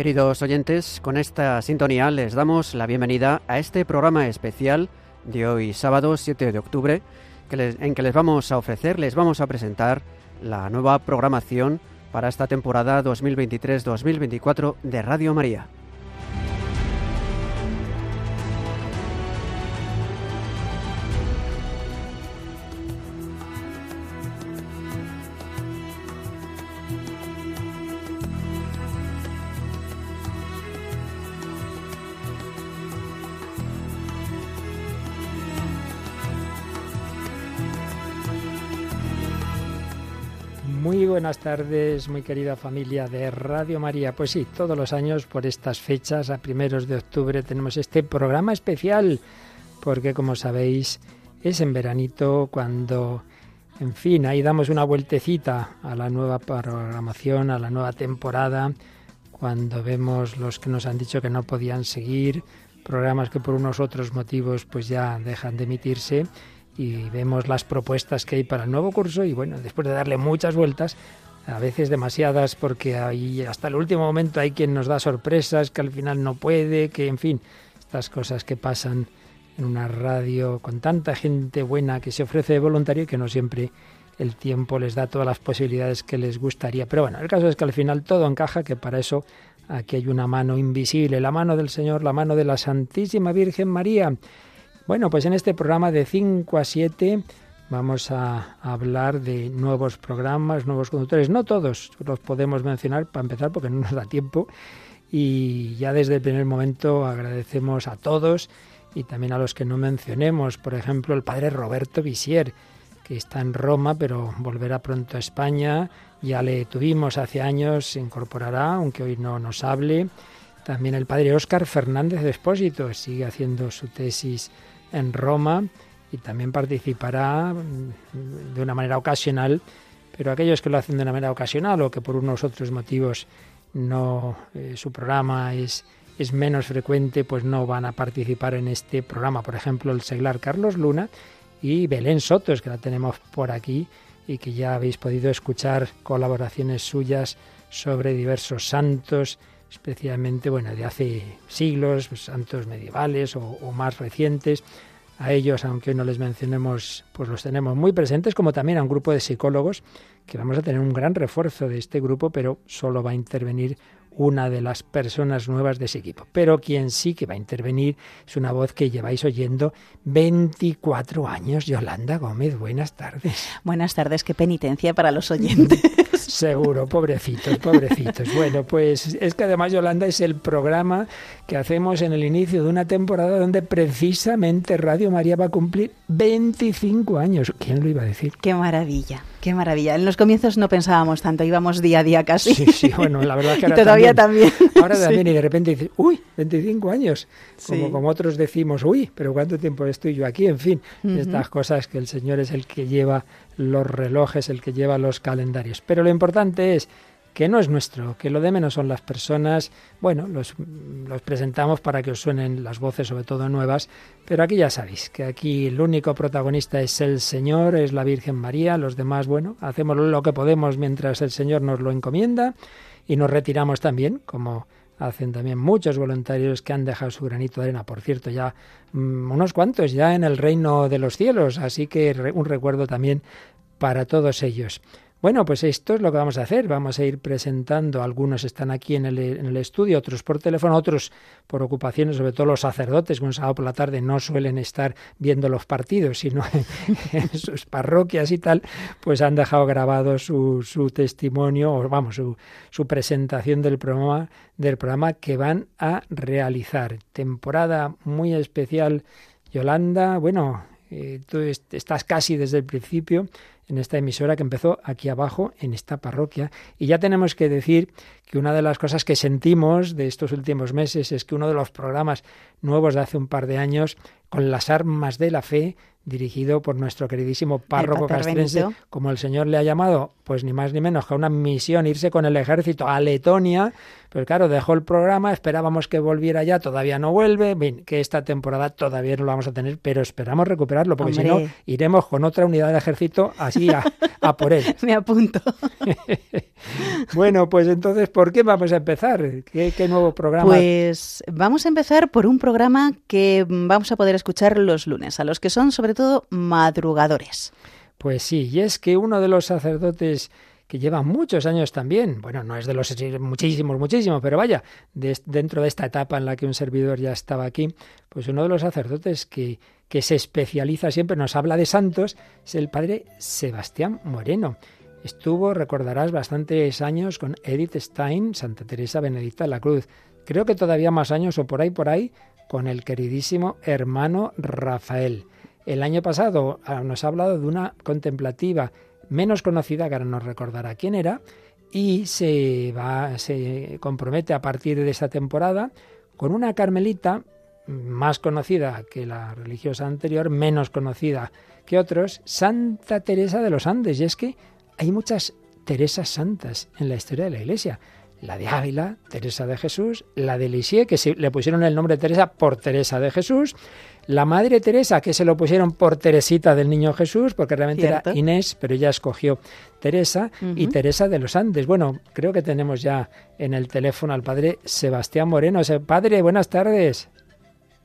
Queridos oyentes, con esta sintonía les damos la bienvenida a este programa especial de hoy sábado 7 de octubre, en que les vamos a ofrecer, les vamos a presentar la nueva programación para esta temporada 2023-2024 de Radio María. Buenas tardes, muy querida familia de Radio María. Pues sí, todos los años por estas fechas, a primeros de octubre, tenemos este programa especial, porque como sabéis, es en veranito cuando, en fin, ahí damos una vueltecita a la nueva programación, a la nueva temporada, cuando vemos los que nos han dicho que no podían seguir, programas que por unos otros motivos pues ya dejan de emitirse y vemos las propuestas que hay para el nuevo curso y bueno, después de darle muchas vueltas, a veces demasiadas porque ahí hasta el último momento hay quien nos da sorpresas, que al final no puede, que en fin, estas cosas que pasan en una radio con tanta gente buena que se ofrece de voluntario y que no siempre el tiempo les da todas las posibilidades que les gustaría. Pero bueno, el caso es que al final todo encaja, que para eso aquí hay una mano invisible, la mano del Señor, la mano de la Santísima Virgen María bueno, pues en este programa de 5 a 7 vamos a hablar de nuevos programas, nuevos conductores. No todos los podemos mencionar para empezar porque no nos da tiempo. Y ya desde el primer momento agradecemos a todos y también a los que no mencionemos. Por ejemplo, el padre Roberto Visier, que está en Roma, pero volverá pronto a España. Ya le tuvimos hace años, se incorporará, aunque hoy no nos hable. También el padre Óscar Fernández de Espósito sigue haciendo su tesis en Roma y también participará mm, de una manera ocasional, pero aquellos que lo hacen de una manera ocasional o que por unos otros motivos no eh, su programa es, es menos frecuente, pues no van a participar en este programa. Por ejemplo, el seglar Carlos Luna y Belén Sotos, que la tenemos por aquí y que ya habéis podido escuchar colaboraciones suyas sobre diversos santos, especialmente bueno, de hace siglos, pues, santos medievales o, o, más recientes. A ellos, aunque hoy no les mencionemos, pues los tenemos muy presentes, como también a un grupo de psicólogos, que vamos a tener un gran refuerzo de este grupo, pero solo va a intervenir una de las personas nuevas de ese equipo. Pero quien sí que va a intervenir es una voz que lleváis oyendo 24 años. Yolanda Gómez, buenas tardes. Buenas tardes, qué penitencia para los oyentes. Seguro, pobrecitos, pobrecitos. Bueno, pues es que además Yolanda es el programa que hacemos en el inicio de una temporada donde precisamente Radio María va a cumplir 25 años. ¿Quién lo iba a decir? Qué maravilla. Qué maravilla. En los comienzos no pensábamos tanto, íbamos día a día casi. Sí, sí, bueno, la verdad que ahora y todavía también. Ahora también, y de repente dices, uy, 25 años. Como, como otros decimos, uy, pero ¿cuánto tiempo estoy yo aquí? En fin, estas cosas que el Señor es el que lleva los relojes, el que lleva los calendarios. Pero lo importante es que no es nuestro, que lo de menos son las personas, bueno, los, los, presentamos para que os suenen las voces, sobre todo nuevas, pero aquí ya sabéis que aquí el único protagonista es el Señor, es la Virgen María, los demás, bueno, hacemos lo que podemos mientras el Señor nos lo encomienda y nos retiramos también, como hacen también muchos voluntarios que han dejado su granito de arena, por cierto, ya mm, unos cuantos ya en el reino de los cielos, así que un recuerdo también para todos ellos. Bueno, pues esto es lo que vamos a hacer. Vamos a ir presentando. Algunos están aquí en el, estudio, otros por teléfono, otros por ocupaciones, sobre todo los sacerdotes, que un sábado por la tarde no suelen estar viendo los partidos, sino en, sus parroquias y tal, pues han dejado grabado su, su testimonio, o vamos, su, su presentación del programa, del programa que van a realizar. Temporada muy especial, Yolanda. Bueno, eh, tú estás casi desde el principio en esta emisora que empezó aquí abajo, en esta parroquia. Y ya tenemos que decir que una de las cosas que sentimos de estos últimos meses es que uno de los programas nuevos de hace un par de años, con las armas de la fe, dirigido por nuestro queridísimo párroco castrense, como el Señor le ha llamado, pues ni más ni menos que una misión, irse con el ejército a Letonia, pero claro, dejó el programa, esperábamos que volviera ya, todavía no vuelve, bien, que esta temporada todavía no lo vamos a tener, pero esperamos recuperarlo, porque si no, iremos con otra unidad del ejército a sí, a, por él. Me apunto. bueno, pues entonces, ¿por qué vamos a empezar? ¿Qué, ¿Qué, nuevo programa? Pues vamos a empezar por un programa que vamos a poder escuchar los lunes, a los que son sobre todo madrugadores. Pues sí, y es que uno de los sacerdotes que lleva muchos años también, bueno, no es de los muchísimos, muchísimos, pero vaya, dentro de esta etapa en la que un servidor ya estaba aquí, pues uno de los sacerdotes que, que se especializa siempre, nos habla de santos, es el padre Sebastián Moreno. Estuvo, recordarás, bastantes años con Edith Stein, Santa Teresa Benedicta de la Cruz. Creo que todavía más años o por ahí, por ahí, con el queridísimo hermano Rafael. El año pasado ah, nos ha hablado de una contemplativa menos conocida, que ahora nos recordará quién era, y se, va, se compromete a partir de esta temporada con una carmelita más conocida que la religiosa anterior, menos conocida que otros, Santa Teresa de los Andes. Y es que hay muchas Teresas santas en la historia de la Iglesia. La de Ávila, Teresa de Jesús, la de Lisieux, que le pusieron el nombre de Teresa por Teresa de Jesús, la Madre Teresa, que se lo pusieron por Teresita del Niño Jesús, porque realmente era Inés, pero ella escogió Teresa, y Teresa de los Andes. Bueno, creo que tenemos ya en el teléfono al padre Sebastián Moreno. Padre, buenas tardes.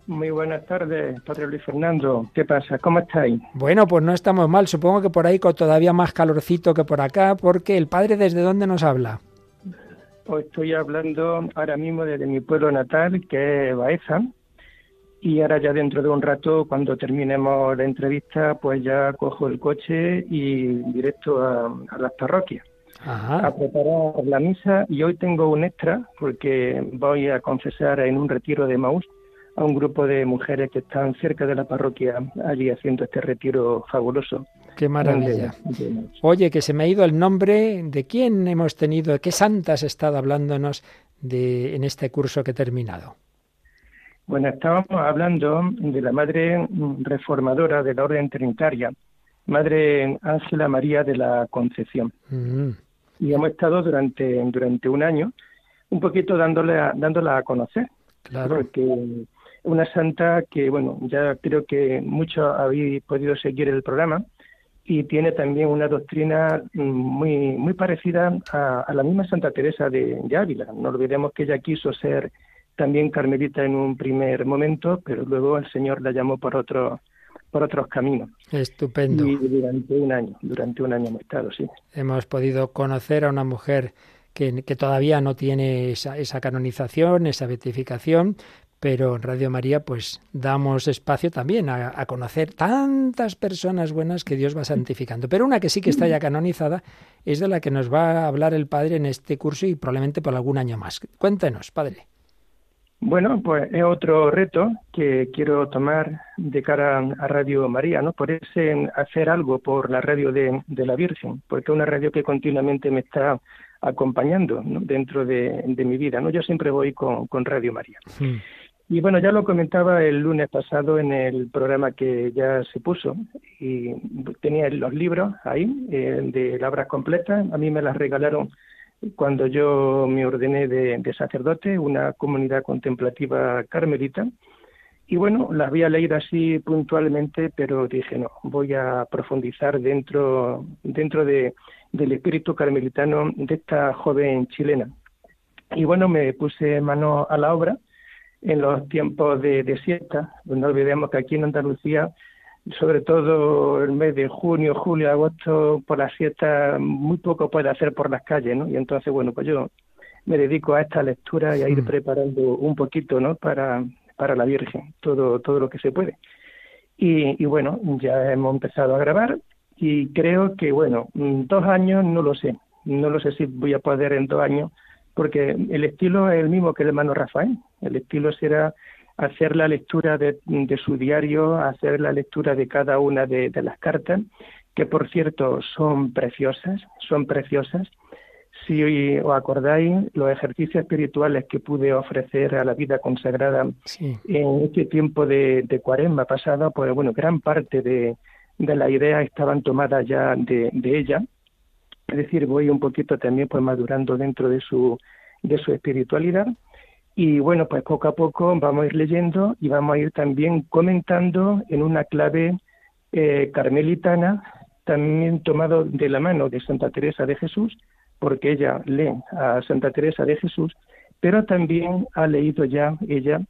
Muy buenas tardes, Padre Luis Fernando. ¿Qué pasa? ¿Cómo estáis? Bueno, pues no estamos mal. Supongo que por ahí con todavía más calorcito que por acá, porque el Padre desde dónde nos habla. Pues estoy hablando ahora mismo desde mi pueblo natal, que es Baeza, y ahora ya dentro de un rato, cuando terminemos la entrevista, pues ya cojo el coche y directo a, las parroquias. a preparar la misa y hoy tengo un extra porque voy a confesar en un retiro de Maús a un grupo de mujeres que están cerca de la parroquia allí haciendo este retiro fabuloso. Qué maravilla. Oye, que se me ha ido el nombre de quién hemos tenido, de qué santas ha estado hablándonos de, en este curso que he terminado. Bueno, estábamos hablando de la madre reformadora de la Orden Trinitaria, Madre Ángela María de la Concepción. Mm. Y hemos estado durante, durante un año un poquito dándole dándola a conocer. Claro. Porque una santa que, bueno, ya creo que muchos habéis podido seguir el programa y tiene también una doctrina muy, muy parecida a, la misma Santa Teresa de, de Ávila. No olvidemos que ella quiso ser también carmelita en un primer momento, pero luego el Señor la llamó por otro por otros caminos. Estupendo. Y durante un año, durante un año hemos estado, sí. Hemos podido conocer a una mujer que, que todavía no tiene esa, esa, canonización, esa beatificación, pero en Radio María pues damos espacio también a, a, conocer tantas personas buenas que Dios va santificando. Pero una que sí que está ya canonizada es de la que nos va a hablar el Padre en este curso y probablemente por algún año más. Cuéntenos, Padre. Bueno, pues es otro reto que quiero tomar de cara a Radio María, ¿no? Por ese hacer algo por la radio de, la Virgen, porque es una radio que continuamente me está acompañando dentro de, mi vida, ¿no? Yo siempre voy con, Radio María. Y bueno, ya lo comentaba el lunes pasado en el programa que ya se puso y tenía los libros ahí eh, de labras completas, a mí me las regalaron cuando yo me ordené de, sacerdote, una comunidad contemplativa carmelita. Y bueno, las había leído así puntualmente, pero dije, no, voy a profundizar dentro, dentro de, del espíritu carmelitano de esta joven chilena. Y bueno, me puse mano a la obra en los tiempos de, de siesta. No olvidemos que aquí en Andalucía sobre todo el mes de junio, julio, agosto, por la siesta, muy poco puede hacer por las calles, ¿no? Y entonces, bueno, pues yo me dedico a esta lectura y a ir mm. preparando un poquito, ¿no? Para, para la Virgen, todo, todo lo que se puede. Y, y bueno, ya hemos empezado a grabar y creo que, bueno, dos años no lo sé, no lo sé si voy a poder en dos años, porque el estilo es el mismo que el hermano Rafael, el estilo será hacer la lectura de, su diario, hacer la lectura de cada una de, las cartas, que por cierto son preciosas, son preciosas. Si os acordáis, los ejercicios espirituales que pude ofrecer a la vida consagrada en este tiempo de, de, cuaresma pasado, pues bueno, gran parte de, de las ideas estaban tomadas ya de, de ella. Es decir, voy un poquito también pues madurando dentro de su, de su espiritualidad y bueno, pues poco a poco vamos a ir leyendo y vamos a ir también comentando en una clave eh, carmelitana también tomado de la mano de Santa Teresa de Jesús, porque ella lee a Santa Teresa de Jesús, pero también ha leído ya ella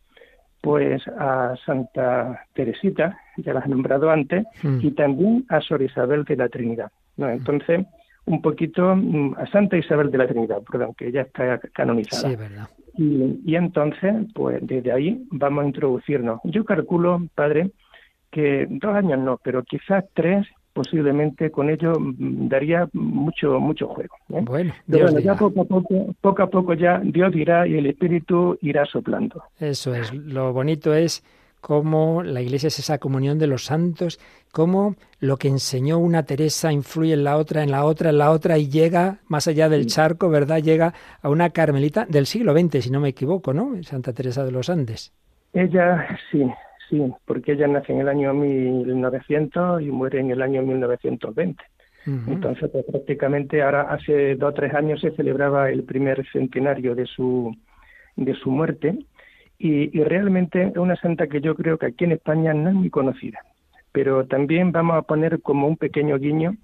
pues a Santa Teresita, ya la has nombrado antes, mm. y también a Sor Isabel de la Trinidad. ¿no? Entonces, un poquito mm, a Santa Isabel de la Trinidad, perdón, que ya está canonizada. Sí, verdad. Y, y entonces, pues desde ahí vamos a introducirnos. Yo calculo, padre, que dos años no, pero quizás tres posiblemente con ello mm, daría mucho mucho juego. ¿eh? Bueno, ya poco a poco, poco a poco ya Dios dirá y el Espíritu irá soplando. Eso es. Lo bonito es cómo la Iglesia es esa comunión de los santos, cómo lo que enseñó una Teresa influye en la otra, en la otra, en la otra y llega más allá del charco, ¿verdad? Llega a una carmelita del siglo XX, si no me equivoco, ¿no? Santa Teresa de los Andes. Ella, sí, Sí, porque ella nace en el año 1900 y muere en el año 1920. Entonces, pues, prácticamente ahora hace dos o tres años se celebraba el primer centenario de su, de su muerte y, y realmente es una santa que yo creo que aquí en España no es muy conocida. Pero también vamos a poner como un pequeño guiño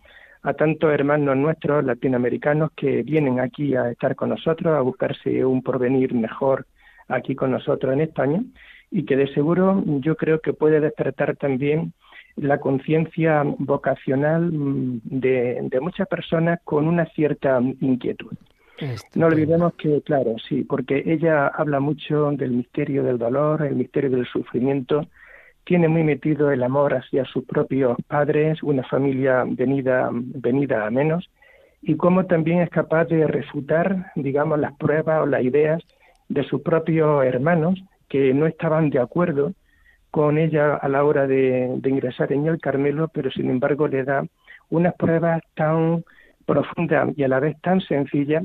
a tantos hermanos nuestros latinoamericanos que vienen aquí a estar con nosotros, a buscarse un porvenir mejor aquí con nosotros en España y que de seguro yo creo que puede despertar también la conciencia vocacional mm, de, muchas personas con una cierta inquietud. No olvidemos que, claro, sí, porque ella habla mucho del misterio del dolor, el misterio del sufrimiento, tiene muy metido el amor hacia sus propios padres, una familia venida, venida a menos, y cómo también es capaz de refutar, digamos, las pruebas o las ideas de sus propios hermanos que no estaban de acuerdo con ella a la hora de, ingresar en el Carmelo, pero sin embargo le da unas pruebas tan profundas y a la vez tan sencillas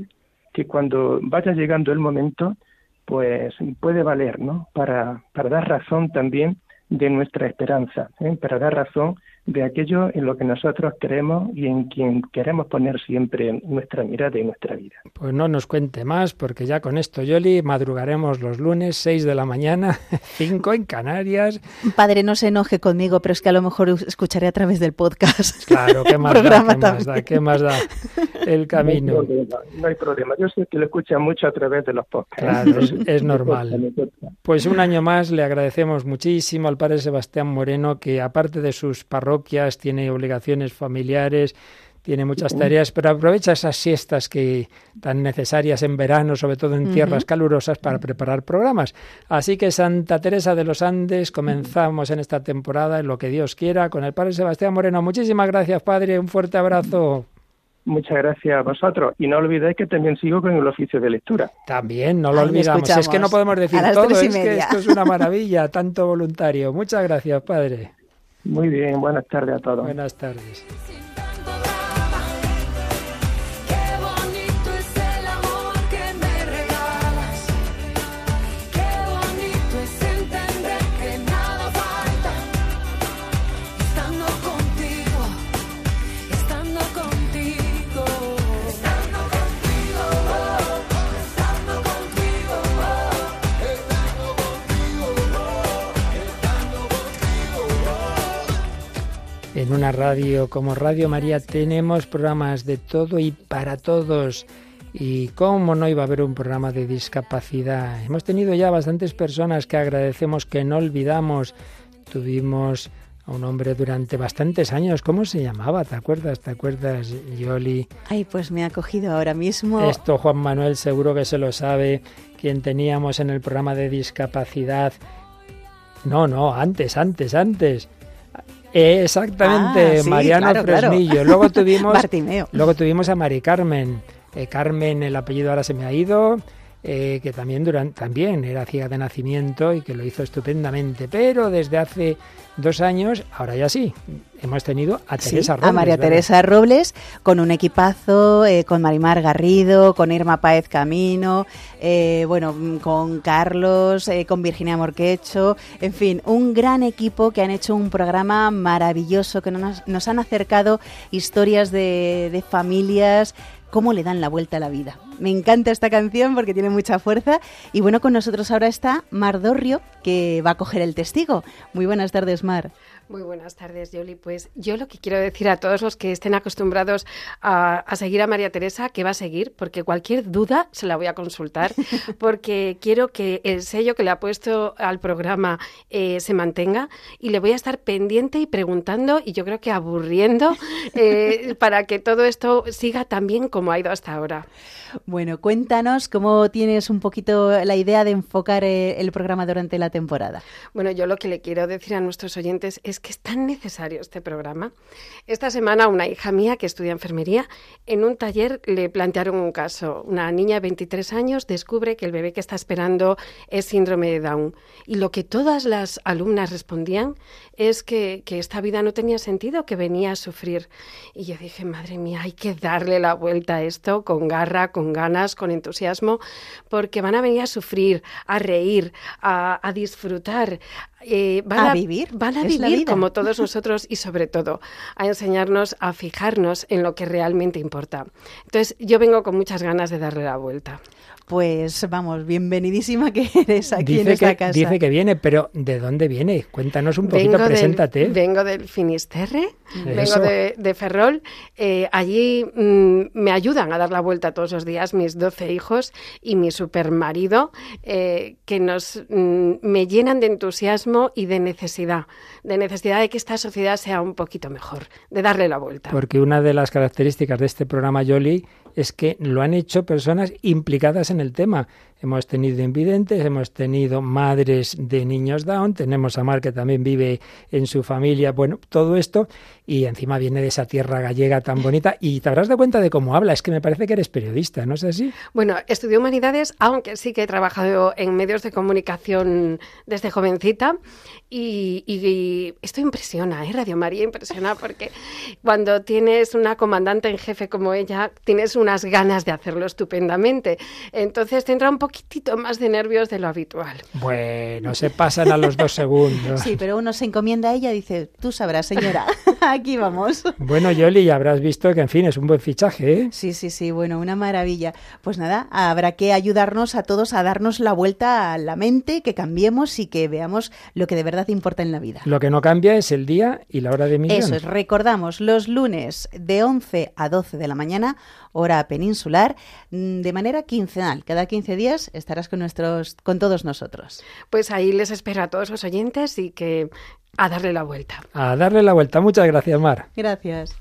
que cuando vaya llegando el momento, pues puede valer, ¿no? Para, para dar razón también de nuestra esperanza, ¿eh? para dar razón de aquello en lo que nosotros creemos y en quien queremos poner siempre nuestra mirada y nuestra vida. Pues no nos cuente más, porque ya con esto, Yoli, madrugaremos los lunes, 6 de la mañana, 5 en Canarias. Padre, no se enoje conmigo, pero es que a lo mejor escucharé a través del podcast. Claro, ¿qué más, da, qué más da? ¿Qué más da? El camino. No hay, problema, Yo sé que lo escucha mucho a través de los podcasts. Claro, es normal. Pues un año más le agradecemos muchísimo al Padre Sebastián Moreno, que aparte de sus parroquias, tiene obligaciones familiares, tiene muchas tareas, pero aprovecha esas siestas que tan necesarias en verano, sobre todo en tierras calurosas, para preparar programas. Así que Santa Teresa de los Andes, comenzamos en esta temporada, en lo que Dios quiera, con el Padre Sebastián Moreno. Muchísimas gracias, Padre, un fuerte abrazo. Muchas gracias a vosotros. Y no olvidéis que también sigo con el oficio de lectura. También, no lo olvidamos. Es que no podemos decir todo, es que esto es una maravilla, tanto voluntario. Muchas gracias, Padre. Muy bien, buenas tardes a todos. Buenas tardes. En una radio como Radio María tenemos programas de todo y para todos. Y cómo no iba a haber un programa de discapacidad. Hemos tenido ya bastantes personas que agradecemos, que no olvidamos. Tuvimos a un hombre durante bastantes años. ¿Cómo se llamaba? ¿Te acuerdas? ¿Te acuerdas, Yoli? Ay, pues me ha cogido ahora mismo. Esto Juan Manuel seguro que se lo sabe. Quien teníamos en el programa de discapacidad. No, no, antes, antes, antes. Exactamente, ah, Mariano Fresnillo. Luego tuvimos, luego tuvimos a Mari Carmen. Eh, Carmen, el apellido ahora se me ha ido. Eh, que también, durante, también era ciega de nacimiento y que lo hizo estupendamente. Pero desde hace dos años, ahora ya sí, hemos tenido a Teresa Robles. A María Teresa Robles, con un equipazo, eh, con Marimar Garrido, con Irma Páez Camino, eh, bueno, con Carlos, con Virginia Morquecho, en fin, un gran equipo que han hecho un programa maravilloso, que nos, nos han acercado historias de, de familias, cómo le dan la vuelta a la vida Me encanta esta canción porque tiene mucha fuerza. Y bueno, con nosotros ahora está Mar Dorrio, que va a coger el testigo. Muy buenas tardes, Mar. Muy buenas tardes, Yoli. Pues yo lo que quiero decir a todos los que estén acostumbrados a, seguir a María Teresa, que va a seguir, porque cualquier duda se la voy a consultar, porque quiero que el sello que le ha puesto al programa eh, se mantenga y le voy a estar pendiente y preguntando y yo creo que aburriendo eh, para que todo esto siga tan bien como ha ido hasta ahora. Bueno, cuéntanos cómo tienes un poquito la idea de enfocar eh, el programa durante la temporada. Bueno, yo lo que le quiero decir a nuestros oyentes es que es tan necesario este programa. Esta semana una hija mía que estudia enfermería, en un taller le plantearon un caso. Una niña de 23 años descubre que el bebé que está esperando es síndrome de Down. Y lo que todas las alumnas respondían es que, que esta vida no tenía sentido, que venía a sufrir. Y yo dije, madre mía, hay que darle la vuelta a esto con garra, con ganas, con entusiasmo, porque van a venir a sufrir, a reír, a, disfrutar. Eh, van a, vivir, van a vivir como todos nosotros y sobre todo a enseñarnos a fijarnos en lo que realmente importa. Entonces yo vengo con muchas ganas de darle la vuelta. Pues vamos, bienvenidísima que eres aquí en esta casa. Dice que viene, pero ¿de dónde viene? Cuéntanos un poquito, preséntate. vengo del Finisterre, vengo de, Ferrol. Eh, allí mm, me ayudan a dar la vuelta todos los días mis 12 hijos y mi supermarido, eh, que nos, mm, me llenan de entusiasmo y de necesidad, de necesidad de que esta sociedad sea un poquito mejor, de darle la vuelta. Porque una de las características de este programa, Yoli, es que lo han hecho personas implicadas en el tema. Hemos tenido invidentes, hemos tenido madres de niños Down, tenemos a Mar que también vive en su familia, bueno, todo esto, y encima viene de esa tierra gallega tan bonita, y te habrás dado cuenta de cómo habla, es que me parece que eres periodista, ¿no es así? Bueno, estudié humanidades, aunque sí que he trabajado en medios de comunicación desde jovencita, y, esto impresiona, ¿eh? Radio María impresiona, porque cuando tienes una comandante en jefe como ella, tienes unas ganas de hacerlo estupendamente. Entonces tendrá un poquitito más de nervios de lo habitual. Bueno, se pasan a los dos segundos. Sí, pero uno se encomienda a ella y dice, tú sabrás, señora, aquí vamos. Bueno, Yoli, ya habrás visto que, en fin, es un buen fichaje, ¿eh? Sí, sí, sí, bueno, una maravilla. Pues nada, habrá que ayudarnos a todos a darnos la vuelta a la mente, que cambiemos y que veamos lo que de verdad importa en la vida. Lo que no cambia es el día y la hora de emisión. Eso es, recordamos, los lunes de 11 a 12 de la mañana, hora peninsular, mm, de manera quincenal. Cada 15 días estarás con, nuestros, con todos nosotros. Pues ahí les espero a todos los oyentes y que a darle la vuelta. A darle la vuelta. Muchas gracias, Mar. Gracias.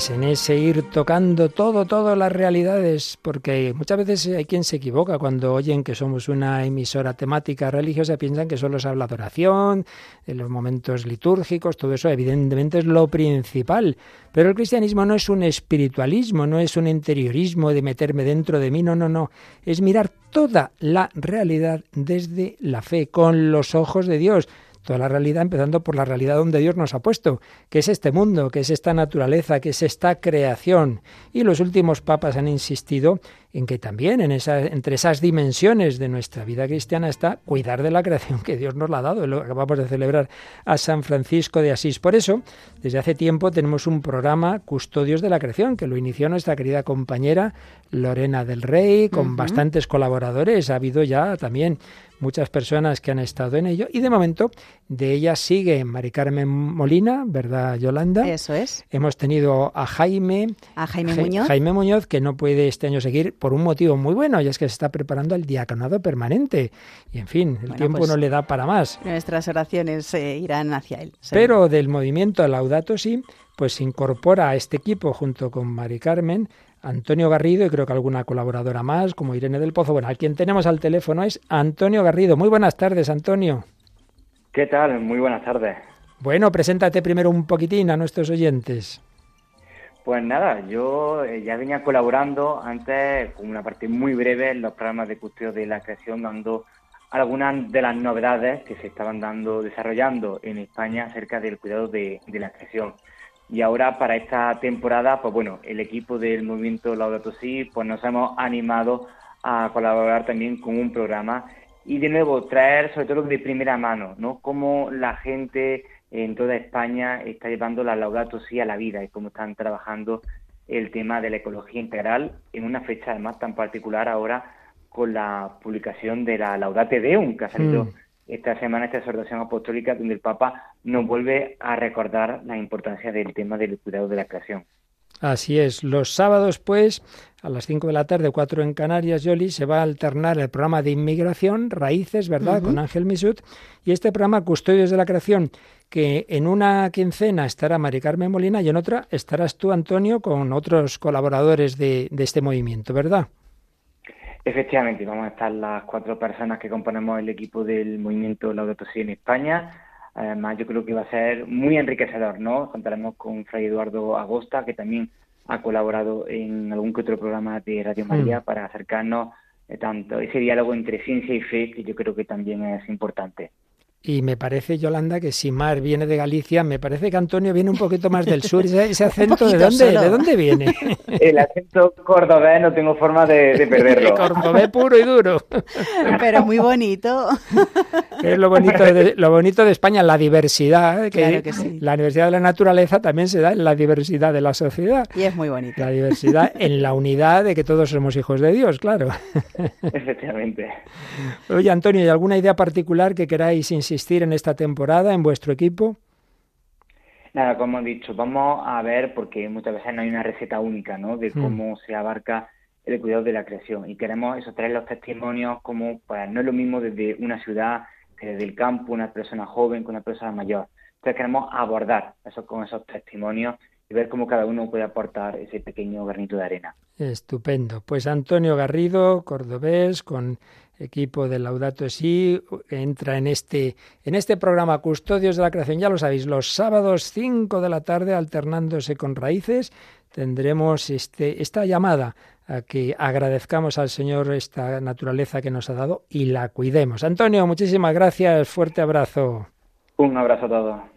Pues en ese ir tocando todo, todas las realidades, porque muchas veces hay quien se equivoca cuando oyen que somos una emisora temática religiosa, piensan que solo se habla de oración, de los momentos litúrgicos, todo eso evidentemente es lo principal, pero el cristianismo no es un espiritualismo, no es un interiorismo de meterme dentro de mí, no, no, no, es mirar toda la realidad desde la fe, con los ojos de Dios toda la realidad, empezando por la realidad donde Dios nos ha puesto, que es este mundo, que es esta naturaleza, que es esta creación. Y los últimos papas han insistido en que también en esa, entre esas dimensiones de nuestra vida cristiana está cuidar de la creación que Dios nos la ha dado. Lo acabamos de celebrar a San Francisco de Asís. Por eso, desde hace tiempo tenemos un programa Custodios de la Creación, que lo inició nuestra querida compañera Lorena del Rey, con bastantes colaboradores. Ha habido ya también muchas personas que han estado en ello y de momento de ella sigue Mari Carmen Molina, ¿verdad Yolanda? Eso es. Hemos tenido a Jaime, a Jaime Muñoz, Jaime Muñoz que no puede este año seguir por un motivo muy bueno y es que se está preparando el diaconado permanente y en fin, el tiempo pues no le da para más. Nuestras oraciones eh, irán hacia él. Pero del movimiento Laudato Si, pues se incorpora a este equipo junto con Mari Carmen Antonio Garrido y creo que alguna colaboradora más, como Irene del Pozo. Bueno, a quien tenemos al teléfono es Antonio Garrido. Muy buenas tardes, Antonio. ¿Qué tal? Muy buenas tardes. Bueno, preséntate primero un poquitín a nuestros oyentes. Pues nada, yo eh, ya venía colaborando antes con una parte muy breve en los programas de custodio de la creación, dando algunas de las novedades que se estaban dando, desarrollando en España acerca del cuidado de, la creación. Y ahora para esta temporada, pues bueno, el equipo del movimiento Laudato Si, pues nos hemos animado a colaborar también con un programa y de nuevo traer sobre todo de primera mano, ¿no? Cómo la gente en toda España está llevando la Laudato Si a la vida y cómo están trabajando el tema de la ecología integral en una fecha además tan particular ahora con la publicación de la Laudate Deum que ha salido mm. Esta semana, esta exhortación apostólica, donde el Papa nos vuelve a recordar la importancia del tema del cuidado de la creación. Así es. Los sábados, pues, a las 5 de la tarde, 4 en Canarias, Yoli, se va a alternar el programa de inmigración, Raíces, ¿verdad?, con Ángel Misut, y este programa, Custodios de la Creación, que en una quincena estará Mari Carmen Molina y en otra estarás tú, Antonio, con otros colaboradores de, de este movimiento, ¿verdad? Efectivamente, vamos a estar las cuatro personas que componemos el equipo del movimiento Laudato Si en España. Además, yo creo que va a ser muy enriquecedor, ¿no? Contaremos con Fray Eduardo Agosta, que también ha colaborado en algún que otro programa de Radio María mm. para acercarnos eh, tanto ese diálogo entre ciencia y fe, que yo creo que también es importante. Y me parece, Yolanda, que si Mar viene de Galicia, me parece que Antonio viene un poquito más del sur. ¿Ese, acento de dónde, de dónde viene? El acento cordobés no tengo forma de, perderlo. Cordobés puro y duro. Pero muy bonito. es lo bonito de, lo bonito de España, la diversidad. ¿eh? Que, La Universidad de la Naturaleza también se da en la diversidad de la sociedad. Y es muy bonito. La diversidad en la unidad de que todos somos hijos de Dios, claro. Efectivamente. Oye, Antonio, ¿hay alguna idea particular que queráis insistir? Insistir en esta temporada en vuestro equipo? Nada, como he dicho, vamos a ver, porque muchas veces no hay una receta única, ¿no? De hmm. cómo se abarca el cuidado de la creación. Y queremos eso, traer los testimonios como, pues, no es lo mismo desde una ciudad que desde el campo, una persona joven con una persona mayor. Entonces queremos abordar eso con esos testimonios y ver cómo cada uno puede aportar ese pequeño granito de arena. Estupendo. Pues Antonio Garrido, cordobés, con equipo de Laudato Si entra en este, en este programa Custodios de la Creación. Ya lo sabéis, los sábados 5 de la tarde, alternándose con raíces, tendremos este, esta llamada a que agradezcamos al Señor esta naturaleza que nos ha dado y la cuidemos. Antonio, muchísimas gracias, fuerte abrazo. Un abrazo a todos.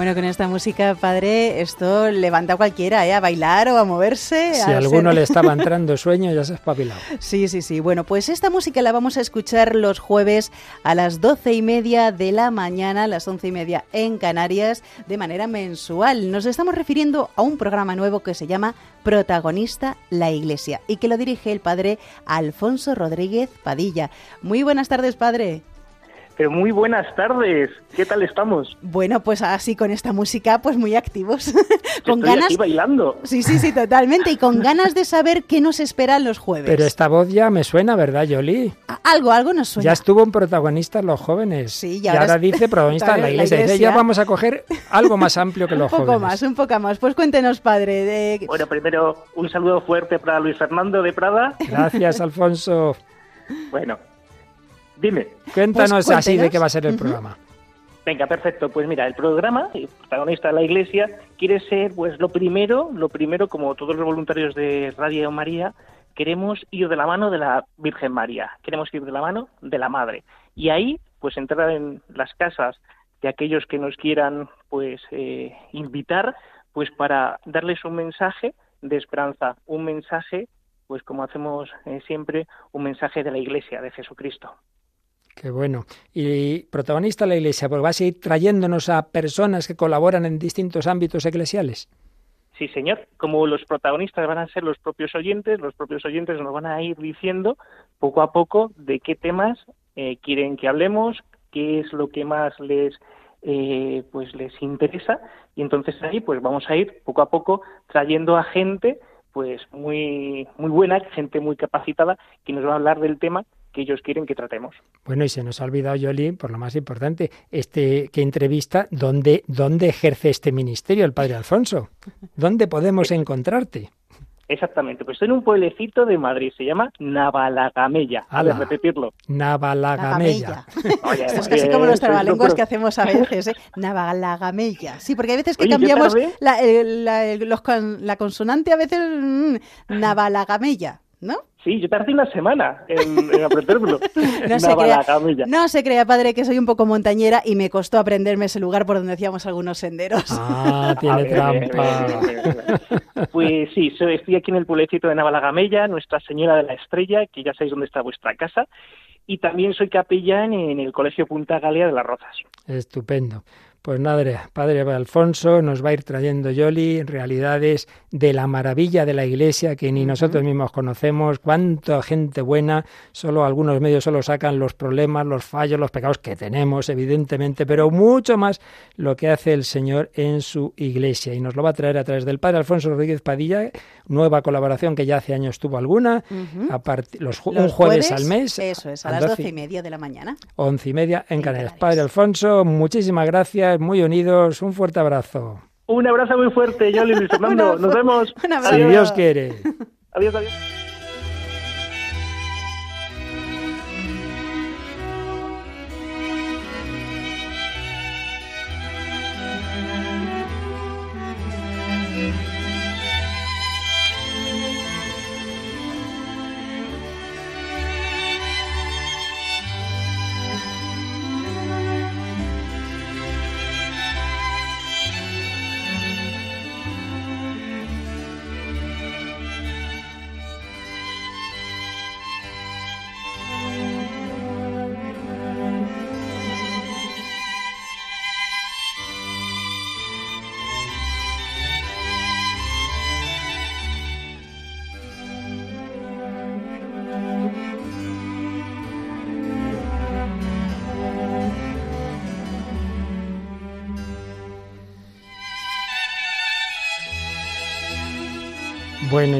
Bueno, con esta música, padre, esto levanta a cualquiera, ¿eh? A bailar o a moverse. Si a alguno le estaba entrando sueño, ya se ha espabilado. Sí, sí, sí. Bueno, pues esta música la vamos a escuchar los jueves a las doce y media de la mañana, a las once y media en Canarias, de manera mensual. Nos estamos refiriendo a un programa nuevo que se llama Protagonista la Iglesia y que lo dirige el padre Alfonso Rodríguez Padilla. Muy buenas tardes, padre muy buenas tardes. ¿Qué tal estamos? Bueno, pues así con esta música, pues muy activos. con Estoy ganas. Aquí bailando. Sí, sí, sí, totalmente. Y con ganas de saber qué nos espera los jueves. Pero esta voz ya me suena, ¿verdad, Yoli? algo, algo nos suena. Ya estuvo en protagonista los jóvenes. Sí, y ahora, dice protagonista la iglesia. la iglesia. ya vamos a coger algo más amplio que los jóvenes. Un poco más, un poco más. Pues cuéntenos, padre. De... Bueno, primero un saludo fuerte para Luis Fernando de Prada. Gracias, Alfonso. Bueno, Dime. Cuéntanos pues así de qué va a ser el programa. Venga, perfecto. Pues mira, el programa, el protagonista de la Iglesia, quiere ser, pues lo primero, lo primero, como todos los voluntarios de Radio María, queremos ir de la mano de la Virgen María, queremos ir de la mano de la Madre. Y ahí, pues entrar en las casas de aquellos que nos quieran, pues eh, invitar, pues para darles un mensaje de esperanza, un mensaje, pues como hacemos eh, siempre, un mensaje de la Iglesia, de Jesucristo. Qué bueno. Y protagonista la Iglesia, pues vas a ir trayéndonos a personas que colaboran en distintos ámbitos eclesiales. Sí, señor. Como los protagonistas van a ser los propios oyentes, los propios oyentes nos van a ir diciendo poco a poco de qué temas eh, quieren que hablemos, qué es lo que más les eh, pues les interesa y entonces ahí pues vamos a ir poco a poco trayendo a gente pues muy muy buena, gente muy capacitada que nos va a hablar del tema que ellos quieren que tratemos. Bueno, y se nos ha olvidado, Yoli, por lo más importante, este que entrevista, ¿dónde, dónde ejerce este ministerio el Padre Alfonso? ¿Dónde podemos encontrarte? Exactamente, pues estoy en un pueblecito de Madrid, se llama Navalagamella. A ver, repetirlo. Navalagamella. Esto es casi como los trabalenguas que hacemos a veces, ¿eh? Navalagamella. Sí, porque hay veces que cambiamos la, la, consonante, a veces mmm, Navalagamella, ¿no? Sí, yo tardé una semana en, en aprendérmelo. no, se crea, no se crea, padre, que soy un poco montañera y me costó aprenderme ese lugar por donde hacíamos algunos senderos. Ah, tiene trampa. pues sí, estoy aquí en el pueblecito de Navalagamella, Nuestra Señora de la Estrella, que ya sabéis dónde está vuestra casa. Y también soy capellán en el Colegio Punta Galea de las Rozas. Estupendo. Pues nada, Padre Alfonso nos va a ir trayendo Yoli realidades de la maravilla de la Iglesia que ni nosotros mismos conocemos, cuánta gente buena, solo algunos medios solo sacan los problemas, los fallos, los pecados que tenemos, evidentemente, pero mucho más lo que hace el Señor en su Iglesia. Y nos lo va a traer a través del Padre Alfonso Rodríguez Padilla, nueva colaboración que ya hace años tuvo alguna, los, un jueves, al mes. Eso es, a las doce y media de la mañana. Once y media en, Canarias. Padre Alfonso, muchísimas gracias muy unidos. Un fuerte abrazo. Un abrazo muy fuerte, yo Luis Fernando. Nos vemos. Si Dios quiere. Adiós, adiós.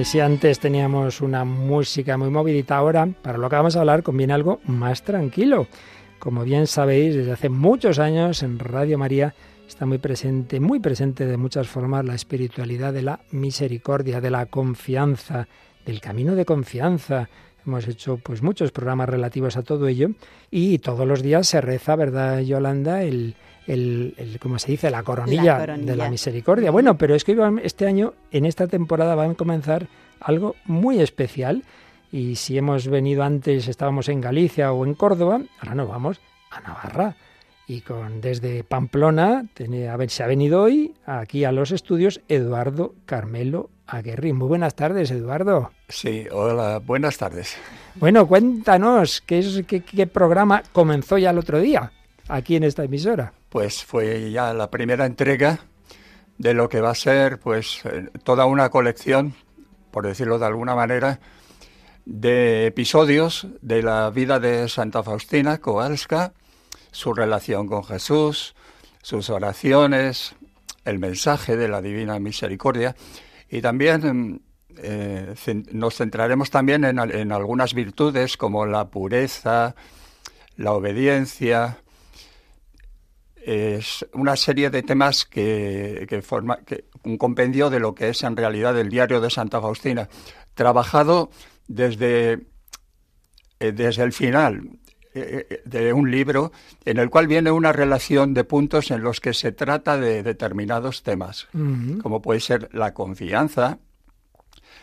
Si antes teníamos una música muy movidita, ahora para lo que vamos a hablar conviene algo más tranquilo. Como bien sabéis, desde hace muchos años en Radio María está muy presente, muy presente de muchas formas la espiritualidad de la misericordia, de la confianza, del camino de confianza. Hemos hecho pues muchos programas relativos a todo ello y todos los días se reza, ¿verdad, Yolanda? El, el, ¿cómo se dice? La coronilla, de la misericordia. Bueno, pero es que este año, en esta temporada, va a comenzar algo muy especial. Y si hemos venido antes, estábamos en Galicia o en Córdoba, ahora nos vamos a Navarra. Y con desde Pamplona a ver, se ha venido hoy aquí a los estudios Eduardo Carmelo Aguerri. Muy buenas tardes, Eduardo. Sí, hola, buenas tardes. Bueno, cuéntanos, ¿qué, es, qué programa comenzó ya el otro día aquí en esta emisora? pues fue ya la primera entrega de lo que va a ser pues eh, toda una colección, por decirlo de alguna manera, de episodios de la vida de Santa Faustina Kowalska, su relación con Jesús, sus oraciones, el mensaje de la Divina Misericordia y también eh, nos centraremos también en, en algunas virtudes como la pureza, la obediencia, es una serie de temas que, forma que, un compendio de lo que es en realidad el diario de Santa Faustina, trabajado desde, eh, desde el final eh, eh, de un libro en el cual viene una relación de puntos en los que se trata de determinados temas, como puede ser la confianza,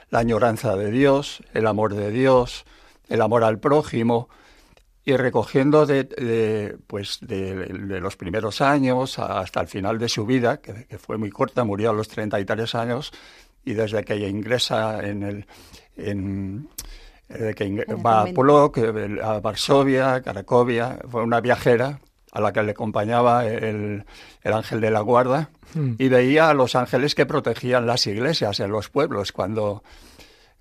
la añoranza de Dios, el amor de Dios, el amor al prójimo, y recogiendo de, pues de, los primeros años hasta el final de su vida, que, fue muy corta, murió a los treinta y tres años, y desde que ingresa en el... En, que va a Polok, a Varsovia, a Cracovia, fue una viajera a la que le acompañaba el, el ángel de la guarda hmm. y veía a los ángeles que protegían las iglesias en los pueblos cuando,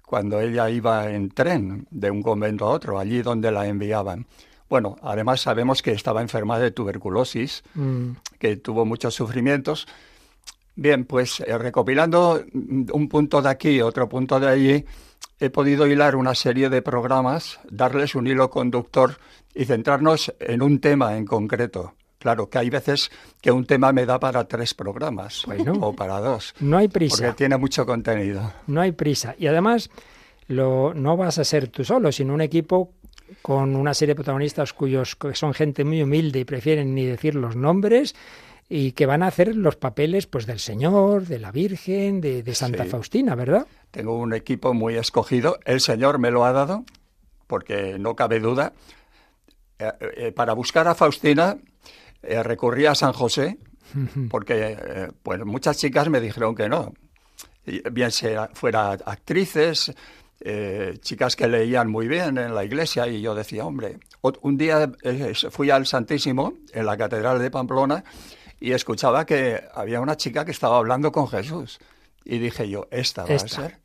cuando ella iba en tren de un convento a otro, allí donde la enviaban. Bueno, además sabemos que estaba enferma de tuberculosis, Mm. que tuvo muchos sufrimientos. Bien, pues eh, recopilando un punto de aquí, otro punto de allí, he podido hilar una serie de programas, darles un hilo conductor y centrarnos en un tema en concreto. Claro, que hay veces que un tema me da para tres programas Bueno. o para dos, No hay prisa. porque tiene mucho contenido. No hay prisa. Y además, lo, no vas a ser tú solo, sino un equipo con una serie de protagonistas cuyos que son gente muy humilde y prefieren ni decir los nombres y que van a hacer los papeles pues del Señor, de la Virgen, de, de Santa Sí. Faustina, ¿verdad? Tengo un equipo muy escogido. El Señor me lo ha dado, porque no cabe duda. Eh, eh, para buscar a Faustina eh, recurrí a San José, porque eh, pues muchas chicas me dijeron que no. Y Bien sea fuera actrices, eh, chicas que leían muy bien en la iglesia, y yo decía, hombre, un día eh, fui al Santísimo en la Catedral de Pamplona y escuchaba que había una chica que estaba hablando con Jesús. Y dije yo, esta va Esta. a ser.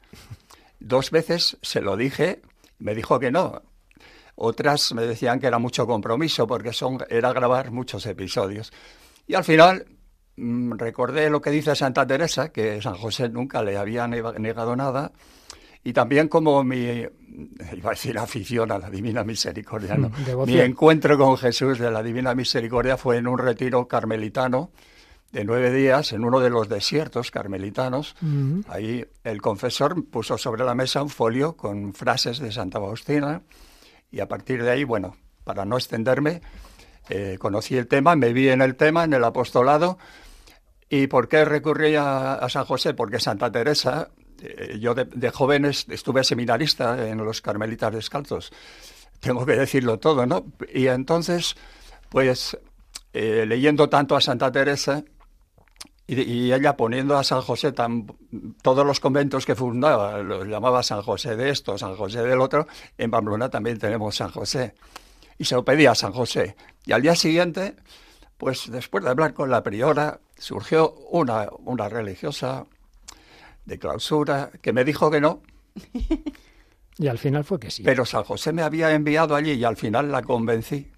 Dos veces se lo dije, me dijo que no. Otras me decían que era mucho compromiso porque son, era grabar muchos episodios. Y al final mm, recordé lo que dice Santa Teresa, que San José nunca le había nega- negado nada. Y también como mi, iba a decir afición a la Divina Misericordia, ¿no? Mm, mi encuentro con Jesús de la Divina Misericordia fue en un retiro carmelitano de nueve días en uno de los desiertos carmelitanos. Ujú. Ahí el confesor puso sobre la mesa un folio con frases de Santa Faustina y a partir de ahí, bueno, para no extenderme, eh, conocí el tema, me vi en el tema, en el apostolado. ¿Y por qué recurrí a, San José? Porque Santa Teresa, eh, yo de, de jóvenes estuve seminarista en los carmelitas descalzos. Tengo que decirlo todo, ¿no? Y entonces, pues, eh, leyendo tanto a Santa Teresa, y, y ella poniendo a San José tan, todos los conventos que fundaba, los llamaba San José de esto, San José del otro, en Pamplona también tenemos San José. Y se lo pedía a San José. Y al día siguiente, pues después de hablar con la priora, surgió una, una religiosa de clausura que me dijo que no, Y al final fue que sí. pero San José me había enviado allí y al final la convencí.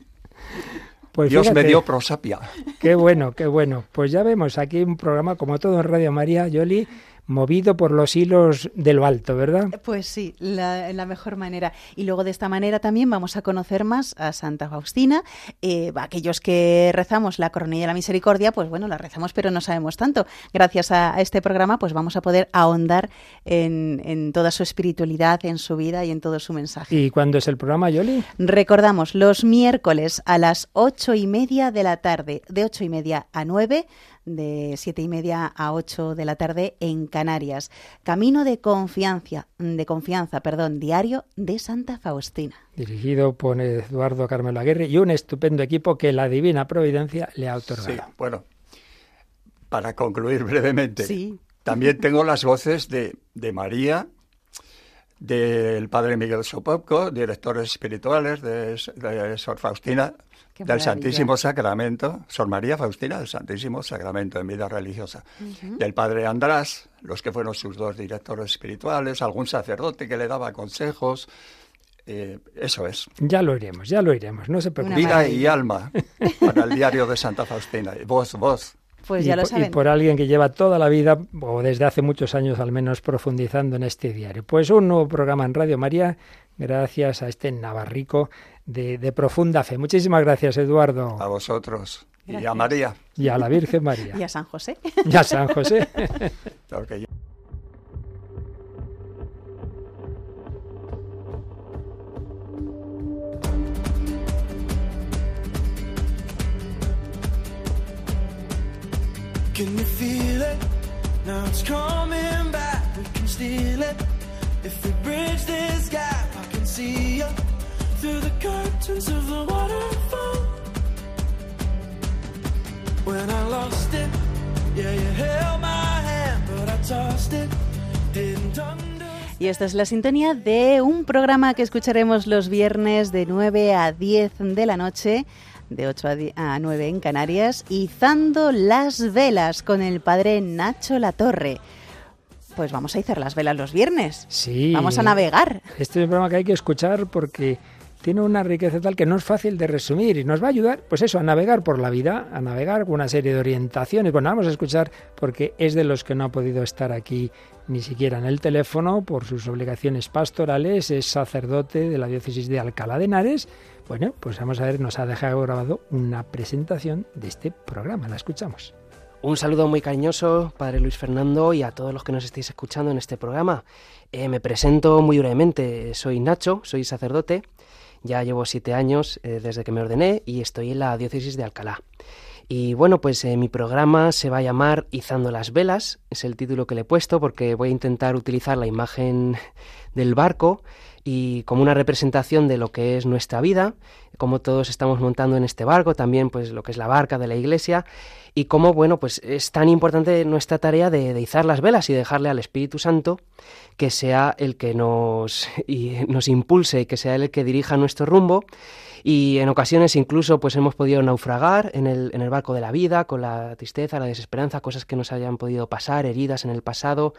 Pues Dios me dio prosapia. Qué bueno, qué bueno. Pues ya vemos aquí un programa como todo en Radio María, Yoli, movido por los hilos de lo alto, ¿verdad? Pues sí, la, la mejor manera. Y luego de esta manera también vamos a conocer más a Santa Faustina. Eh, aquellos que rezamos la coronilla de la misericordia, pues bueno, la rezamos pero no sabemos tanto. Gracias a, a este programa pues vamos a poder ahondar en, en toda su espiritualidad, en su vida y en todo su mensaje. ¿Y cuándo es el programa, Yoli? Recordamos, los miércoles a las ocho y media de la tarde, de ocho y media a nueve, de siete y media a ocho de la tarde en Canarias. Camino de confianza, de confianza, perdón, diario de Santa Faustina. Dirigido por Eduardo Carmelo Aguirre y un estupendo equipo que la Divina Providencia le ha otorgado. Sí, bueno, para concluir brevemente, Sí. también tengo las voces de, de María, del padre Miguel Sopopco, directores espirituales de, de Sor Faustina, Qué del maravilla. Santísimo Sacramento, Sor María Faustina del Santísimo Sacramento en vida religiosa, del padre András, los que fueron sus dos directores espirituales, algún sacerdote que le daba consejos, eh, eso es. Ya lo iremos, ya lo iremos, no se preocupe. Vida y alma para el diario de Santa Faustina. Voz, voz. Pues y, ya lo por, y saben. por alguien que lleva toda la vida, o desde hace muchos años al menos, profundizando en este diario. Pues un nuevo programa en Radio María, gracias a este Navarrico de, de profunda fe. Muchísimas gracias, Eduardo. A vosotros. Y a Gracias. María. Y a la Virgen María. Y a San José. Y a San José. Can you feel it? Now it's coming back. We can steal it. If we bridge this gap, see you through the curtains of the waterfall. When I lost it, yeah, you held my hand, but I tossed it. Didn't. Y esta es la sintonía de un programa que escucharemos los viernes de 9 a 10 de la noche, de 8 a, 10 a 9 en Canarias, izando las velas con el padre Nacho Latorre. Pues vamos a izar las velas los viernes. Sí. Vamos a navegar. Este es un programa que hay que escuchar porque tiene una riqueza tal que no es fácil de resumir y nos va a ayudar, pues eso, a navegar por la vida, a navegar con una serie de orientaciones. Bueno, vamos a escuchar porque es de los que no ha podido estar aquí ni siquiera en el teléfono por sus obligaciones pastorales, es sacerdote de la diócesis de Alcalá de Henares. Bueno, pues vamos a ver, nos ha dejado grabado una presentación de este programa, la escuchamos. Un saludo muy cariñoso, Padre Luis Fernando, y a todos los que nos estéis escuchando en este programa. Eh, me presento muy brevemente, soy Nacho, soy sacerdote, ya llevo siete años eh, desde que me ordené y estoy en la diócesis de Alcalá. Y bueno, pues eh, mi programa se va a llamar Izando las velas, es el título que le he puesto porque voy a intentar utilizar la imagen del barco y como una representación de lo que es nuestra vida, como todos estamos montando en este barco, también pues lo que es la barca de la iglesia y cómo, bueno, pues es tan importante nuestra tarea de, de izar las velas y dejarle al Espíritu Santo que sea el que nos, y nos impulse y que sea el que dirija nuestro rumbo. Y en ocasiones incluso pues hemos podido naufragar en el, en el barco de la vida con la tristeza, la desesperanza, cosas que nos hayan podido pasar, heridas en el pasado,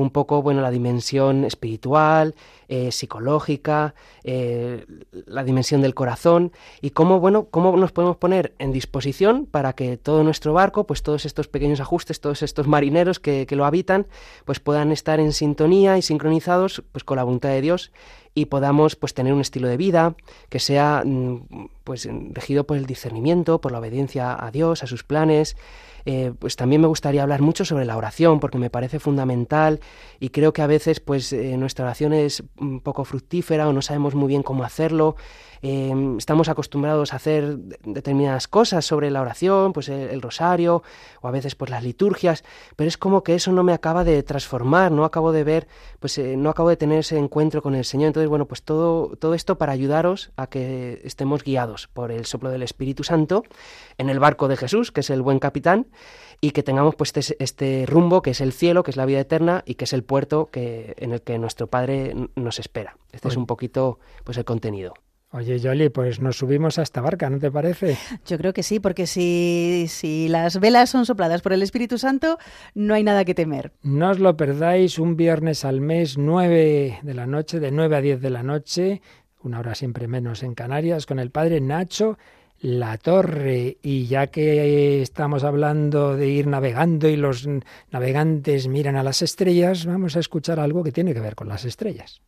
un poco bueno la dimensión espiritual, eh, psicológica, eh, la dimensión del corazón y cómo bueno cómo nos podemos poner en disposición para que todo nuestro barco, pues todos estos pequeños ajustes, todos estos marineros que, que lo habitan, pues puedan estar en sintonía y sincronizados pues con la voluntad de Dios y podamos pues tener un estilo de vida que sea mm, pues regido por el discernimiento, por la obediencia a Dios, a sus planes. Eh, pues también me gustaría hablar mucho sobre la oración porque me parece fundamental y creo que a veces pues eh, nuestra oración es un poco fructífera o no sabemos muy bien cómo hacerlo eh, estamos acostumbrados a hacer determinadas cosas sobre la oración, pues el, el, rosario o a veces pues las liturgias, pero es como que eso no me acaba de transformar, no acabo de ver, pues eh, no acabo de tener ese encuentro con el Señor. Entonces, bueno, pues todo, todo esto para ayudaros a que estemos guiados por el soplo del Espíritu Santo en el barco de Jesús, que es el buen capitán, y que tengamos pues este, este rumbo que es el cielo, que es la vida eterna y que es el puerto que, en el que nuestro Padre nos espera. Este es un poquito pues el contenido. Oye, Yoli, pues nos subimos a esta barca, ¿no te parece? Yo creo que sí, porque si, si las velas son sopladas por el Espíritu Santo, no hay nada que temer. No os lo perdáis, un viernes al mes, 9 de la noche, de 9 a 10 de la noche, una hora siempre menos en Canarias, con el padre Nacho La Torre. Y ya que estamos hablando de ir navegando y los navegantes miran a las estrellas, vamos a escuchar algo que tiene que ver con las estrellas.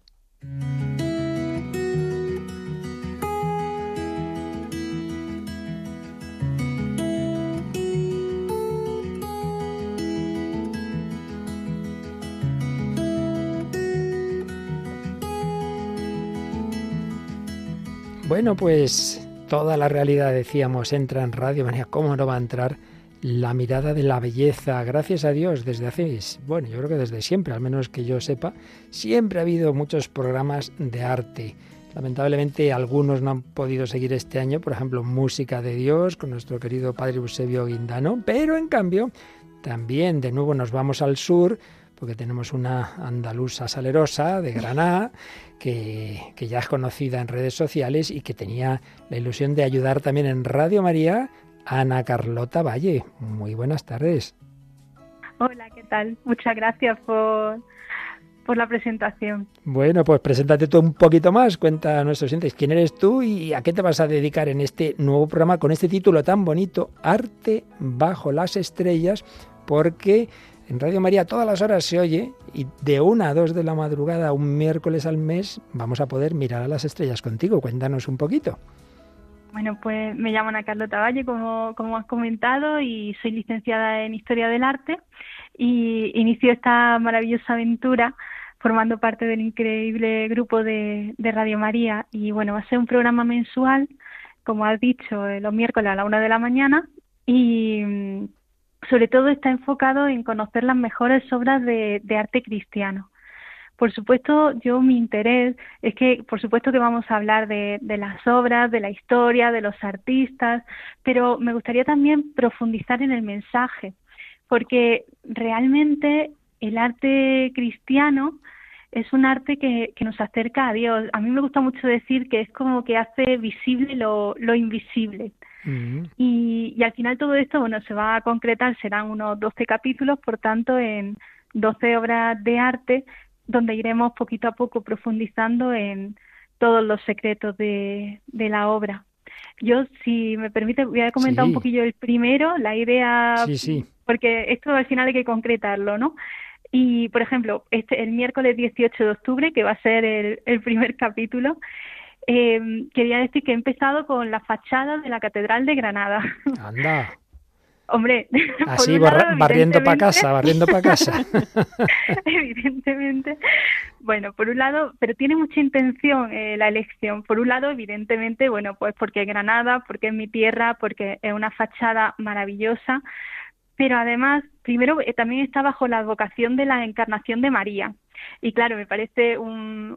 Bueno, pues toda la realidad, decíamos, entra en Radio María. ¿Cómo no va a entrar la mirada de la belleza? Gracias a Dios, desde hace, bueno, yo creo que desde siempre, al menos que yo sepa, siempre ha habido muchos programas de arte. Lamentablemente algunos no han podido seguir este año, por ejemplo, Música de Dios con nuestro querido padre Eusebio Guindano, pero en cambio también de nuevo nos vamos al sur porque tenemos una andaluza salerosa de Granada que, que, ya es conocida en redes sociales y que tenía la ilusión de ayudar también en Radio María Ana Carlota Valle. Muy buenas tardes. Hola, ¿qué tal? Muchas gracias por, por la presentación. Bueno, pues preséntate tú un poquito más, cuenta a nuestros oyentes quién eres tú y a qué te vas a dedicar en este nuevo programa con este título tan bonito, Arte bajo las estrellas, porque en Radio María todas las horas se oye y de una a dos de la madrugada, un miércoles al mes, vamos a poder mirar a las estrellas contigo. Cuéntanos un poquito. Bueno, pues me llamo Ana Carlota Valle, como, has comentado, y soy licenciada en Historia del Arte y inicio esta maravillosa aventura formando parte del increíble grupo de, de Radio María. Y bueno, va a ser un programa mensual, como has dicho, los miércoles a la una de la mañana y sobre todo está enfocado en conocer las mejores obras de, arte cristiano. Por supuesto, yo mi interés es que, por supuesto que vamos a hablar de, de, las obras, de la historia, de los artistas, pero me gustaría también profundizar en el mensaje, porque realmente el arte cristiano es un arte que, que nos acerca a Dios. A mí me gusta mucho decir que es como que hace visible lo, lo invisible. Y, y, al final todo esto, bueno, se va a concretar, serán unos 12 capítulos, por tanto, en 12 obras de arte, donde iremos poquito a poco profundizando en, todos los secretos de, de la obra. Yo, si me permite, voy a comentar Sí. un poquillo el primero, la idea, Sí, sí. porque esto al final hay que concretarlo, ¿no? Y, por ejemplo, este, el miércoles 18 de octubre, que va a ser el, el primer capítulo, eh, quería decir que he empezado con la fachada de la Catedral de Granada. Anda. Hombre, Así, un barra- lado, barriendo para casa, barriendo para casa. evidentemente. Bueno, por un lado, pero tiene mucha intención eh, la elección. Por un lado, evidentemente, bueno, pues porque es Granada, porque es mi tierra, porque es una fachada maravillosa. Pero además, primero, eh, también está bajo la advocación de la encarnación de María. Y claro, me parece un,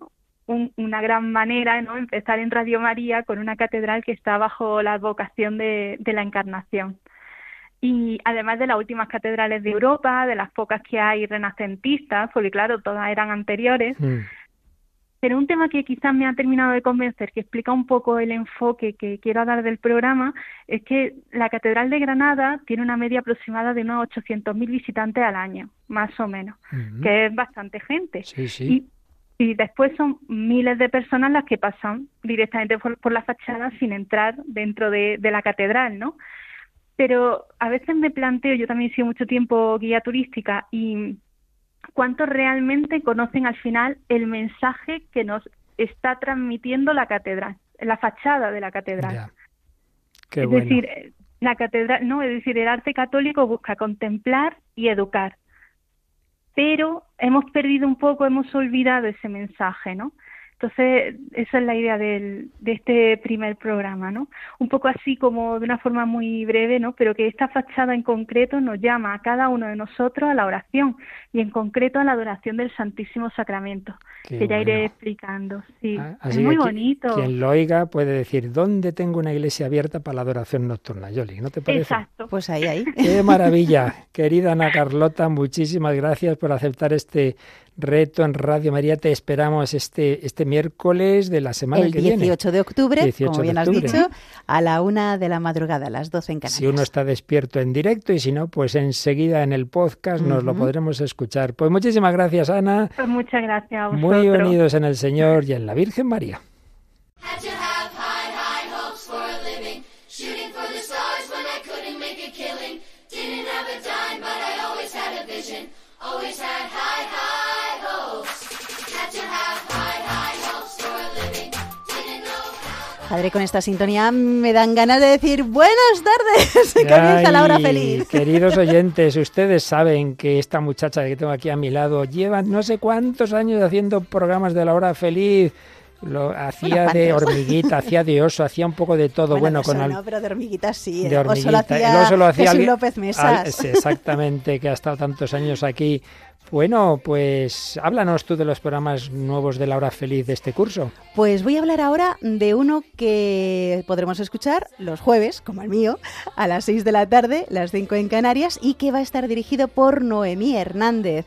un- una gran manera, ¿no? Empezar en Radio María con una catedral que está bajo la advocación de, de la encarnación y además de las últimas catedrales de Europa, de las pocas que hay renacentistas, porque claro, todas eran anteriores, Mm. pero un tema que quizás me ha terminado de convencer, que explica un poco el enfoque que quiero dar del programa, es que la Catedral de Granada tiene una media aproximada de unos 800.000 visitantes al año, más o menos, que es bastante gente. Sí, sí. Y, y después son miles de personas las que pasan directamente por, por la fachada sin entrar dentro de, de la catedral, ¿no? Pero a veces me planteo, yo también he sido mucho tiempo guía turística y cuántos realmente conocen al final el mensaje que nos está transmitiendo la catedral, la fachada de la catedral. Ya. Qué es bueno. decir, eh, la catedral, no, es decir, el arte católico busca contemplar y educar. Pero hemos perdido un poco, hemos olvidado ese mensaje, ¿no? Entonces, esa es la idea del, de este primer programa, ¿no? Un poco así como de una forma muy breve, ¿no? Pero que esta fachada en concreto nos llama a cada uno de nosotros a la oración y en concreto a la adoración del Santísimo Sacramento, Qué que ya iré explicando. Sí, Ah, es muy que bonito. Quien lo oiga puede decir, ¿dónde tengo una iglesia abierta para la adoración nocturna, Yoli? ¿No te parece? Exacto. Pues ahí, ahí. Qué maravilla. Querida Ana Carlota, muchísimas gracias por aceptar este reto en Radio María. Te esperamos este, este miércoles de la semana El que viene. 18 de octubre, 18 como bien octubre. has dicho, a la una de la madrugada, a las 12 en Canarias. Si uno está despierto en directo y si no, pues enseguida en el podcast nos lo podremos escuchar. Pues muchísimas gracias, Ana. Pues muchas gracias a vosotros. Muy unidos en el Señor y en la Virgen María. Padre, con esta sintonía me dan ganas de decir buenas tardes, que comienza la hora Ay, feliz. Queridos oyentes, ustedes saben que esta muchacha que tengo aquí a mi lado lleva no sé cuántos años haciendo programas de la hora feliz. Lo hacía Unos de hormiguita, hacía de oso, hacía un poco de todo. Bueno, de con al- no, pero de hormiguitas sí. de el oso lo hormiguita. hacía, El oso lo hacía Jesús López Mesas. al- exactamente, que ha estado tantos años aquí. Bueno, pues háblanos tú de los programas nuevos de la hora feliz de este curso. Pues voy a hablar ahora de uno que podremos escuchar los jueves, como el mío, a las 6 de la tarde, las 5 en Canarias, y que va a estar dirigido por Noemí Hernández.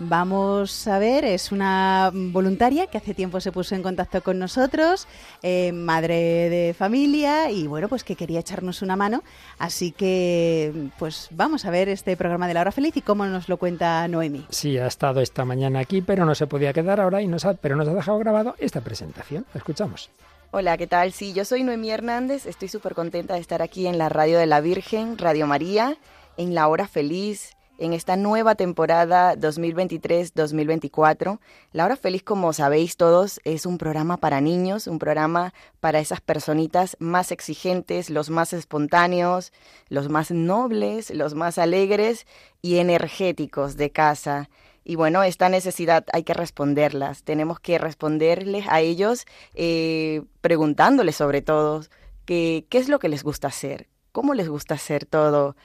Vamos a ver, es una voluntaria que hace tiempo se puso en contacto con nosotros, eh, madre de familia y bueno, pues que quería echarnos una mano. Así que, pues vamos a ver este programa de la hora feliz y cómo nos lo cuenta Noemí. Sí, ha estado esta mañana aquí, pero no se podía quedar ahora y nos ha, pero nos ha dejado grabado esta presentación. La escuchamos. Hola, ¿qué tal? Sí, yo soy Noemí Hernández, estoy súper contenta de estar aquí en la Radio de la Virgen, Radio María, en la hora feliz, en esta nueva temporada 2023-2024. La hora feliz, como sabéis todos, es un programa para niños, un programa para esas personitas más exigentes, los más espontáneos, los más nobles, los más alegres y energéticos de casa. Y bueno, esta necesidad hay que responderlas. Tenemos que responderles a ellos eh, preguntándoles sobre todo qué es lo que les gusta hacer, cómo les gusta hacer todo,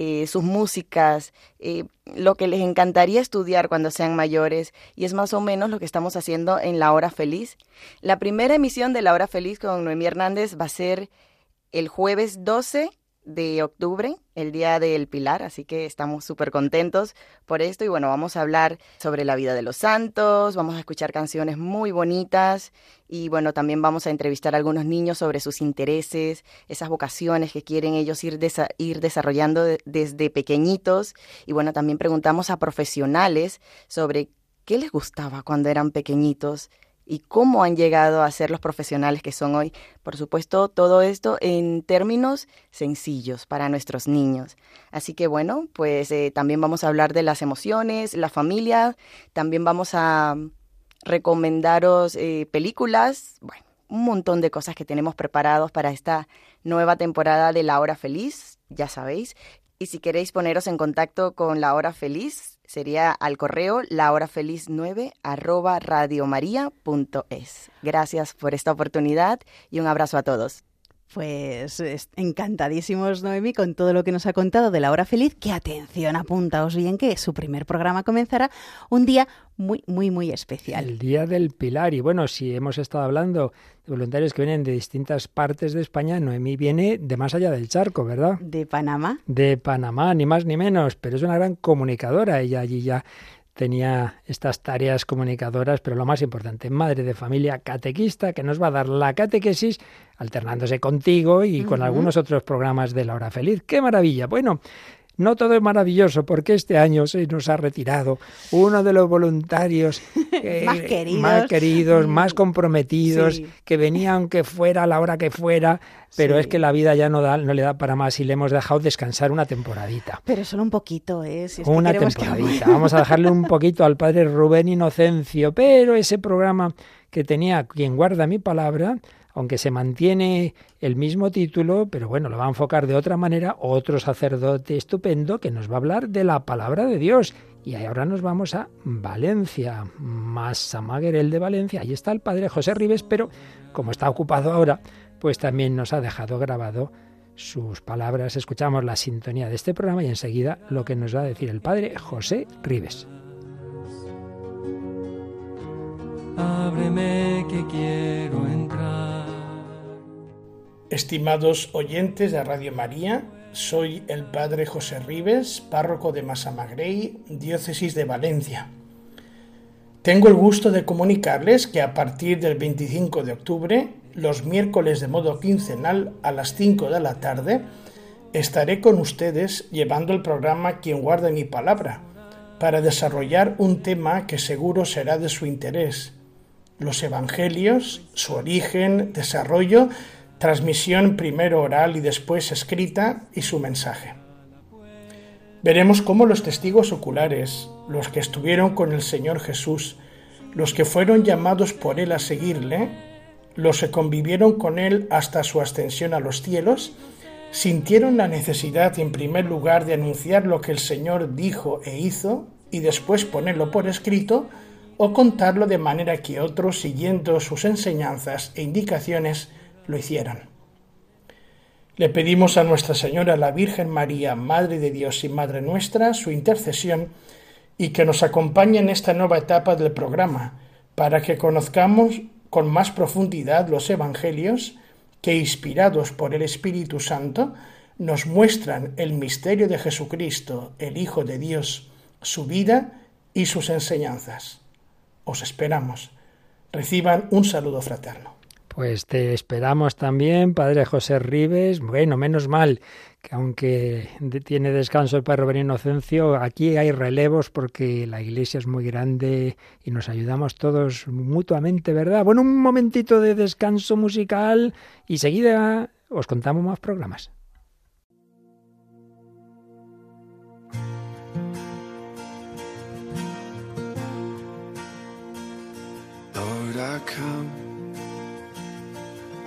eh, sus músicas, eh, lo que les encantaría estudiar cuando sean mayores. Y es más o menos lo que estamos haciendo en La Hora Feliz. La primera emisión de La Hora Feliz con Noemí Hernández va a ser el jueves 12 de octubre, el Día del Pilar, así que estamos súper contentos por esto. Y bueno, vamos a hablar sobre la vida de los santos, vamos a escuchar canciones muy bonitas y bueno, también vamos a entrevistar a algunos niños sobre sus intereses, esas vocaciones que quieren ellos ir, ir desarrollando de desde pequeñitos. Y bueno, también preguntamos a profesionales sobre qué les gustaba cuando eran pequeñitos y cómo han llegado a ser los profesionales que son hoy. Por supuesto, todo esto en términos sencillos para nuestros niños. Así que bueno, pues eh, también vamos a hablar de las emociones, la familia, también vamos a recomendaros eh, películas, bueno, un montón de cosas que tenemos preparados para esta nueva temporada de La Hora Feliz, ya sabéis. Y si queréis poneros en contacto con La Hora Feliz, sería al correo lahorafeliz9 arroba radiomaria.es. Gracias por esta oportunidad y un abrazo a todos. Pues encantadísimos, Noemi, con todo lo que nos ha contado de la hora feliz. Que atención, apuntaos bien que su primer programa comenzará un día muy, muy, muy especial. El Día del Pilar. Y bueno, si hemos estado hablando de voluntarios que vienen de distintas partes de España, Noemí viene de más allá del charco, ¿verdad? De Panamá. De Panamá, ni más ni menos, pero es una gran comunicadora. Ella allí ya tenía estas tareas comunicadoras, pero lo más importante, madre de familia catequista, que nos va a dar la catequesis alternándose contigo y con algunos otros programas de la hora feliz. ¡Qué maravilla! Bueno, no todo es maravilloso porque este año se nos ha retirado uno de los voluntarios eh, más, queridos. más, queridos, más comprometidos, sí. que venía aunque fuera a la hora que fuera, pero sí. es que la vida ya no, da, no le da para más y le hemos dejado descansar una temporadita. Pero solo un poquito, ¿eh? Si es una que temporadita. Que... Vamos a dejarle un poquito al padre Rubén Inocencio, pero ese programa que tenía Quien guarda mi palabra, aunque se mantiene el mismo título, pero bueno, lo va a enfocar de otra manera otro sacerdote estupendo que nos va a hablar de la palabra de Dios. Y ahora nos vamos a Valencia, Massamaguerel de Valencia. Ahí está el padre José Ribes, pero como está ocupado ahora, pues también nos ha dejado grabado sus palabras. Escuchamos la sintonía de este programa y enseguida lo que nos va a decir el padre José Ribes. Ábreme que quiero entrar. Estimados oyentes de Radio María, soy el padre José Ribes, párroco de Masamagrey, diócesis de Valencia. Tengo el gusto de comunicarles que a partir del 25 de octubre, los miércoles de modo quincenal a las 5 de la tarde, estaré con ustedes llevando el programa Quien guarda mi palabra, para desarrollar un tema que seguro será de su interés, los evangelios, su origen, desarrollo, transmisión primero oral y después escrita y su mensaje. Veremos cómo los testigos oculares, los que estuvieron con el Señor Jesús, los que fueron llamados por Él a seguirle, los que convivieron con Él hasta su ascensión a los cielos, sintieron la necesidad en primer lugar de anunciar lo que el Señor dijo e hizo y después ponerlo por escrito, o contarlo de manera que otros, siguiendo sus enseñanzas e indicaciones, lo hicieran. Le pedimos a Nuestra Señora, la Virgen María, Madre de Dios y Madre nuestra, su intercesión y que nos acompañe en esta nueva etapa del programa, para que conozcamos con más profundidad los Evangelios que, inspirados por el Espíritu Santo, nos muestran el misterio de Jesucristo, el Hijo de Dios, su vida y sus enseñanzas. Os esperamos. Reciban un saludo fraterno. Pues te esperamos también, Padre José Ribes. Bueno, menos mal que aunque tiene descanso el Padre Rubén aquí hay relevos porque la iglesia es muy grande y nos ayudamos todos mutuamente, ¿verdad? Bueno, un momentito de descanso musical y seguida os contamos más programas.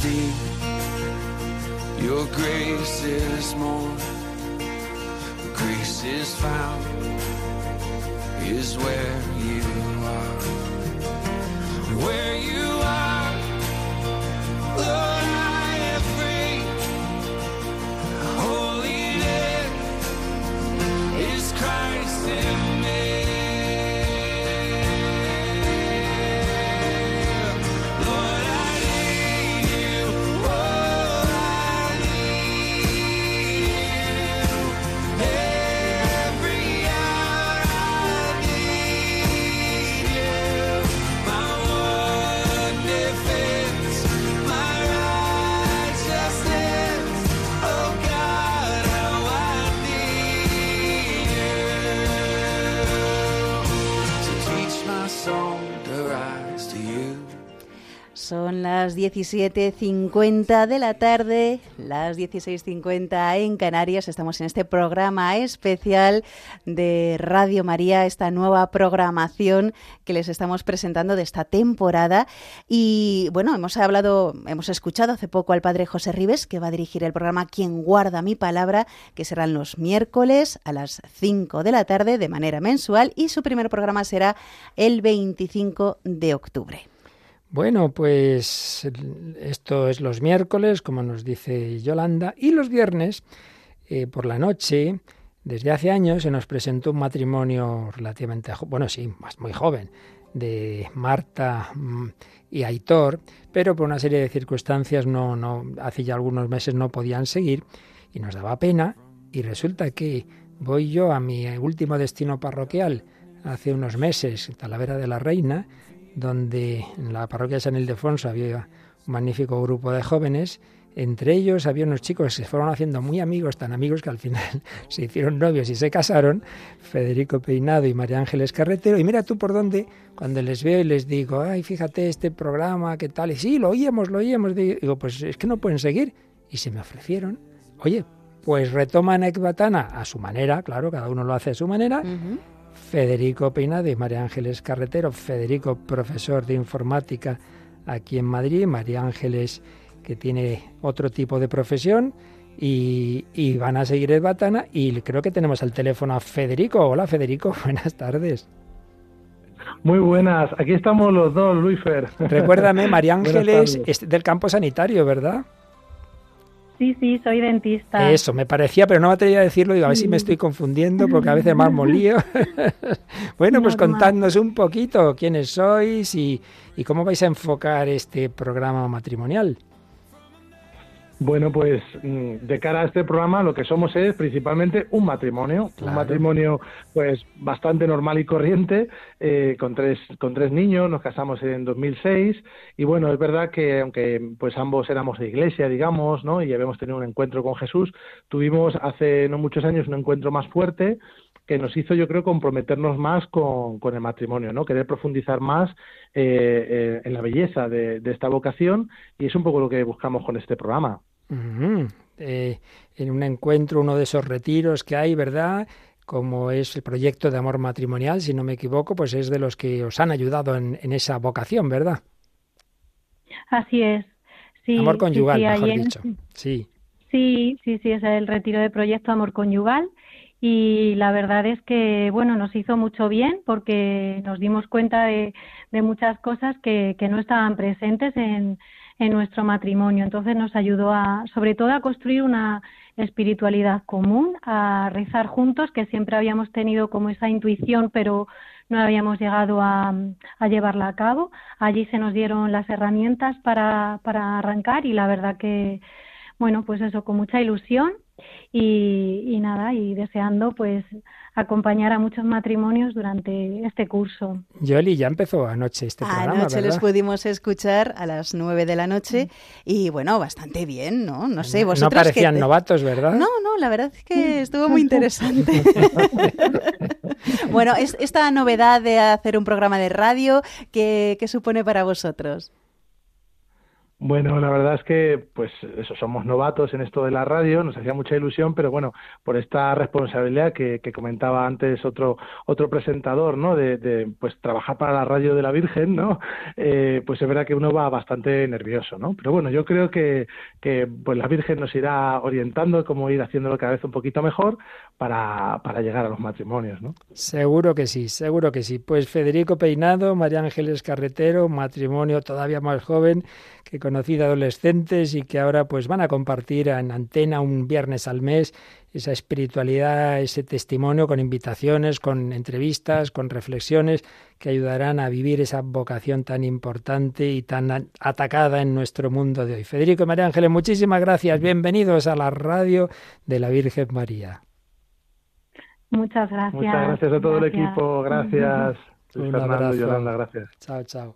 deep, your grace is more. Grace is found, is where you are. Where you Son las 17.50 de la tarde, las 16.50 en Canarias. Estamos en este programa especial de Radio María, esta nueva programación que les estamos presentando de esta temporada. Y bueno, hemos hablado, hemos escuchado hace poco al padre José Ribes, que va a dirigir el programa Quien guarda mi palabra, que serán los miércoles a las 5 de la tarde de manera mensual. Y su primer programa será el 25 de octubre. Bueno, pues esto es los miércoles, como nos dice Yolanda, y los viernes eh, por la noche, desde hace años, se nos presentó un matrimonio relativamente, bueno, sí, más muy joven, de Marta mm, y Aitor, pero por una serie de circunstancias no, no, hace ya algunos meses no podían seguir y nos daba pena y resulta que voy yo a mi último destino parroquial hace unos meses, Talavera de la Reina, donde en la parroquia de San Ildefonso había un magnífico grupo de jóvenes. Entre ellos había unos chicos que se fueron haciendo muy amigos, tan amigos que al final se hicieron novios y se casaron, Federico Peinado y María Ángeles Carretero. Y mira tú por dónde, cuando les veo y les digo, ay, fíjate este programa, qué tal. Y sí, lo oíamos, lo oíamos. Digo, pues es que no pueden seguir. Y se me ofrecieron, oye, pues retoman Ecbatana a su manera, claro, cada uno lo hace a su manera. Federico Peinado y María Ángeles Carretero. Federico, profesor de informática aquí en Madrid. María Ángeles, que tiene otro tipo de profesión. Y, y van a seguir el Batana. Y creo que tenemos al teléfono a Federico. Hola, Federico. Buenas tardes. Muy buenas, aquí estamos los dos, Luisfer. Recuérdame, María Ángeles es del campo sanitario, ¿verdad? Sí, sí, soy dentista. Eso, me parecía, pero no me atrevía a decirlo. Digo, a ver si me estoy confundiendo, porque a veces más lío. bueno, pues Normal. contadnos un poquito quiénes sois y, y cómo vais a enfocar este programa matrimonial. Bueno, pues mm, de cara a este programa lo que somos es principalmente un matrimonio, Claro. un matrimonio pues bastante normal y corriente, eh, con tres con tres niños, nos casamos en 2006 y bueno, es verdad que aunque pues ambos éramos de iglesia, digamos, ¿no? Y habíamos tenido un encuentro con Jesús, tuvimos hace no muchos años un encuentro más fuerte que nos hizo, yo creo, comprometernos más con, con el matrimonio, ¿no? Querer profundizar más eh, eh, en la belleza de, de esta vocación y es un poco lo que buscamos con este programa. Eh, en un encuentro, uno de esos retiros que hay, ¿verdad? Como es el proyecto de amor matrimonial, si no me equivoco, pues es de los que os han ayudado en, en esa vocación, ¿verdad? Así es. Sí, amor conyugal, sí, mejor en- dicho. Sí. Sí, sí, sí, es el retiro de proyecto Amor Conyugal y la verdad es que, bueno, nos hizo mucho bien porque nos dimos cuenta de, de muchas cosas que, que no estaban presentes en, en nuestro matrimonio. Entonces nos ayudó a, sobre todo a construir una espiritualidad común, a rezar juntos, que siempre habíamos tenido como esa intuición, pero no habíamos llegado a, a llevarla a cabo. Allí se nos dieron las herramientas para, para arrancar y la verdad que, bueno, pues eso, con mucha ilusión y, y nada, y deseando pues acompañar a muchos matrimonios durante este curso. Yoli, ya empezó anoche este programa, Anoche les ¿verdad? pudimos escuchar a las 9 de la noche y bueno, bastante bien, ¿no? No sé, no vosotros qué parecían novatos, ¿verdad? No, no, la verdad es que estuvo muy interesante. bueno, es, esta novedad de hacer un programa de radio, ¿qué, qué supone para vosotros? Bueno, la verdad es que, pues, eso, somos novatos en esto de la radio, nos hacía mucha ilusión, pero bueno, por esta responsabilidad que, que comentaba antes otro otro presentador, ¿no? De, de, pues, trabajar para la radio de la Virgen, ¿no? Eh, pues es verdad que uno va bastante nervioso, ¿no? Pero bueno, yo creo que, que pues la Virgen nos irá orientando cómo ir haciéndolo cada vez un poquito mejor para, para llegar a los matrimonios, ¿no? Seguro que sí, seguro que sí. Pues Federico Peinado, María Ángeles Carretero, matrimonio todavía más joven que conocido adolescentes y que ahora pues van a compartir en antena un viernes al mes esa espiritualidad, ese testimonio con invitaciones, con entrevistas, con reflexiones que ayudarán a vivir esa vocación tan importante y tan atacada en nuestro mundo de hoy. Federico y María Ángeles, muchísimas gracias. Bienvenidos a la radio de la Virgen María. Muchas gracias. Muchas gracias a todo gracias. el equipo. Gracias. Luis Un Fernando abrazo. y Yolanda, gracias. Chao, chao.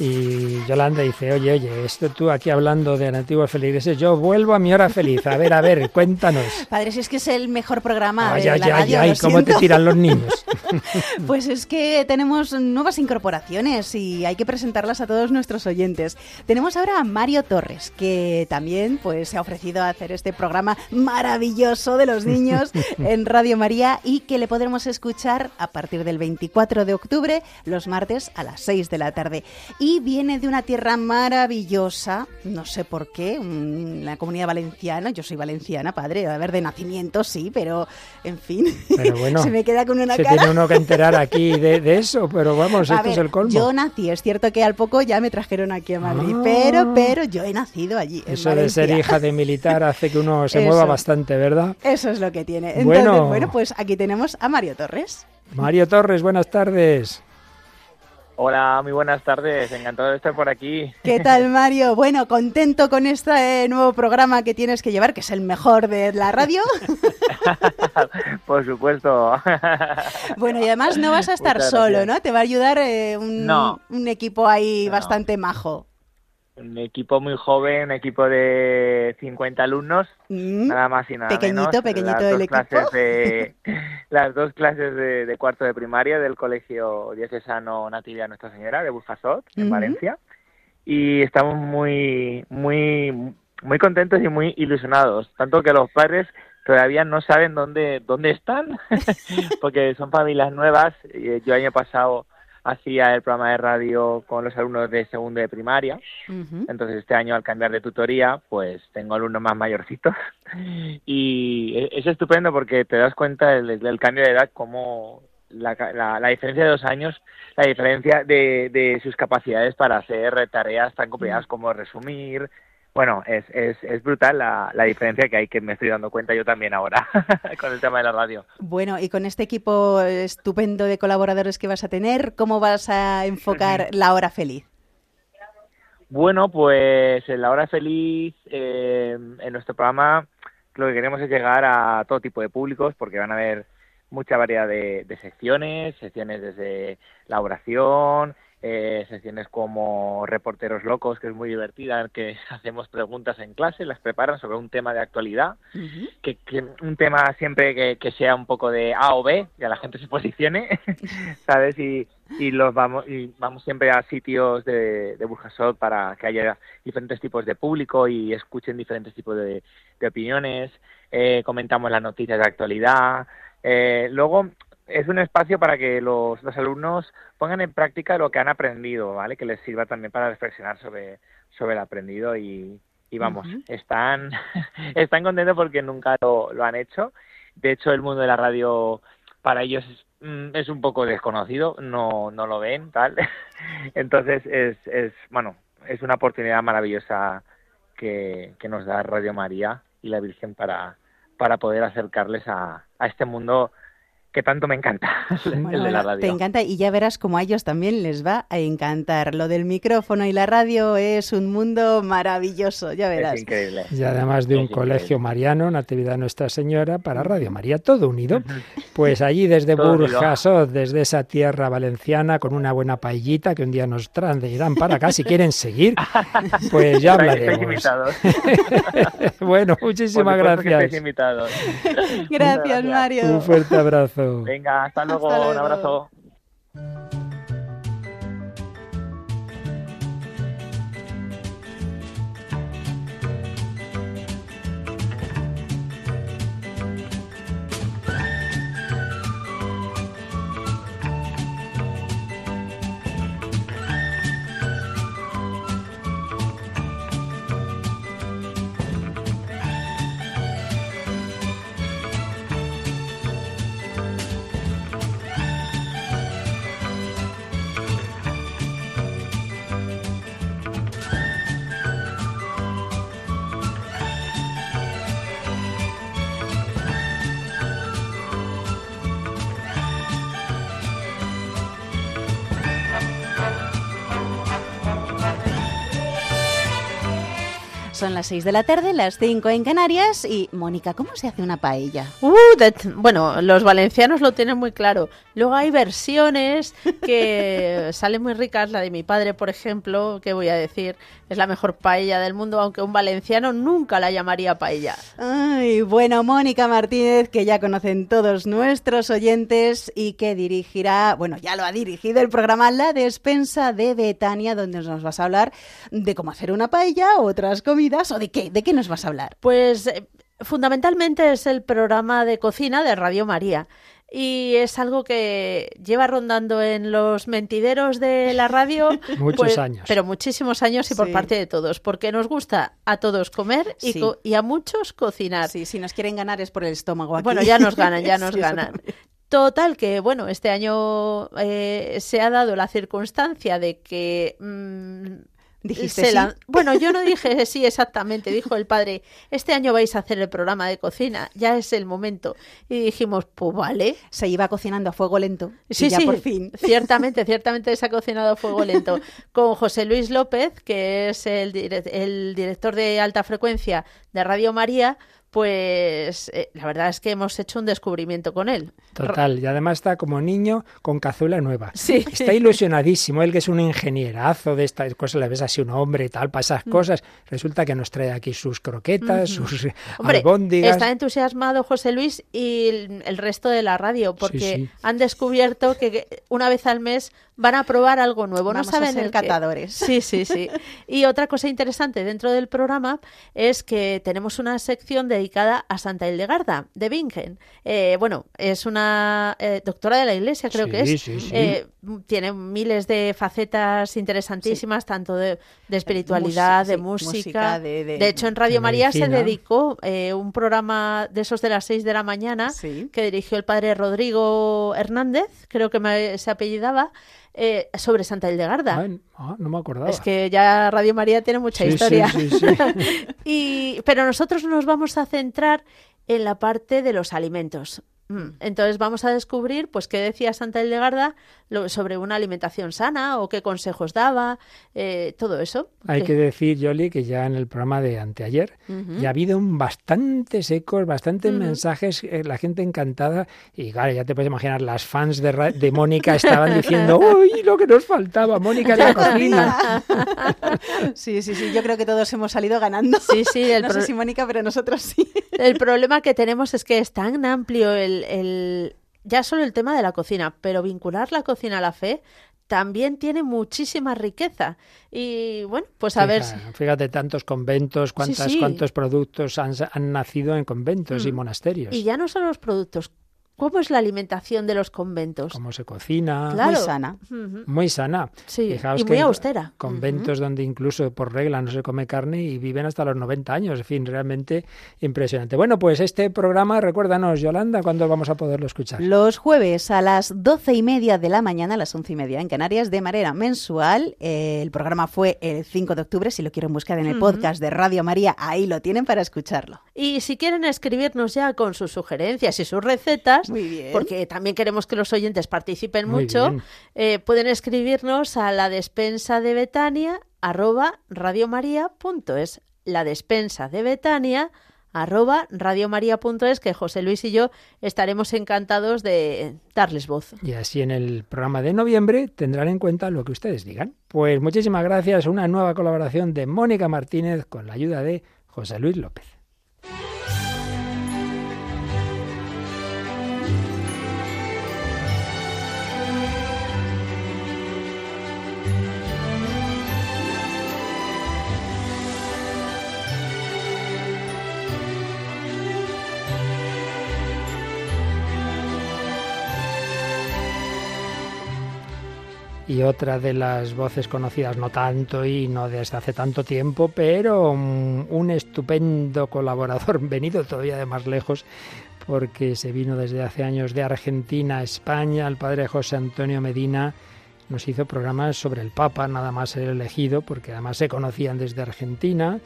Y Yolanda dice, oye, oye, esto tú aquí hablando de antiguos feligreses, yo vuelvo a mi hora feliz. A ver, a ver, cuéntanos. Padre, si es que es el mejor programa Ay, de ay, la ay, radio, ay, cómo te tiran los niños. Pues es que tenemos nuevas incorporaciones y hay que presentarlas a todos nuestros oyentes. Tenemos ahora a Mario Torres, que también pues, se ha ofrecido a hacer este programa maravilloso de los niños en Radio María y que le podremos escuchar a partir del 24 de octubre, los martes a las 6 de la tarde. Y viene de una tierra maravillosa, no sé por qué, la comunidad valenciana, yo soy valenciana, padre, a ver, de nacimiento sí, pero en fin, Pero bueno, se me queda con una se cara. tiene uno que enterar aquí de, de eso, pero vamos, A esto ver, es el colmo. Yo nací, es cierto que al poco ya me trajeron aquí a Madrid, Ah. pero, pero yo he nacido allí. en Eso de ser hija de militar hace que uno se Eso. mueva bastante, ¿verdad? Eso es lo que tiene. Entonces, Bueno. bueno. pues aquí tenemos a Mario Torres. Mario Torres, buenas tardes. Hola, muy buenas tardes. Encantado de estar por aquí. ¿Qué tal, Mario? Bueno, contento con este eh, nuevo programa que tienes que llevar, que es el mejor de la radio. Por supuesto. bueno, y además no vas a estar Muchas solo, gracias. ¿no? Te va a ayudar eh, un, No. un equipo ahí No. bastante majo. Un equipo muy joven, un equipo de 50 alumnos, nada más y nada. Pequeñito, menos. pequeñito las del equipo. de Las dos clases de, de cuarto de primaria del Colegio Diocesano Natividad Nuestra Señora de Burjasot, en. Valencia. Y estamos muy, muy, muy contentos y muy ilusionados. Tanto que los padres todavía no saben dónde, dónde están, porque son familias nuevas. Y Yo año pasado hacía el programa de radio con los alumnos de segundo de primaria. Entonces este año al cambiar de tutoría, pues tengo alumnos más mayorcitos y e- es estupendo porque te das cuenta del, del cambio de edad, como la, la, la diferencia de dos años, la diferencia de, de sus capacidades para hacer tareas tan complicadas como resumir. Bueno, es, es, es brutal la, la diferencia que hay, que me estoy dando cuenta yo también ahora con el tema de la radio. Bueno, y con este equipo estupendo de colaboradores que vas a tener, ¿cómo vas a enfocar la hora feliz? Bueno, pues en la hora feliz, eh, en nuestro programa, lo que queremos es llegar a todo tipo de públicos, porque van a haber mucha variedad de, de secciones, secciones desde la oración, eh, secciones como reporteros locos, que es muy divertida, que hacemos preguntas en clase, las preparan sobre un tema de actualidad, que, que un tema siempre que, que sea un poco de A o B, que la gente se posicione, ¿sabes? Y, y los vamos y vamos siempre a sitios de, de Burjasot para que haya diferentes tipos de público y escuchen diferentes tipos de, de opiniones, eh, comentamos las noticias de actualidad, eh, luego es un espacio para que los, los alumnos pongan en práctica lo que han aprendido, ¿vale? Que les sirva también para reflexionar sobre, sobre el aprendido y, y vamos, están, están contentos porque nunca lo, lo han hecho. De hecho, el mundo de la radio para ellos es, mm, es un poco desconocido, no, no lo ven, tal. Entonces, es, es, bueno, es una oportunidad maravillosa que, que nos da Radio María y la Virgen para, para poder acercarles a, a este mundo que tanto me encanta, el de la radio. Te encanta y ya verás como a ellos también les va a encantar. Lo del micrófono y la radio es un mundo maravilloso, ya verás. Es increíble. Y además de un Es colegio mariano, Natividad Nuestra Señora, para Radio María, todo unido. Pues allí desde. Burjasot, desde esa tierra valenciana, con una buena paellita que un día nos traerán para acá, si quieren seguir, pues ya hablaremos. bueno, muchísimas gracias. Gracias, Mario. Un fuerte abrazo. Venga, hasta luego, Hasta un abrazo. Las 6 de la tarde, las 5 en Canarias y Mónica, ¿cómo se hace una paella? Uh, bueno, los valencianos lo tienen muy claro. Luego hay versiones que salen muy ricas. La de mi padre, por ejemplo, que voy a decir, es la mejor paella del mundo, aunque un valenciano nunca la llamaría paella. Ay, bueno, Mónica Martínez, que ya conocen todos nuestros oyentes y que dirigirá, bueno, ya lo ha dirigido el programa La Despensa de Betania, donde nos vas a hablar de cómo hacer una paella, otras comidas, o de qué, de qué nos vas a hablar. Pues eh, fundamentalmente es el programa de cocina de Radio María. Y es algo que lleva rondando en los mentideros de la radio. Muchos pues, años. Pero muchísimos años y por Sí. parte de todos. Porque nos gusta a todos comer y, Sí. co- y a muchos cocinar. Sí, si nos quieren ganar es por el estómago aquí. Bueno, ya nos ganan, ya nos Sí, ganan. Total, que bueno, este año eh, se ha dado la circunstancia de que... mm, Dijiste sí. lan- Bueno, yo no dije sí exactamente, dijo el padre, este año vais a hacer el programa de cocina, ya es el momento. Y dijimos, pues vale. Se iba cocinando a fuego lento. Sí, y ya sí, por fin. ciertamente, ciertamente se ha cocinado a fuego lento. Con José Luis López, que es el, dire- el director de alta frecuencia de Radio María, pues eh, la verdad es que hemos hecho un descubrimiento con él. Total, y además está como niño con cazuela nueva. Sí. Está ilusionadísimo, él que es un ingenierazo de estas cosas, le ves así un hombre y tal, para esas Mm. cosas. Resulta que nos trae aquí sus croquetas, sus Hombre, albóndigas. está entusiasmado José Luis y el, el resto de la radio porque sí. han descubierto que una vez al mes van a probar algo nuevo. Vamos no a saben ser el qué. catadores. Sí, sí, sí. Y otra cosa interesante dentro del programa es que tenemos una sección dedicada a Santa Hildegarda de Bingen. Eh, bueno, es una eh, doctora de la Iglesia, creo Sí, que es. sí, sí. Eh, tiene miles de facetas interesantísimas, tanto de, de espiritualidad, de música. música, de- de- hecho, en Radio María se dedicó eh, un programa de esos de las 6 de la mañana que dirigió el padre Rodrigo Hernández, creo que me- se apellidaba, eh, sobre Santa Hildegarda. Ay, ah, no me acordaba. Es que ya Radio María tiene mucha sí, historia. sí, sí. y, pero nosotros nos vamos a centrar en la parte de los alimentos. Mm. Entonces vamos a descubrir, pues, qué decía Santa Hildegarda lo- sobre una alimentación sana o qué consejos daba, eh, todo eso. Hay que decir, Yoli, que ya en el programa de anteayer ya ha habido un bastantes ecos, bastantes mensajes, eh, la gente encantada. Y claro, ya te puedes imaginar, las fans de, Ra- de Mónica estaban diciendo, ¡Uy, lo que nos faltaba! Mónica en la cocina. Sí, sí, sí, yo creo que todos hemos salido ganando. Sí, sí, el no sé si Mónica, pero nosotros sí. El problema que tenemos es que es tan amplio el, el- ya solo el tema de la cocina, pero vincular la cocina a la fe también tiene muchísima riqueza. Y bueno, pues a ver. Fíjate, tantos conventos, cuántas, sí. cuántos productos han, han nacido en conventos y Mm. monasterios. Y ya no son los productos. ¿Cómo es la alimentación de los conventos? Cómo se cocina. Claro. Muy sana. Muy sana. Sí, Fijaos y muy que austera. Conventos donde incluso por regla no se come carne y viven hasta los 90 años. En fin, realmente impresionante. Bueno, pues este programa, recuérdanos, Yolanda, ¿cuándo vamos a poderlo escuchar? Los jueves a las doce y media de la mañana, a las once y media en Canarias, de manera mensual. Eh, el programa fue el 5 de octubre. Si lo quieren buscar en el podcast de Radio María, ahí lo tienen para escucharlo. Y si quieren escribirnos ya con sus sugerencias y sus recetas, Muy bien. porque también queremos que los oyentes participen Muy mucho, eh, pueden escribirnos a la despensa de Betania arroba radiomaria.es. La despensa de Betania arroba radiomaria.es que José Luis y yo estaremos encantados de darles voz. Y así en el programa de noviembre tendrán en cuenta lo que ustedes digan. Pues muchísimas gracias. Una nueva colaboración de Mónica Martínez con la ayuda de José Luis López. Y otra de las voces conocidas, no tanto y no desde hace tanto tiempo, pero un, estupendo colaborador, venido todavía de más lejos, porque se vino desde hace años de Argentina a España, el padre José Antonio Medina nos hizo programas sobre el Papa, nada más ser elegido, porque además se conocían desde Argentina,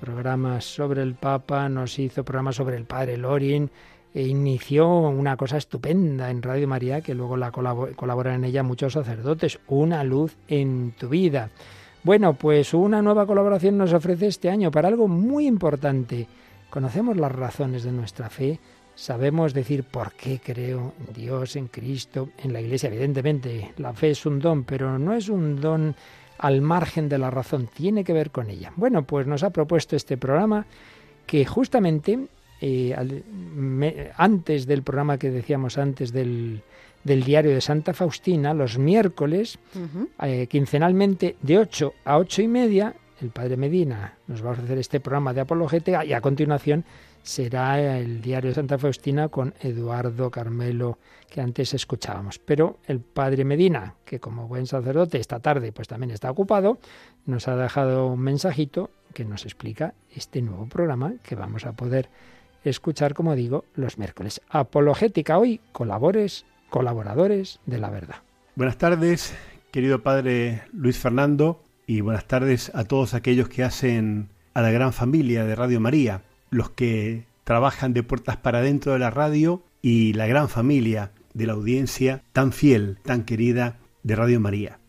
programas sobre el Papa, nos hizo programas sobre el padre Lorin, e inició una cosa estupenda en Radio María, que luego la colabo- colaboran en ella muchos sacerdotes, una luz en tu vida. Bueno, pues una nueva colaboración nos ofrece este año para algo muy importante. Conocemos las razones de nuestra fe, sabemos decir por qué creo en Dios, en Cristo, en la Iglesia. Evidentemente, la fe es un don, pero no es un don al margen de la razón, tiene que ver con ella. Bueno, pues nos ha propuesto este programa que justamente eh, al- me- antes del programa que decíamos antes del, del diario de Santa Faustina, los miércoles, eh, quincenalmente de 8 a 8 y media, el padre Medina nos va a ofrecer este programa de apologética y a continuación será el diario de Santa Faustina con Eduardo Carmelo que antes escuchábamos. Pero el padre Medina, que como buen sacerdote esta tarde pues también está ocupado, nos ha dejado un mensajito que nos explica este nuevo programa que vamos a poder escuchar, como digo, los miércoles. Apologética hoy, colabores, colaboradores de la verdad. Buenas tardes, querido padre Luis Fernando, y buenas tardes a todos aquellos que hacen a la gran familia de Radio María, los que trabajan de puertas para adentro de la radio y la gran familia de la audiencia tan fiel, tan querida de Radio María.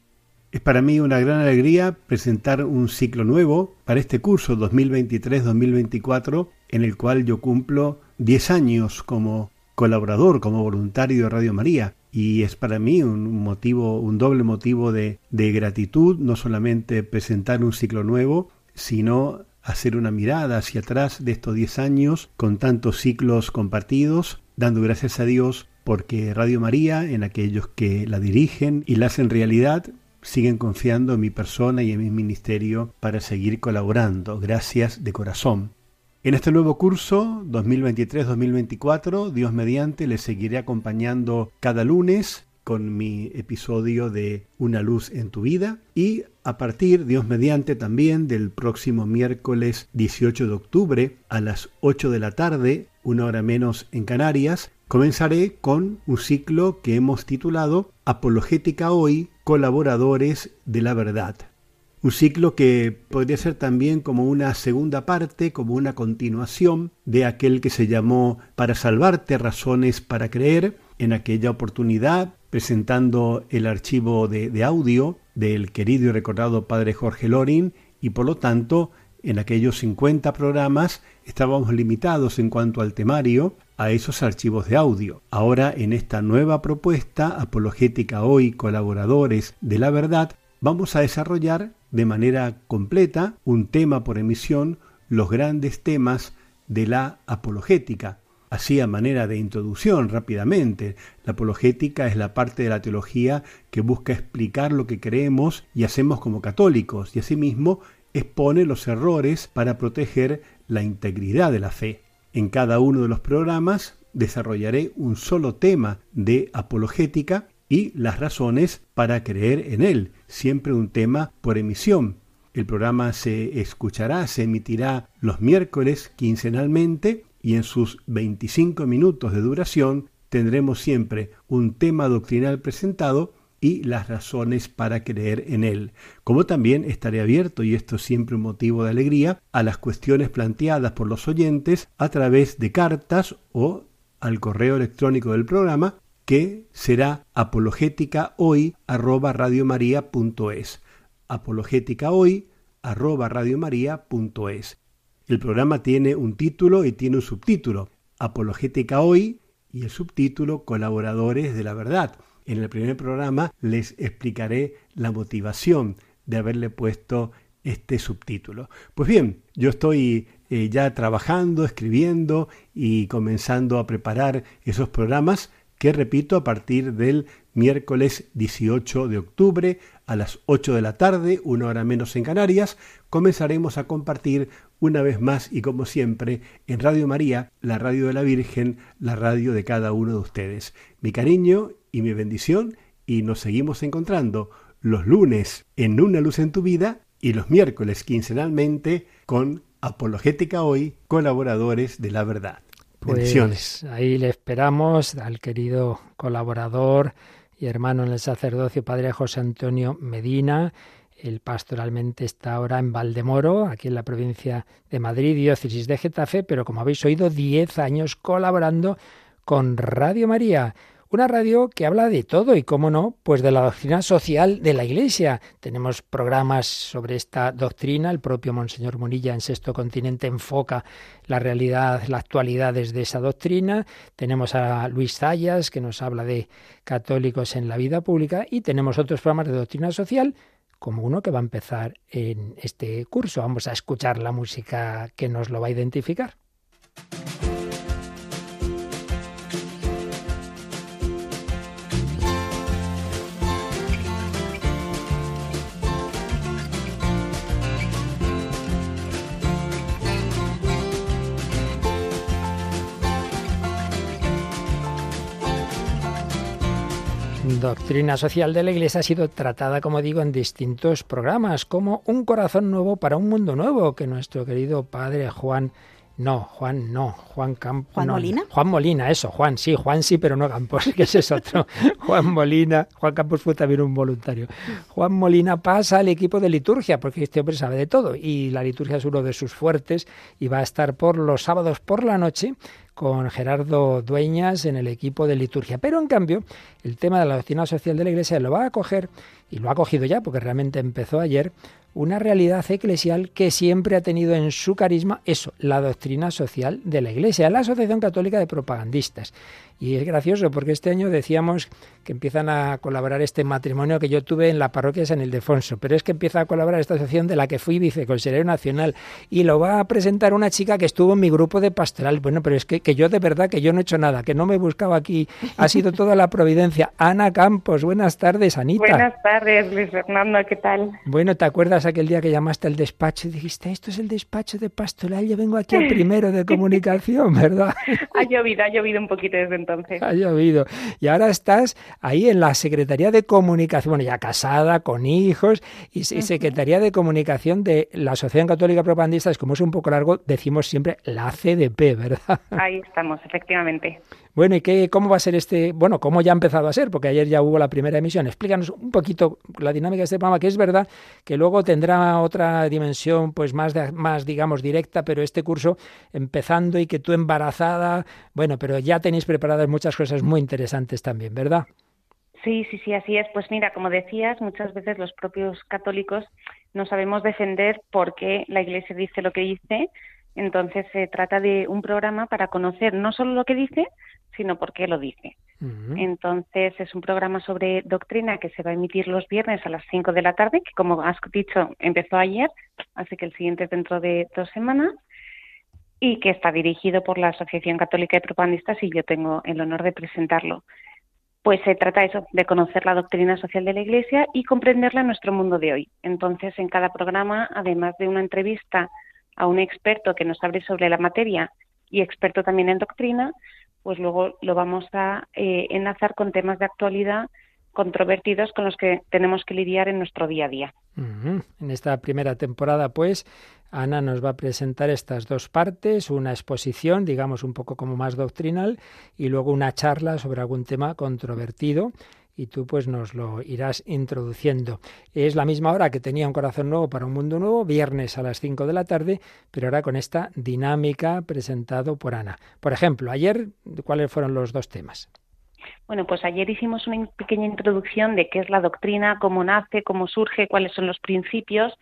Es para mí una gran alegría presentar un ciclo nuevo para este curso 2023-2024 en el cual yo cumplo 10 años como colaborador, como voluntario de Radio María. Y es para mí un motivo, un doble motivo de, de gratitud, no solamente presentar un ciclo nuevo, sino hacer una mirada hacia atrás de estos 10 años con tantos ciclos compartidos, dando gracias a Dios porque Radio María, en aquellos que la dirigen y la hacen realidad, siguen confiando en mi persona y en mi ministerio para seguir colaborando. Gracias de corazón. En este nuevo curso 2023-2024, Dios mediante, les seguiré acompañando cada lunes con mi episodio de Una luz en tu vida y a partir, Dios mediante, también del próximo miércoles 18 de octubre a las 8 de la tarde, una hora menos en Canarias, comenzaré con un ciclo que hemos titulado Apologética hoy, colaboradores de la verdad. Un ciclo que podría ser también como una segunda parte, como una continuación de aquel que se llamó Para salvarte, razones para creer, en aquella oportunidad presentando el archivo de, audio del querido y recordado padre Jorge Lorin y por lo tanto en aquellos 50 programas estábamos limitados en cuanto al temario a esos archivos de audio. Ahora en esta nueva propuesta, Apologética Hoy, colaboradores de la verdad, vamos a desarrollar de manera completa un tema por emisión, los grandes temas de la apologética. Así a manera de introducción rápidamente, la apologética es la parte de la teología que busca explicar lo que creemos y hacemos como católicos y asimismo expone los errores para proteger la integridad de la fe. En cada uno de los programas desarrollaré un solo tema de apologética y las razones para creer en él, siempre un tema por emisión. El programa se escuchará, se emitirá los miércoles quincenalmente y en sus 25 minutos de duración tendremos siempre un tema doctrinal presentado y las razones para creer en él. Como también estaré abierto, y esto es siempre un motivo de alegría, a las cuestiones planteadas por los oyentes a través de cartas o al correo electrónico del programa que será apologéticahoy@radiomaria.es. apologéticahoy@radiomaria.es. El programa tiene un título y tiene un subtítulo. Apologética hoy y el subtítulo Colaboradores de la Verdad. En el primer programa les explicaré la motivación de haberle puesto este subtítulo. Pues bien, yo estoy eh, ya trabajando, escribiendo y comenzando a preparar esos programas que repito a partir del miércoles 18 de octubre a las 8 de la tarde, una hora menos en Canarias, comenzaremos a compartir una vez más y como siempre en Radio María, la radio de la Virgen, la radio de cada uno de ustedes. Mi cariño y mi bendición y nos seguimos encontrando los lunes en Una Luz en tu Vida y los miércoles quincenalmente con Apologética Hoy, colaboradores de la verdad. Pues ahí le esperamos al querido colaborador y hermano en el sacerdocio, Padre José Antonio Medina. El pastoralmente está ahora en Valdemoro, aquí en la provincia de Madrid, diócesis de Getafe, pero como habéis oído, 10 años colaborando con Radio María. Una radio que habla de todo y, cómo no, pues de la doctrina social de la Iglesia. Tenemos programas sobre esta doctrina. El propio Monseñor Munilla en Sexto Continente enfoca la realidad, la actualidad desde esa doctrina. Tenemos a Luis Zayas, que nos habla de católicos en la vida pública. Y tenemos otros programas de doctrina social, como uno que va a empezar en este curso. Vamos a escuchar la música que nos lo va a identificar. Doctrina social de la Iglesia ha sido tratada, como digo, en distintos programas, como un corazón nuevo para un mundo nuevo, que nuestro querido padre Juan no, Juan no, Juan Campos. ¿Juan Molina? Juan Molina, eso, Juan sí, Juan sí, pero no Campos, que ese es otro. Juan Molina, Juan Campos fue también un voluntario. Juan Molina pasa al equipo de liturgia, porque este hombre sabe de todo, y la liturgia es uno de sus fuertes, y va a estar por los sábados por la noche con Gerardo Dueñas en el equipo de liturgia. Pero en cambio, el tema de la doctrina social de la Iglesia lo va a coger, y lo ha cogido ya, porque realmente empezó ayer, una realidad eclesial que siempre ha tenido en su carisma eso, la doctrina social de la Iglesia, la Asociación Católica de Propagandistas. Y es gracioso porque este año decíamos que empiezan a colaborar este matrimonio que yo tuve en la parroquia de San Ildefonso, pero es que empieza a colaborar esta asociación de la que fui viceconsejero nacional y lo va a presentar una chica que estuvo en mi grupo de pastoral. Bueno, pero es que, que yo de verdad que yo no he hecho nada, que no me he buscado aquí, ha sido toda la providencia. Ana Campos, buenas tardes, Anita. Buenas tardes, Luis Fernando, ¿qué tal? Bueno, ¿te acuerdas aquel día que llamaste al despacho y dijiste, esto es el despacho de pastoral, yo vengo aquí al primero de comunicación, ¿verdad? ha llovido, ha llovido un poquito desde entonces. Ha llovido. Y ahora estás ahí en la Secretaría de Comunicación, bueno, ya casada, con hijos, y, Secretaría de Comunicación de la Asociación Católica Propagandistas, como es un poco largo, decimos siempre la CDP, ¿verdad? Ahí estamos, efectivamente. Bueno, ¿y qué, cómo va a ser este? Bueno, ¿cómo ya ha empezado a ser? Porque ayer ya hubo la primera emisión. Explícanos un poquito la dinámica de este programa, que es verdad que luego tendrá otra dimensión, pues más, más digamos, directa, pero este curso empezando y que tú embarazada, bueno, pero ya tenéis preparadas muchas cosas muy interesantes también, ¿verdad? Sí, sí, sí, así es. Pues mira, como decías, muchas veces los propios católicos no sabemos defender por qué la Iglesia dice lo que dice. Entonces se trata de un programa para conocer no solo lo que dice, sino por qué lo dice. Entonces es un programa sobre doctrina que se va a emitir los viernes a las 5 de la tarde, que como has dicho empezó ayer, así que el siguiente es dentro de dos semanas, y que está dirigido por la Asociación Católica de Propagandistas y yo tengo el honor de presentarlo. Pues se trata eso, de conocer la doctrina social de la Iglesia y comprenderla en nuestro mundo de hoy. Entonces, en cada programa, además de una entrevista a un experto que nos hable sobre la materia y experto también en doctrina, pues luego lo vamos a eh, enlazar con temas de actualidad controvertidos con los que tenemos que lidiar en nuestro día a día. En esta primera temporada, pues, Ana nos va a presentar estas dos partes, una exposición, digamos, un poco como más doctrinal, y luego una charla sobre algún tema controvertido y tú pues nos lo irás introduciendo. Es la misma hora que tenía un corazón nuevo para un mundo nuevo, viernes a las 5 de la tarde, pero ahora con esta dinámica presentado por Ana. Por ejemplo, ayer, ¿cuáles fueron los dos temas? Bueno, pues ayer hicimos una pequeña introducción de qué es la doctrina, cómo nace, cómo surge, cuáles son los principios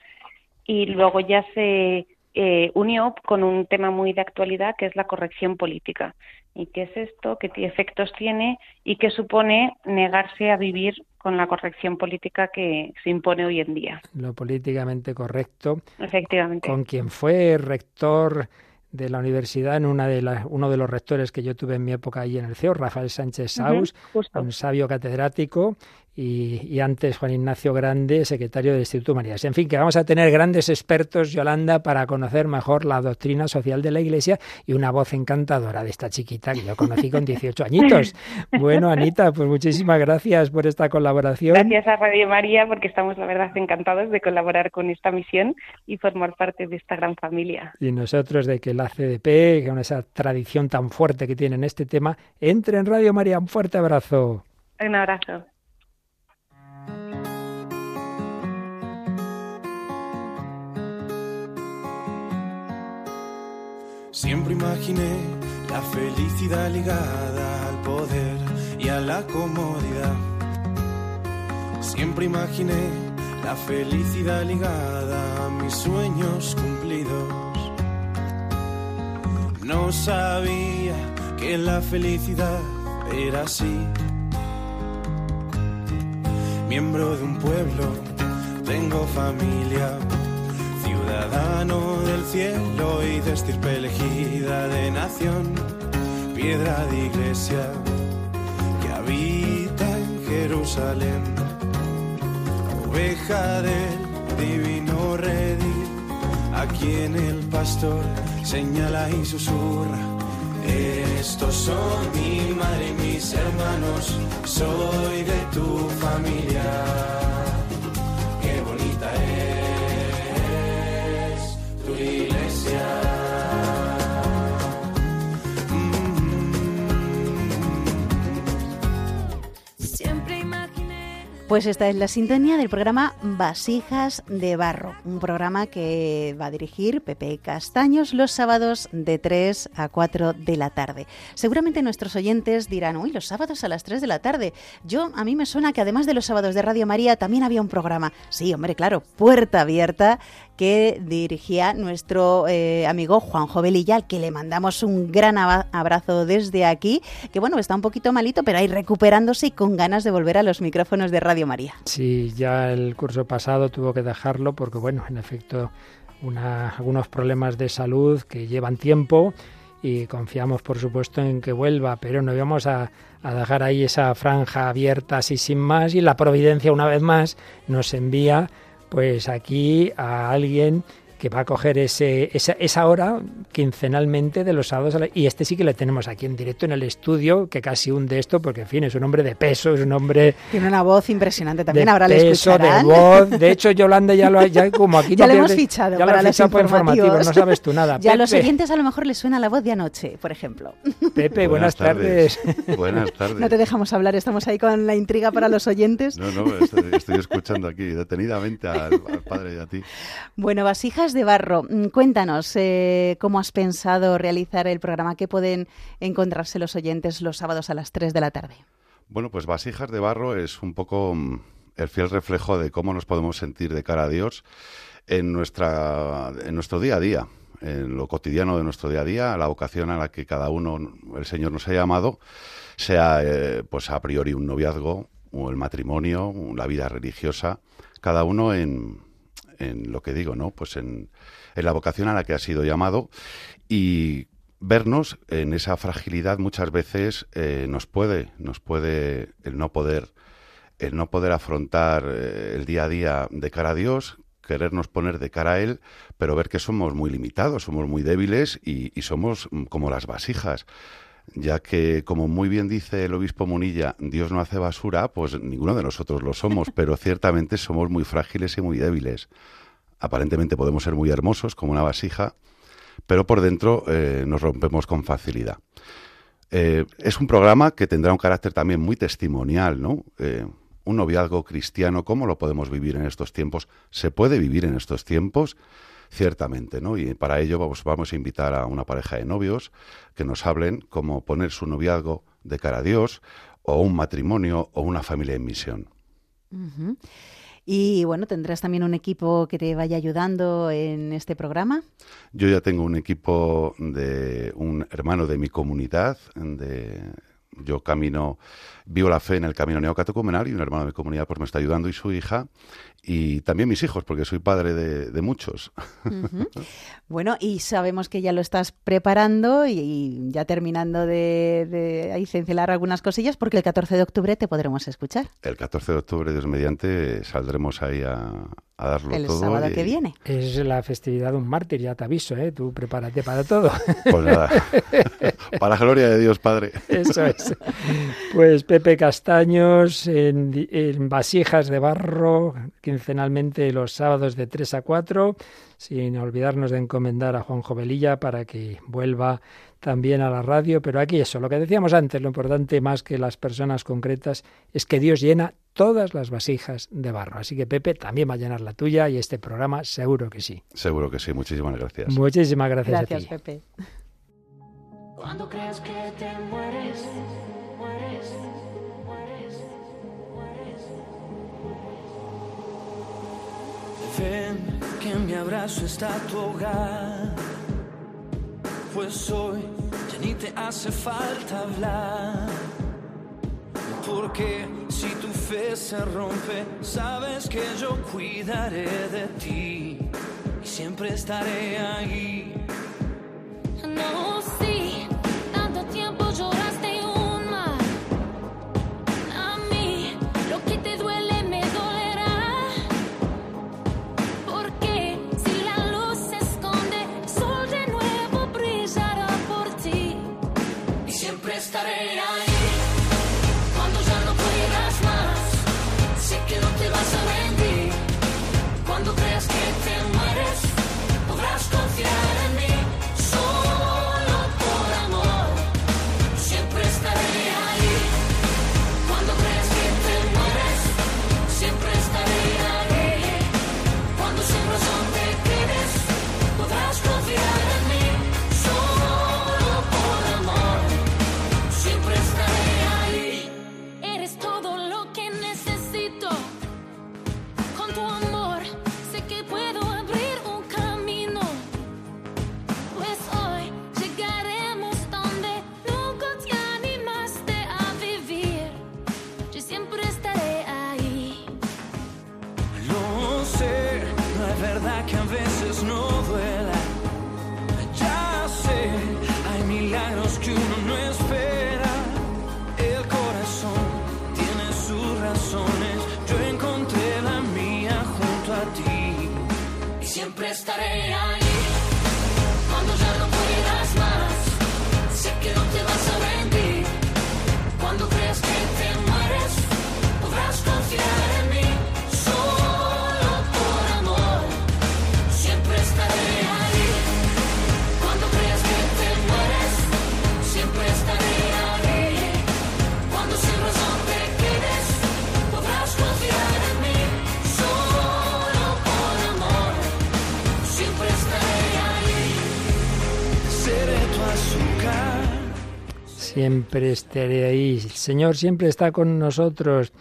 y luego ya se eh, unió con un tema muy de actualidad que es la corrección política. ¿Y qué es esto? ¿Qué efectos tiene? ¿Y qué supone negarse a vivir con la corrección política que se impone hoy en día? Lo políticamente correcto. Efectivamente. Con quien fue rector de la universidad, en una de las, uno de los rectores que yo tuve en mi época ahí en el CEO, Rafael Sánchez Saus, un sabio catedrático, y, antes Juan Ignacio Grande, secretario del Instituto Marías. En fin, que vamos a tener grandes expertos, Yolanda, para conocer mejor la doctrina social de la Iglesia y una voz encantadora de esta chiquita que yo conocí con 18 añitos. Bueno, Anita, pues muchísimas gracias por esta colaboración. Gracias a Radio María, porque estamos, la verdad, encantados de colaborar con esta misión y formar parte de esta gran familia. Y nosotros de que la CDP, con esa tradición tan fuerte que tiene en este tema, entre en Radio María. Un fuerte abrazo. Un abrazo. Siempre imaginé la felicidad ligada al poder y a la comodidad. Siempre imaginé la felicidad ligada a mis sueños cumplidos. No sabía que la felicidad era así. Miembro de un pueblo, tengo familia ciudadano del cielo y de estirpe elegida de nación, piedra de iglesia que habita en Jerusalén, oveja del divino redil, a quien el pastor señala y susurra. Estos son mi madre y mis hermanos, soy de tu familia. Pues esta es la sintonía del programa Vasijas de Barro, un programa que va a dirigir Pepe Castaños los sábados de 3 a 4 de la tarde. Seguramente nuestros oyentes dirán, uy, los sábados a las 3 de la tarde. Yo, a mí me suena que además de los sábados de Radio María también había un programa. Sí, hombre, claro, Puerta Abierta, que dirigía nuestro eh, amigo Juanjo Velilla, al que le mandamos un gran abrazo desde aquí, que bueno, está un poquito malito, pero ahí recuperándose y con ganas de volver a los micrófonos de Radio María. Sí, ya el curso pasado tuvo que dejarlo porque, bueno, en efecto, una- algunos problemas de salud que llevan tiempo y confiamos, por supuesto, en que vuelva, pero no íbamos a dejar ahí esa franja abierta así sin más y la providencia, una vez más, nos envía pues aquí a alguien que va a coger ese, esa, esa hora quincenalmente de los sábados. a la- Y este sí que le tenemos aquí en directo en el estudio, que casi hunde esto, porque en fin, es un hombre de peso, es un hombre Tiene una voz impresionante también, de ahora le peso, de escucharán. voz. De hecho, Yolanda ya lo ha, ya como aquí Ya no le hemos fichado ya lo para ha los fichado por informativos. informativos, no sabes tú nada. Ya a los oyentes a lo mejor les suena la voz de anoche, por ejemplo. Pepe, buenas, tardes. Buenas tardes. No te dejamos hablar, estamos ahí con la intriga para los oyentes. No, no, estoy, estoy escuchando aquí detenidamente al, al padre y a ti. Bueno, Vasijas de Barro, mm, cuéntanos eh, cómo has pensado realizar el programa, qué pueden encontrarse los oyentes los sábados a las 3 de la tarde. Bueno, pues Vasijas de Barro es un poco mm, el fiel reflejo de cómo nos podemos sentir de cara a Dios en, nuestra, en nuestro día a día, en lo cotidiano de nuestro día a día, la vocación a la que cada uno, el Señor nos ha llamado, sea eh, pues a priori un noviazgo o el matrimonio, la vida religiosa, cada uno en, en lo que digo, ¿no? Pues en, en la vocación a la que ha sido llamado y vernos en esa fragilidad muchas veces eh, nos puede, nos puede el no poder, el no poder afrontar eh, el día a día de cara a Dios, querernos poner de cara a Él, pero ver que somos muy limitados, somos muy débiles y, somos como las vasijas ya que, como muy bien dice el obispo Munilla, Dios no hace basura, pues ninguno de nosotros lo somos, pero ciertamente somos muy frágiles y muy débiles. Aparentemente podemos ser muy hermosos, como una vasija, pero por dentro eh, nos rompemos con facilidad. Eh, es un programa que tendrá un carácter también muy testimonial, ¿no? Eh, un noviazgo cristiano, ¿cómo lo podemos vivir en estos tiempos? ¿Se puede vivir en estos tiempos? Ciertamente, ¿no? Y para ello vamos, vamos a invitar a una pareja de novios que nos hablen cómo poner su noviazgo de cara a Dios, o un matrimonio, o una familia en misión. Y bueno, tendrás también un equipo que te vaya ayudando en este programa. Yo ya tengo un equipo de un hermano de mi comunidad, de yo camino, vivo la fe en el camino neocatecumenal y un hermano de mi comunidad pues me está ayudando y su hija y también mis hijos porque soy padre de, de muchos. Bueno, y sabemos que ya lo estás preparando y, y ya terminando de, de ahí cincelar algunas cosillas porque el 14 de octubre te podremos escuchar. El 14 de octubre, Dios mediante, saldremos ahí a, a darlo El todo. sábado y- que viene. Es la festividad de un mártir, ya te aviso, ¿eh? Tú prepárate para todo. Pues nada, para la gloria de Dios, Padre. Eso es. Pues Pepe Castaños en, en vasijas de barro, quincenalmente los sábados de 3 a 4, sin olvidarnos de encomendar a Juan Jovelilla para que vuelva también a la radio. Pero aquí eso, lo que decíamos antes, lo importante más que las personas concretas es que Dios llena todas las vasijas de barro. Así que Pepe también va a llenar la tuya y este programa seguro que sí. Seguro que sí, muchísimas gracias. Muchísimas gracias, a Gracias, ti. Pepe. Cuando creas que te mueres, mueres, Que en mi abrazo está tu hogar. Pues hoy ya ni te hace falta hablar. Porque si tu fe se rompe, sabes que yo cuidaré de ti y siempre estaré ahí. No, sí, Siempre estaré ahí. El Señor siempre está con nosotros.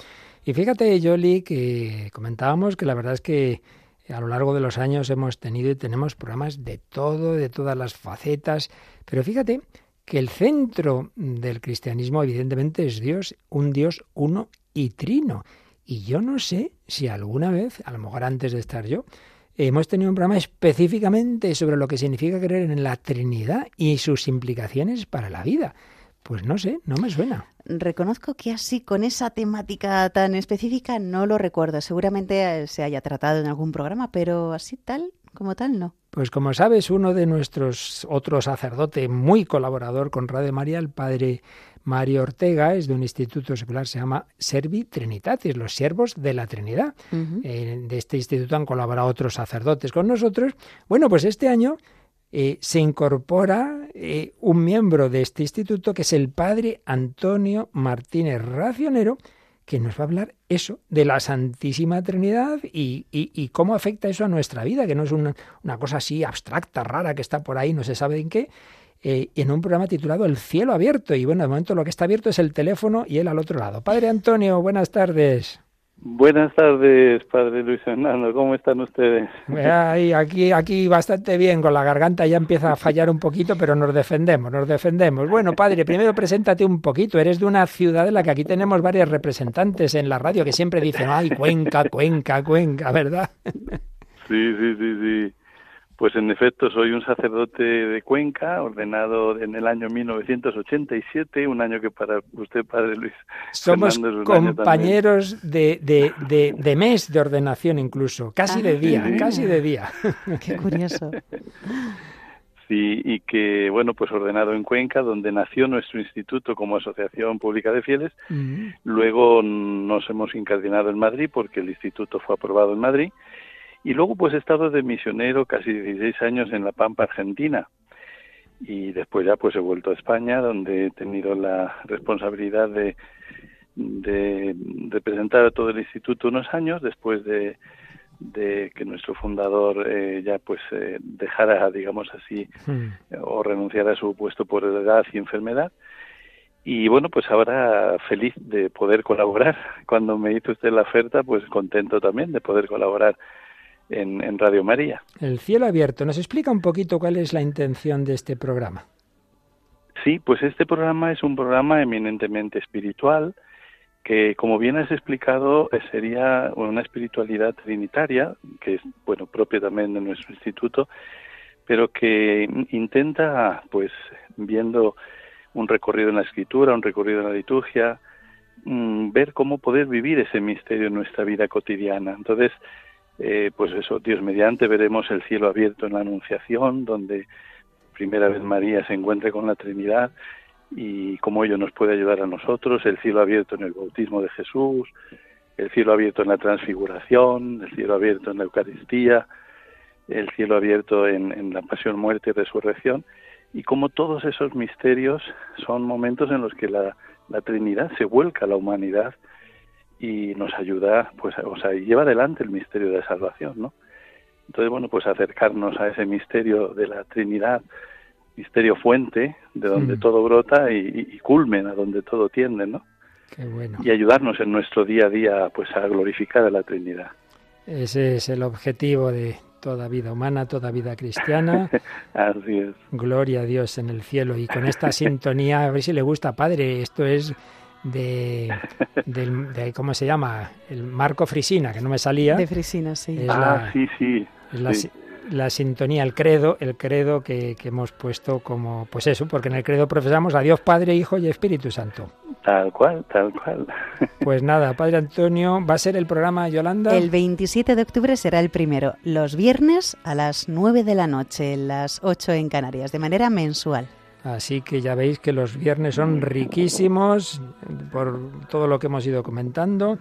Y fíjate, Yoli, que comentábamos que la verdad es que a lo largo de los años hemos tenido y tenemos programas de todo, de todas las facetas. Pero fíjate que el centro del cristianismo evidentemente es Dios, un Dios uno y trino. Y yo no sé si alguna vez, a lo mejor antes de estar yo, hemos tenido un programa específicamente sobre lo que significa creer en la Trinidad y sus implicaciones para la vida. Pues no sé, no me suena. Reconozco que así, con esa temática tan específica, no lo recuerdo. Seguramente eh, se haya tratado en algún programa, pero así tal, como tal, no. Pues como sabes, uno de nuestros otro sacerdote muy colaborador con Radio María, el padre Mario Ortega, es de un instituto secular, se llama Servi Trinitatis, los siervos de la Trinidad. Eh, de este instituto han colaborado otros sacerdotes con nosotros. Bueno, pues este año eh, se incorpora eh, un miembro de este instituto que es el padre Antonio Martínez Racionero, que nos va a hablar eso, de la Santísima Trinidad y, y- cómo afecta eso a nuestra vida, que no es una, una cosa así abstracta, rara, que está por ahí, no se sabe en qué, eh, en un programa titulado El cielo abierto. Y bueno, de momento lo que está abierto es el teléfono y él al otro lado. Padre Antonio, buenas tardes. Buenas tardes, Padre Luis Fernando. ¿Cómo están ustedes? Ay, aquí, aquí bastante bien, con la garganta ya empieza a fallar un poquito, pero nos defendemos, nos defendemos. Bueno, padre, primero preséntate un poquito. Eres de una ciudad en la que aquí tenemos varios representantes en la radio que siempre dicen, ay, Cuenca, Cuenca, Cuenca, ¿verdad? Sí, sí, sí, sí. Pues en efecto soy un sacerdote de Cuenca, ordenado en el año 1987, un año que para usted, Padre Luis Somos Fernando, es un año compañeros de, de, de, de mes de ordenación incluso, casi de día, sí. casi de día. Qué curioso. Sí, y que, bueno, pues ordenado en Cuenca, donde nació nuestro instituto como Asociación Pública de Fieles. Luego nos hemos incardinado en Madrid porque el instituto fue aprobado en Madrid. Y luego pues he estado de misionero casi 16 años en La Pampa, Argentina. Y después ya pues he vuelto a España, donde he tenido la responsabilidad de, de representar a todo el instituto unos años después de, de que nuestro fundador eh, ya pues eh, dejara, digamos así, o renunciara a su puesto por edad y enfermedad. Y bueno, pues ahora feliz de poder colaborar. Cuando me hizo usted la oferta, pues contento también de poder colaborar en, en Radio María. El cielo abierto. ¿Nos explica un poquito cuál es la intención de este programa? Sí, pues este programa es un programa eminentemente espiritual que, como bien has explicado, sería una espiritualidad trinitaria, que es, bueno, propia también de nuestro instituto, pero que intenta, pues, viendo un recorrido en la escritura, un recorrido en la liturgia, mm, ver cómo poder vivir ese misterio en nuestra vida cotidiana. Entonces, eh, pues eso, Dios mediante, veremos el cielo abierto en la Anunciación, donde primera vez María se encuentre con la Trinidad y cómo ello nos puede ayudar a nosotros, el cielo abierto en el bautismo de Jesús, el cielo abierto en la transfiguración, el cielo abierto en la Eucaristía, el cielo abierto en, la pasión, muerte y resurrección, y cómo todos esos misterios son momentos en los que la Trinidad se vuelca a la humanidad y nos ayuda, pues, o sea, lleva adelante el misterio de la salvación, ¿no? Entonces, bueno, pues acercarnos a ese misterio de la Trinidad, misterio fuente, de donde Mm. todo brota y, y- y culmen, a donde todo tiende, ¿no? Qué bueno. Y ayudarnos en nuestro día a día, pues, a glorificar a la Trinidad. Ese es el objetivo de toda vida humana, toda vida cristiana. Así es. Gloria a Dios en el cielo. Y con esta sintonía, a ver si le gusta, padre. Esto es de, del- de- ¿cómo se llama? El Marco Frisina, que no me salía. De Frisina, sí. Es ah, la- sí, sí. es la, sí. la sintonía, el credo, el credo que, que hemos puesto como, pues eso, porque en el credo profesamos a Dios Padre, Hijo y Espíritu Santo. Tal cual, tal cual. Pues nada, Padre Antonio, va a ser el programa Yolanda. El 27 de octubre será el primero, los viernes a las 9 de la noche, las 8 en Canarias, de manera mensual. Así que ya veis que los viernes son riquísimos por todo lo que hemos ido comentando.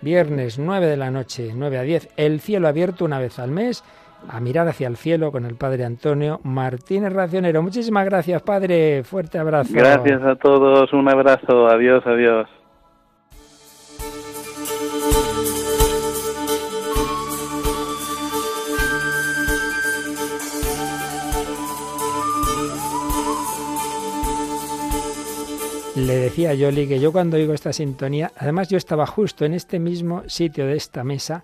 Viernes 9 de la noche, 9 a 10, el cielo abierto una vez al mes, a mirar hacia el cielo con el Padre Antonio Martínez Racionero. Muchísimas gracias, Padre. Fuerte abrazo. Gracias a todos, un abrazo, adiós, adiós. Le decía a Yoli que yo cuando oigo esta sintonía, además yo estaba justo en este mismo sitio de esta mesa,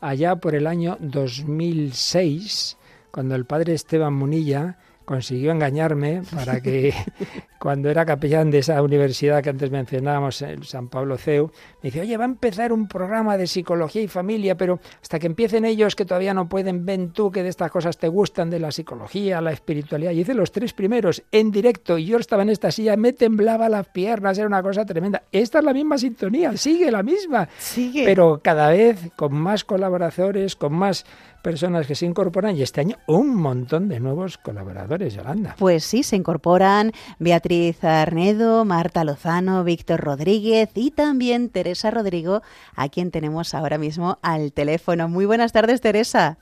allá por el año 2006, cuando el padre Esteban Munilla consiguió engañarme para que cuando era capellán de esa universidad que antes mencionábamos, el San Pablo CEU, me dice, oye, va a empezar un programa de psicología y familia, pero hasta que empiecen ellos que todavía no pueden, ven tú que de estas cosas te gustan, de la psicología, la espiritualidad. Y hice los tres primeros en directo y yo estaba en esta silla, me temblaba las piernas, era una cosa tremenda. Esta es la misma sintonía, sigue la misma. Sigue. Pero cada vez con más colaboradores, con más personas que se incorporan y este año un montón de nuevos colaboradores, Yolanda. Pues sí, se incorporan Beatriz Arnedo, Marta Lozano, Víctor Rodríguez y también Teresa Rodrigo, a quien tenemos ahora mismo al teléfono. Muy buenas tardes, Teresa.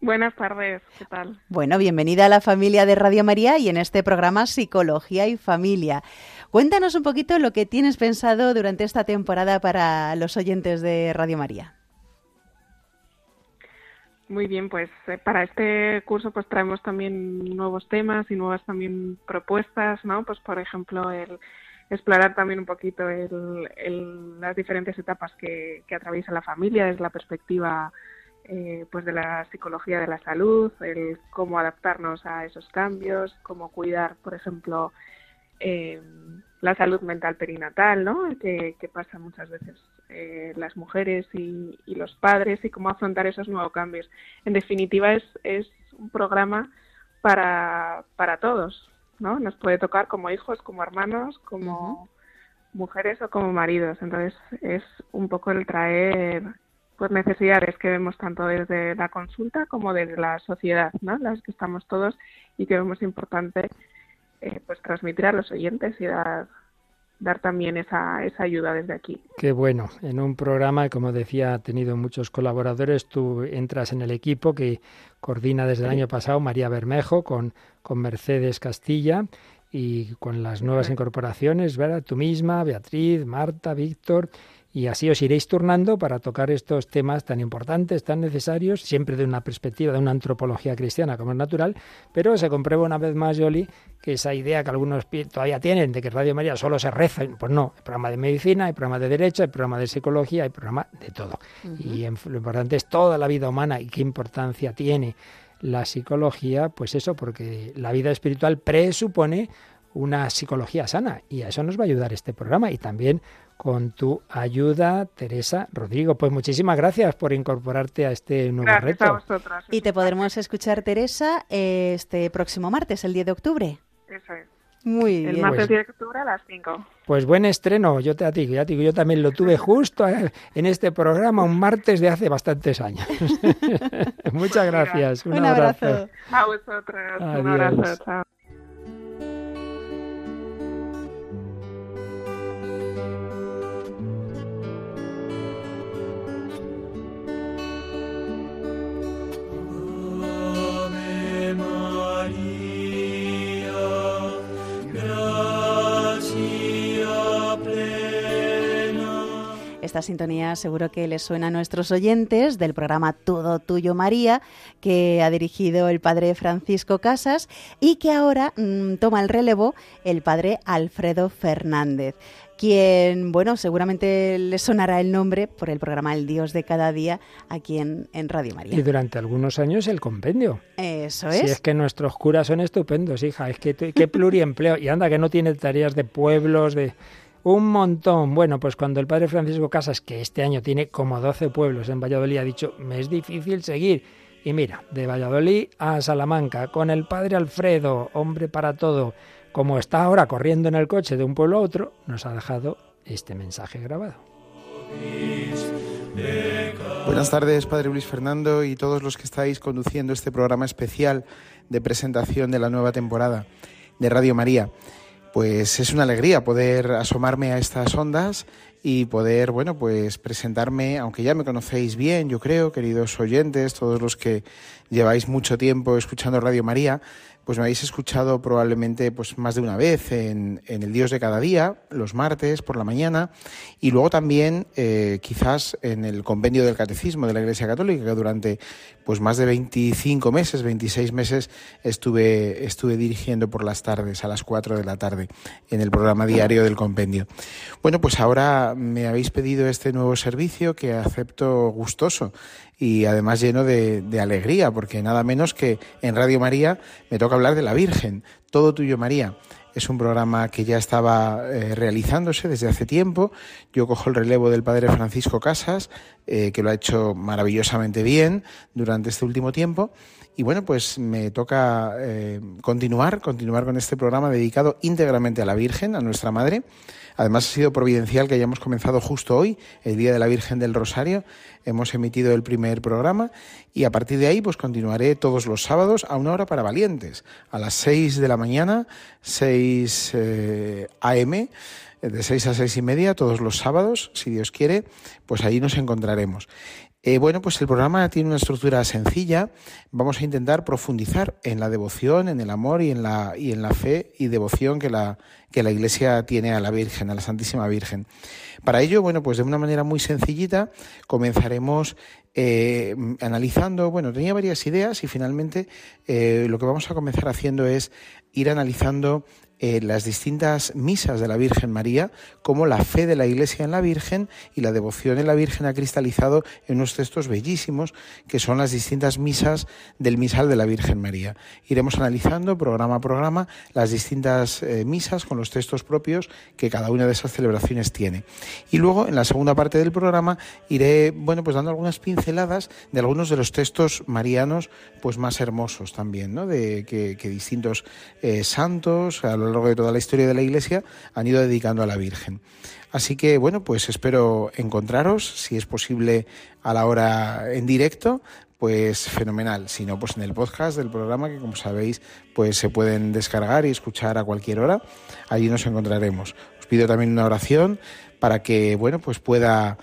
Buenas tardes, ¿qué tal? Bueno, bienvenida a la familia de Radio María y en este programa Psicología y Familia. Cuéntanos un poquito lo que tienes pensado durante esta temporada para los oyentes de Radio María. Muy bien, pues eh, para este curso pues traemos también nuevos temas y nuevas también propuestas, ¿no? Pues por ejemplo el explorar también un poquito el, las diferentes etapas que, que atraviesa la familia desde la perspectiva eh, pues de la psicología de la salud, el cómo adaptarnos a esos cambios, cómo cuidar, por ejemplo, eh, la salud mental perinatal, ¿no? Que, que pasa muchas veces eh, las mujeres y, y los padres y cómo afrontar esos nuevos cambios. En definitiva, es, es un programa para, para todos, ¿no? Nos puede tocar como hijos, como hermanos, como mujeres o como maridos. Entonces, es un poco el traer pues necesidades que vemos tanto desde la consulta como desde la sociedad, ¿no? Las que estamos todos y que vemos importante eh, pues transmitir a los oyentes y dar dar también esa, esa ayuda desde aquí. Qué bueno, en un programa, como decía, ha tenido muchos colaboradores, tú entras en el equipo que coordina desde el año pasado María Bermejo con, con Mercedes Castilla y con las nuevas incorporaciones, ¿verdad? Tú misma, Beatriz, Marta, Víctor, y así os iréis turnando para tocar estos temas tan importantes, tan necesarios, siempre de una perspectiva, de una antropología cristiana, como es natural, pero se comprueba una vez más, Yoli, que esa idea que algunos todavía tienen de que Radio María solo se reza, pues no, hay programa de medicina, hay programa de derecho, hay programa de psicología, hay programa de todo. Y en- lo importante es toda la vida humana y qué importancia tiene la psicología, pues eso, porque la vida espiritual presupone una psicología sana y a eso nos va a ayudar este programa y también con tu ayuda, Teresa Rodrigo. Pues muchísimas gracias por incorporarte a este nuevo Gracias a reto. vosotras. Y te podremos escuchar, Teresa, este próximo martes, el 10 de octubre. Eso es. Muy El bien. martes 10 de octubre a las 5. Pues buen estreno, yo te digo, ya te digo, yo también lo tuve justo eh, en este programa un martes de hace bastantes años. Muchas gracias, un, abrazo. A vosotras. Un Adiós. abrazo. Chao. Esta sintonía seguro que les suena a nuestros oyentes del programa Todo Tuyo María, que ha dirigido el padre Francisco Casas y que ahora mm, toma el relevo el padre Alfredo Fernández, quien, bueno, seguramente les sonará el nombre por el programa El Dios de cada día aquí en, en Radio Y María. durante algunos años el compendio. Eso Si es. es que nuestros curas son estupendos, hija, es que qué pluriempleo. Y anda que no tiene tareas de pueblos, de un montón. Bueno, pues cuando el padre Francisco Casas, que este año tiene como 12 pueblos en Valladolid, ha dicho, me es difícil seguir. Y mira, de Valladolid a Salamanca, con el padre Alfredo, hombre para todo, como está ahora corriendo en el coche de un pueblo a otro, nos ha dejado este mensaje grabado. Buenas tardes, Padre Luis Fernando y todos los que estáis conduciendo este programa especial de presentación de la nueva temporada de Radio María. Pues es una alegría poder asomarme a estas ondas y poder, bueno, pues presentarme, aunque ya me conocéis bien, yo creo, queridos oyentes, todos los que lleváis mucho tiempo escuchando Radio María, pues me habéis escuchado probablemente pues más de una vez en, en el Dios de cada día, los martes por la mañana, y luego también eh, quizás en el compendio del Catecismo de la Iglesia Católica, que durante pues más de 25 meses, 26 meses estuve, estuve dirigiendo por las tardes, a las 4 de la tarde, en el programa diario del compendio. Bueno, pues ahora me habéis pedido este nuevo servicio que acepto gustoso y además lleno de, alegría, porque nada menos que en Radio María me toca hablar de la Virgen, todo tuyo María. Es un programa que ya estaba eh, realizándose desde hace tiempo. Yo cojo el relevo del padre Francisco Casas, eh, que lo ha hecho maravillosamente bien durante este último tiempo. Y bueno, pues me toca eh, continuar, continuar con este programa dedicado íntegramente a la Virgen, a nuestra Madre. Además ha sido providencial que hayamos comenzado justo hoy, el Día de la Virgen del Rosario. Hemos emitido el primer programa y a partir de ahí pues continuaré todos los sábados a una hora para valientes, a las 6 de la mañana, 6 eh, AM, de 6 a 6 y media todos los sábados, si Dios quiere, pues ahí nos encontraremos. Eh, bueno, pues el programa tiene una estructura sencilla. Vamos a intentar profundizar en la devoción, en el amor y en la, y en la fe y devoción que la, que la Iglesia tiene a la Virgen, a la Santísima Virgen. Para ello, bueno, pues de una manera muy sencillita comenzaremos eh, analizando, bueno, tenía varias ideas y finalmente eh, lo que vamos a comenzar haciendo es ir analizando eh, las distintas misas de la Virgen María, cómo la fe de la Iglesia en la Virgen y la devoción en la Virgen ha cristalizado en unos textos bellísimos que son las distintas misas del misal de la Virgen María. Iremos analizando programa a programa las distintas eh, misas con los textos propios que cada una de esas celebraciones tiene. Y luego en la segunda parte del programa iré, bueno, pues dando algunas pinceladas de algunos de los textos marianos pues más hermosos también, ¿no? De que, distintos eh, santos a largo de toda la historia de la Iglesia han ido dedicando a la Virgen. Así que, bueno, pues espero encontraros, si es posible, a la hora en directo, pues fenomenal. Si no, pues en el podcast del programa, que como sabéis, pues se pueden descargar y escuchar a cualquier hora. Allí nos encontraremos. Os pido también una oración para que, bueno, pues pueda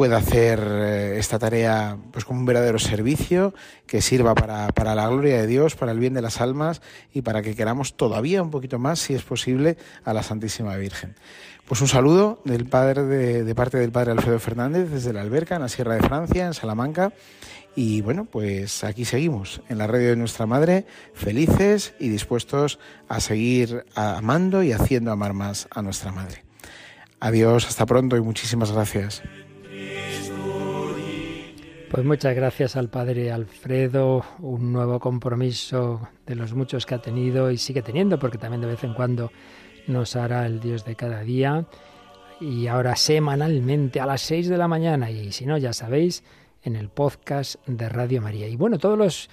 pueda hacer eh, esta tarea pues como un verdadero servicio que sirva para, para, la gloria de Dios, para el bien de las almas y para que queramos todavía un poquito más, si es posible, a la Santísima Virgen. Pues un saludo del padre de, de parte del padre Alfredo Fernández desde la Alberca, en la Sierra de Francia, en Salamanca. Y bueno, pues aquí seguimos en la radio de nuestra madre, felices y dispuestos a seguir amando y haciendo amar más a nuestra madre. Adiós, hasta pronto y muchísimas gracias. Pues muchas gracias al padre Alfredo, un nuevo compromiso de los muchos que ha tenido y sigue teniendo, porque también de vez en cuando nos hará el Dios de cada día. Y ahora semanalmente a las 6 de la mañana, y si no, ya sabéis, en el podcast de Radio María. Y bueno, todos los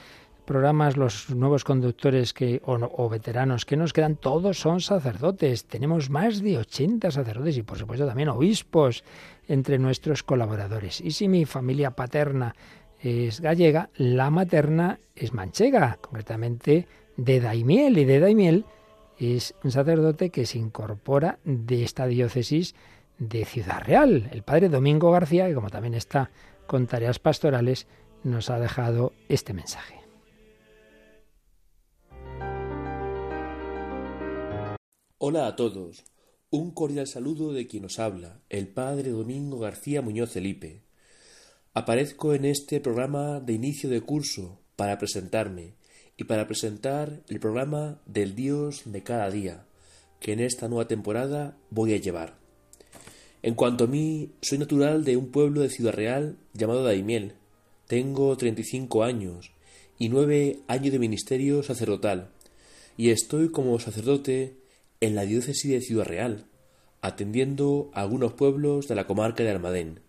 programas, los nuevos conductores que, o, o, veteranos que nos quedan, todos son sacerdotes. Tenemos más de 80 sacerdotes y por supuesto también obispos entre nuestros colaboradores. Y si mi familia paterna es gallega, la materna es manchega, concretamente de Daimiel. Y de Daimiel es un sacerdote que se incorpora de esta diócesis de Ciudad Real. El padre Domingo García, que como también está con tareas pastorales, nos ha dejado este mensaje. Hola a todos. Un cordial saludo de quien os habla, el padre Domingo García Muñoz Felipe. Aparezco en este programa de inicio de curso para presentarme y para presentar el programa del Dios de cada día, que en esta nueva temporada voy a llevar. En cuanto a mí, soy natural de un pueblo de Ciudad Real llamado Daimiel. Tengo 35 años y nueve años de ministerio sacerdotal, y estoy como sacerdote en la diócesis de Ciudad Real, atendiendo a algunos pueblos de la comarca de Almadén.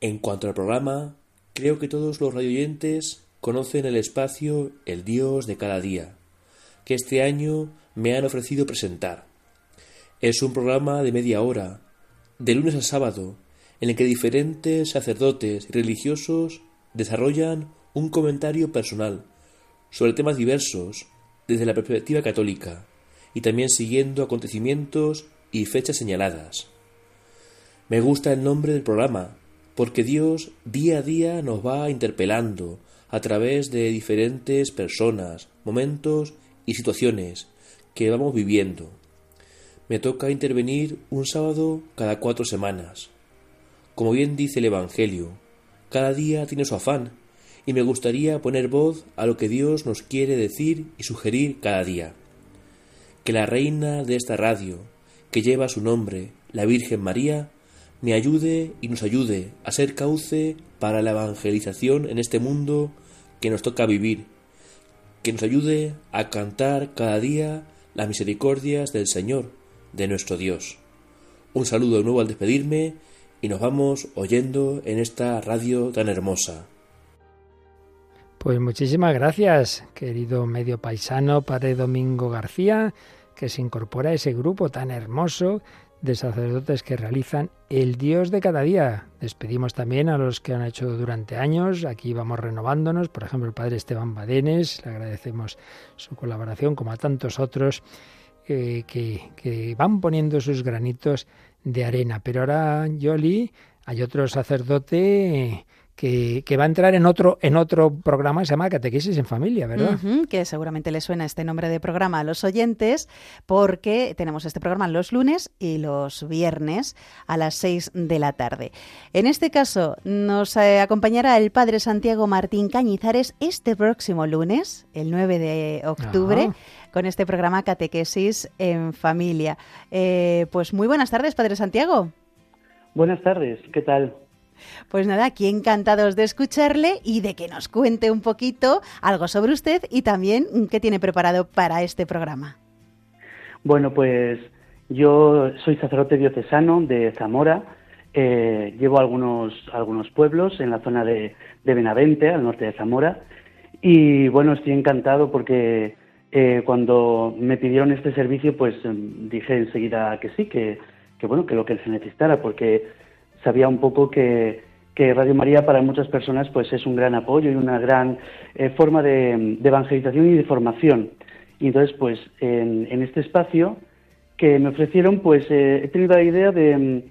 En cuanto al programa, creo que todos los radioyentes conocen el espacio El Dios de cada día, que este año me han ofrecido presentar. Es un programa de media hora, de lunes a sábado, en el que diferentes sacerdotes y religiosos desarrollan un comentario personal sobre temas diversos desde la perspectiva católica y también siguiendo acontecimientos y fechas señaladas. Me gusta el nombre del programa, porque Dios día a día nos va interpelando a través de diferentes personas, momentos y situaciones que vamos viviendo. Me toca intervenir un sábado cada cuatro semanas. Como bien dice el Evangelio, cada día tiene su afán, y me gustaría poner voz a lo que Dios nos quiere decir y sugerir cada día que la reina de esta radio, que lleva su nombre, la Virgen María, me ayude y nos ayude a ser cauce para la evangelización en este mundo que nos toca vivir, que nos ayude a cantar cada día las misericordias del Señor, de nuestro Dios. Un saludo nuevo al despedirme y nos vamos oyendo en esta radio tan hermosa. Pues muchísimas gracias, querido medio paisano, Padre Domingo García, que se incorpora a ese grupo tan hermoso de sacerdotes que realizan el Dios de cada día. Despedimos también a los que han hecho durante años. Aquí vamos renovándonos. Por ejemplo, el padre Esteban Badenes. Le agradecemos su colaboración, como a tantos otros eh, que, que van poniendo sus granitos de arena. Pero ahora, Yoli, hay otro sacerdote que, que, va a entrar en otro, en otro programa que se llama Catequesis en Familia, ¿verdad? Uh -huh, que seguramente le suena este nombre de programa a los oyentes, porque tenemos este programa los lunes y los viernes a las 6 de la tarde. En este caso, nos eh, acompañará el padre Santiago Martín Cañizares este próximo lunes, el 9 de octubre. Ah con este programa Catequesis en Familia. Eh, pues muy buenas tardes, Padre Santiago. Buenas tardes, ¿qué tal? Pues nada, aquí encantados de escucharle y de que nos cuente un poquito algo sobre usted y también qué tiene preparado para este programa. Bueno, pues yo soy sacerdote diocesano de Zamora. Eh, llevo algunos, algunos pueblos en la zona de, Benavente, al norte de Zamora. Y bueno, estoy encantado porque eh, cuando me pidieron este servicio, pues dije enseguida que sí, que, que, bueno, que lo que se necesitara, porque sabía un poco que, Radio María para muchas personas pues es un gran apoyo y una gran eh, forma de, evangelización y de formación. Y entonces, pues en, este espacio que me ofrecieron, pues eh, he tenido la idea de,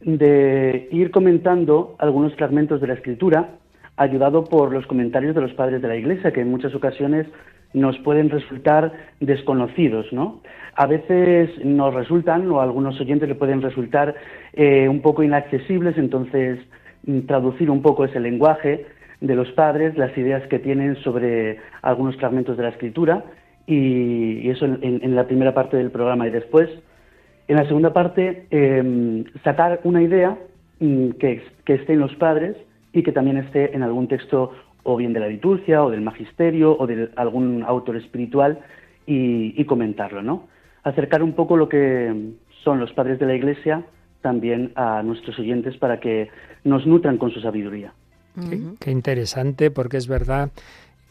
de ir comentando algunos fragmentos de la Escritura, ayudado por los comentarios de los padres de la Iglesia, que en muchas ocasiones nos pueden resultar desconocidos, ¿no? A veces nos resultan, o a algunos oyentes le pueden resultar eh, un poco inaccesibles, entonces traducir un poco ese lenguaje de los padres, las ideas que tienen sobre algunos fragmentos de la escritura, y, eso en, la primera parte del programa. Y después, en la segunda parte, eh, sacar una idea que, que esté en los padres y que también esté en algún texto o bien de la liturgia o del magisterio o de algún autor espiritual y, y, comentarlo, ¿no? Acercar un poco lo que son los padres de la Iglesia también a nuestros oyentes para que nos nutran con su sabiduría. Qué interesante, porque es verdad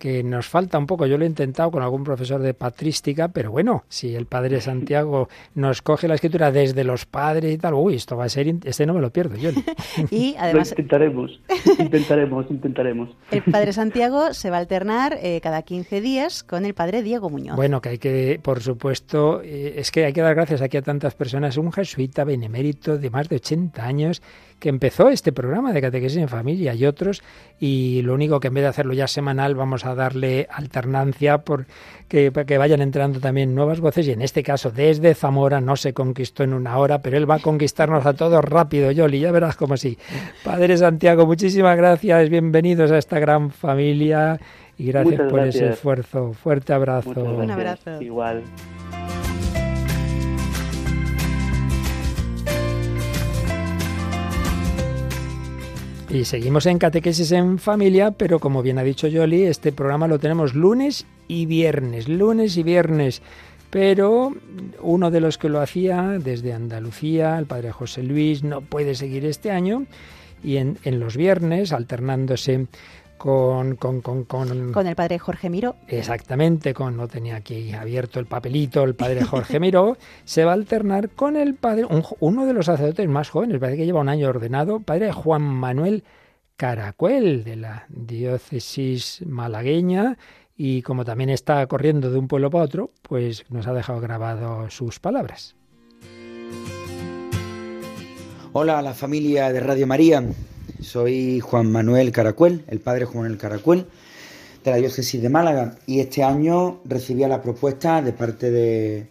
que nos falta un poco. Yo lo he intentado con algún profesor de patrística, pero bueno, si el padre Santiago nos coge la escritura desde los padres y tal, uy, esto va a ser, este no me lo pierdo yo. y además... Lo intentaremos, intentaremos, intentaremos. El padre Santiago se va a alternar eh, cada 15 días con el padre Diego Muñoz. Bueno, que hay que, por supuesto, eh, es que hay que dar gracias aquí a tantas personas. Un jesuita benemérito de más de 80 años que empezó este programa de catequesis en familia y otros y lo único que en vez de hacerlo ya semanal vamos a darle alternancia por que, que vayan entrando también nuevas voces y en este caso desde Zamora no se conquistó en una hora pero él va a conquistarnos a todos rápido Yoli ya verás como sí. Padre Santiago muchísimas gracias bienvenidos a esta gran familia y gracias Muchas por gracias. ese esfuerzo. Fuerte abrazo. Un abrazo. Igual Y seguimos en Catequesis en Familia, pero como bien ha dicho Yoli, este programa lo tenemos lunes y viernes, lunes y viernes. Pero uno de los que lo hacía desde Andalucía, el padre José Luis, no puede seguir este año. Y en, en los viernes, alternándose con, con, con, con, con el padre Jorge Miró. Exactamente, con no tenía aquí abierto el papelito el padre Jorge Miró, se va a alternar con el padre, un, uno de los sacerdotes más jóvenes, parece que lleva un año ordenado, padre Juan Manuel Caracuel, de la diócesis malagueña, y como también está corriendo de un pueblo para otro, pues nos ha dejado grabado sus palabras. Hola a la familia de Radio María. Soy Juan Manuel Caracuel, el padre Juan Manuel Caracuel, de la diócesis de Málaga, y este año recibía la propuesta de parte de,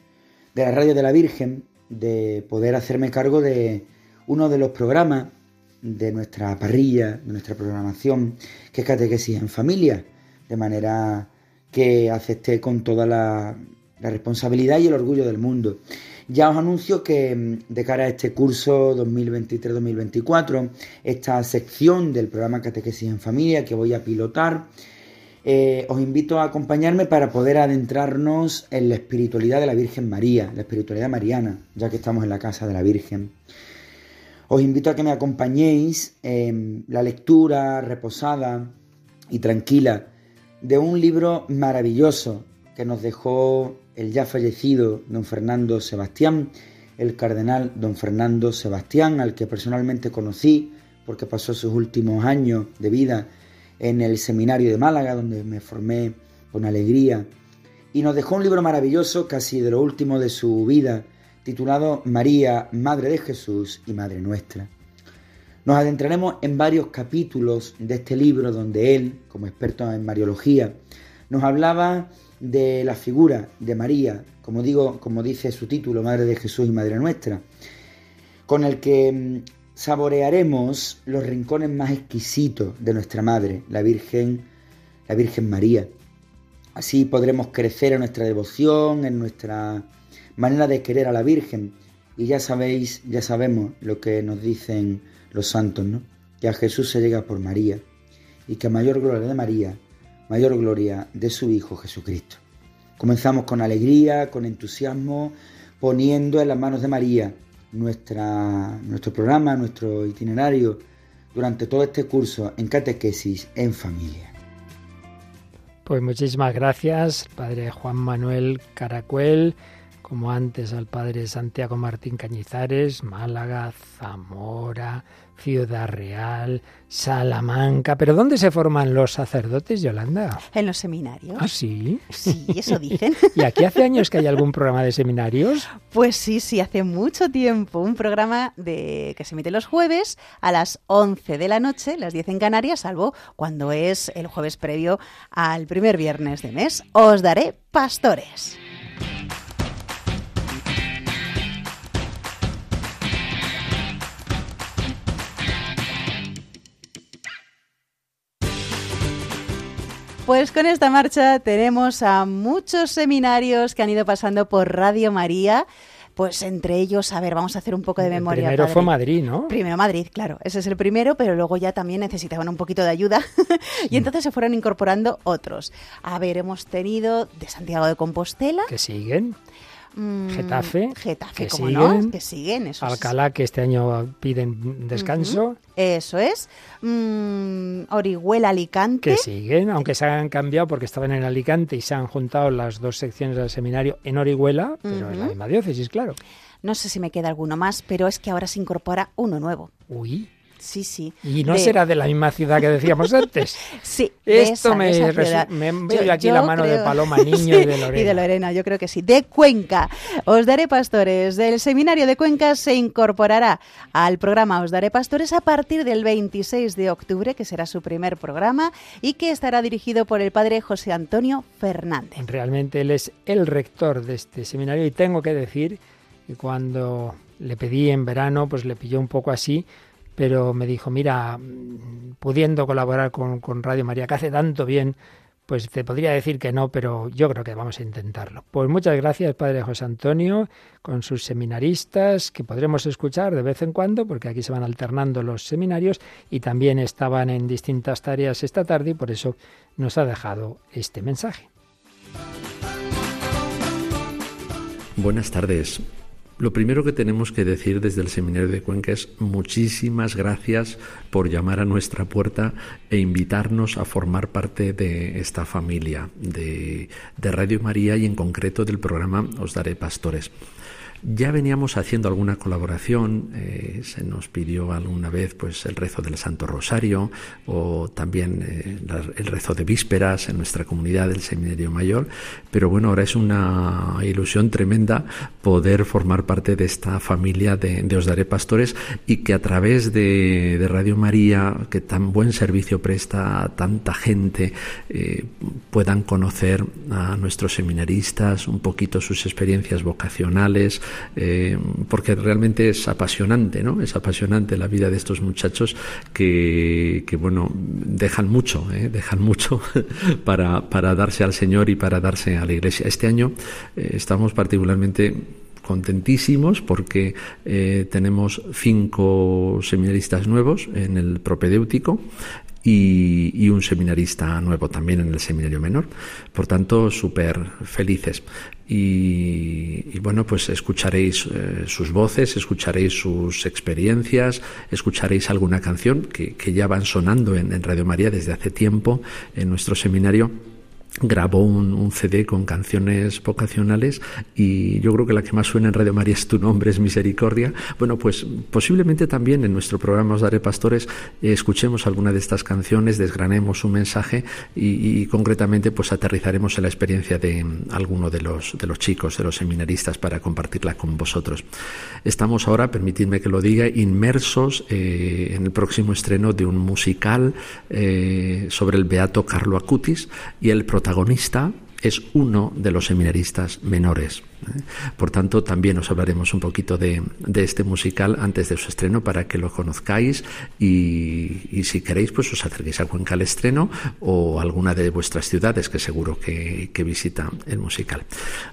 de, la Radio de la Virgen de poder hacerme cargo de uno de los programas de nuestra parrilla, de nuestra programación, que es Catequesis en Familia, de manera que acepté con toda la, la responsabilidad y el orgullo del mundo. Ya os anuncio que de cara a este curso 2023-2024, esta sección del programa Catequesis en Familia que voy a pilotar, eh, os invito a acompañarme para poder adentrarnos en la espiritualidad de la Virgen María, la espiritualidad mariana, ya que estamos en la casa de la Virgen. Os invito a que me acompañéis en la lectura reposada y tranquila de un libro maravilloso que nos dejó el ya fallecido don Fernando Sebastián, el cardenal don Fernando Sebastián, al que personalmente conocí porque pasó sus últimos años de vida en el seminario de Málaga, donde me formé con alegría, y nos dejó un libro maravilloso, casi de lo último de su vida, titulado María, Madre de Jesús y Madre Nuestra. Nos adentraremos en varios capítulos de este libro donde él, como experto en Mariología, nos hablaba de la figura de María, como digo, como dice su título, Madre de Jesús y Madre Nuestra, con el que mm, saborearemos los rincones más exquisitos de nuestra Madre, la Virgen, la Virgen María. Así podremos crecer en nuestra devoción, en nuestra manera de querer a la Virgen. Y ya sabéis, ya sabemos lo que nos dicen los santos, ¿no? Que a Jesús se llega por María y que a mayor gloria de María, mayor gloria de su Hijo Jesucristo. Comenzamos con alegría, con entusiasmo, poniendo en las manos de María nuestra, nuestro programa, nuestro itinerario durante todo este curso en catequesis en familia. Pues muchísimas gracias, Padre Juan Manuel Caracuel, como antes al Padre Santiago Martín Cañizares, Málaga, Zamora, Ciudad Real, Salamanca. ¿Pero dónde se forman los sacerdotes, Yolanda? En los seminarios. ¿Ah, sí? Sí, eso dicen. ¿Y aquí hace años que hay algún programa de seminarios? Pues sí, sí, hace mucho tiempo. Un programa de que se emite los jueves a las 11 de la noche, las 10 en Canarias, salvo cuando es el jueves previo al primer viernes de mes. Os daré pastores. Pues con esta marcha tenemos a muchos seminarios que han ido pasando por Radio María. Pues entre ellos, a ver, vamos a hacer un poco de memoria. Primero padre. fue Madrid, ¿no? Primero Madrid, claro, ese es el primero, pero luego ya también necesitaban un poquito de ayuda y entonces se fueron incorporando otros. A ver, hemos tenido de Santiago de Compostela. Que siguen. Mm, Getafe. Getafe, que como siguen. no, que siguen. Eso es. Alcalá, que este año piden descanso. Eso es. Mm, Orihuela, Alicante. Que siguen, aunque se han cambiado porque estaban en Alicante y se han juntado las dos secciones del seminario en Orihuela, pero en la misma diócesis, claro. No sé si me queda alguno más, pero es que ahora se incorpora uno nuevo. Uy. Sí, sí. Y no De- será de la misma ciudad que decíamos antes. Sí, de Esto esa- me, esa me veo Yo- aquí yo la mano de Paloma Niño Sí, y de Lorena. Y de Lorena, yo creo que sí. De Cuenca. Os daré pastores. Del seminario de Cuenca se incorporará al programa Os daré pastores a partir del 26 de octubre, que será su primer programa y que estará dirigido por el padre José Antonio Fernández. Realmente él es el rector de este seminario y tengo que decir que cuando le pedí en verano, pues le pilló un poco así, pero me dijo, mira, pudiendo colaborar con Radio María, que hace tanto bien, pues te podría decir que no, pero yo creo que vamos a intentarlo. Pues muchas gracias, Padre José Antonio, con sus seminaristas, que podremos escuchar de vez en cuando, porque aquí se van alternando los seminarios y también estaban en distintas tareas esta tarde y por eso nos ha dejado este mensaje. Buenas tardes. Lo primero que tenemos que decir desde el Seminario de Cuenca es muchísimas gracias por llamar a nuestra puerta e invitarnos a formar parte de esta familia de, Radio María y en concreto del programa Os Daré Pastores. Ya veníamos haciendo alguna colaboración, eh, se nos pidió alguna vez pues el rezo del Santo Rosario o también eh, el rezo de vísperas en nuestra comunidad del Seminario Mayor, pero bueno, ahora es una ilusión tremenda poder formar parte de esta familia de, Os Daré Pastores y que a través de, de Radio María, que tan buen servicio presta a tanta gente, eh, puedan conocer a nuestros seminaristas, un poquito sus experiencias vocacionales, eh, porque realmente es apasionante, ¿no? Es apasionante la vida de estos muchachos que, que bueno, dejan mucho, ¿eh? dejan mucho para, para darse al Señor y para darse a la Iglesia. Este año eh, estamos particularmente contentísimos porque tenemos cinco seminaristas nuevos en el propedéutico y, un seminarista nuevo también en el seminario menor. Por tanto, súper felices. Y, bueno, pues escucharéis eh, sus voces, escucharéis sus experiencias, escucharéis alguna canción que, ya van sonando en Radio María desde hace tiempo en nuestro seminario grabó un, un, CD con canciones vocacionales y yo creo que la que más suena en Radio María es Tu nombre es misericordia. Bueno, pues posiblemente también en nuestro programa Os Daré Pastores eh, escuchemos alguna de estas canciones, desgranemos su mensaje y, y, concretamente pues aterrizaremos en la experiencia de alguno de los, de los chicos, de los seminaristas para compartirla con vosotros. Estamos ahora, permitidme que lo diga, inmersos eh, en el próximo estreno de un musical eh, sobre el beato Carlo Acutis y el protagonista es uno de los seminaristas menores. Por tanto, también os hablaremos un poquito de, este musical antes de su estreno para que lo conozcáis y, si queréis, pues os acerquéis a Cuenca al estreno o alguna de vuestras ciudades que seguro que, visitan el musical.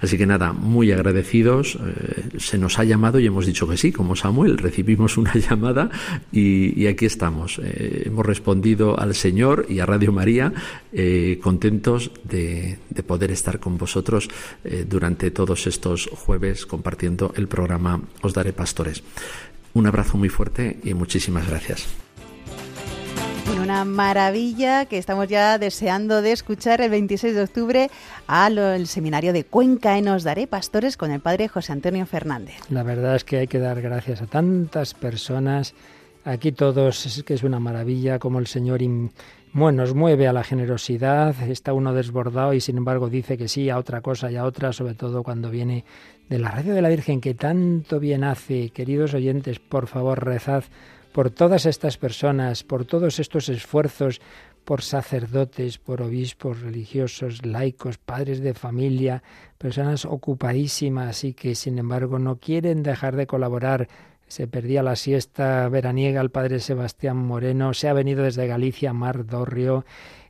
Así que nada, muy agradecidos. Eh, se nos ha llamado y hemos dicho que sí, como Samuel, recibimos una llamada y, aquí estamos. Eh, hemos respondido al Señor y a Radio María eh, contentos de, de, poder estar con vosotros eh, durante todos estos estos jueves compartiendo el programa Os Daré Pastores. Un abrazo muy fuerte y muchísimas gracias. Una maravilla que estamos ya deseando de escuchar el 26 de octubre al seminario de Cuenca en Os Daré Pastores con el padre José Antonio Fernández. La verdad es que hay que dar gracias a tantas personas. Aquí todos es que es una maravilla como el Señor bueno, nos mueve a la generosidad, está uno desbordado y sin embargo dice que sí a otra cosa y a otra, sobre todo cuando viene de la radio de la Virgen que tanto bien hace. Queridos oyentes, por favor, rezad por todas estas personas, por todos estos esfuerzos, por sacerdotes, por obispos religiosos, laicos, padres de familia, personas ocupadísimas y que sin embargo no quieren dejar de colaborar se perdía la siesta veraniega el padre Sebastián Moreno, se ha venido desde Galicia Mar Dorrio,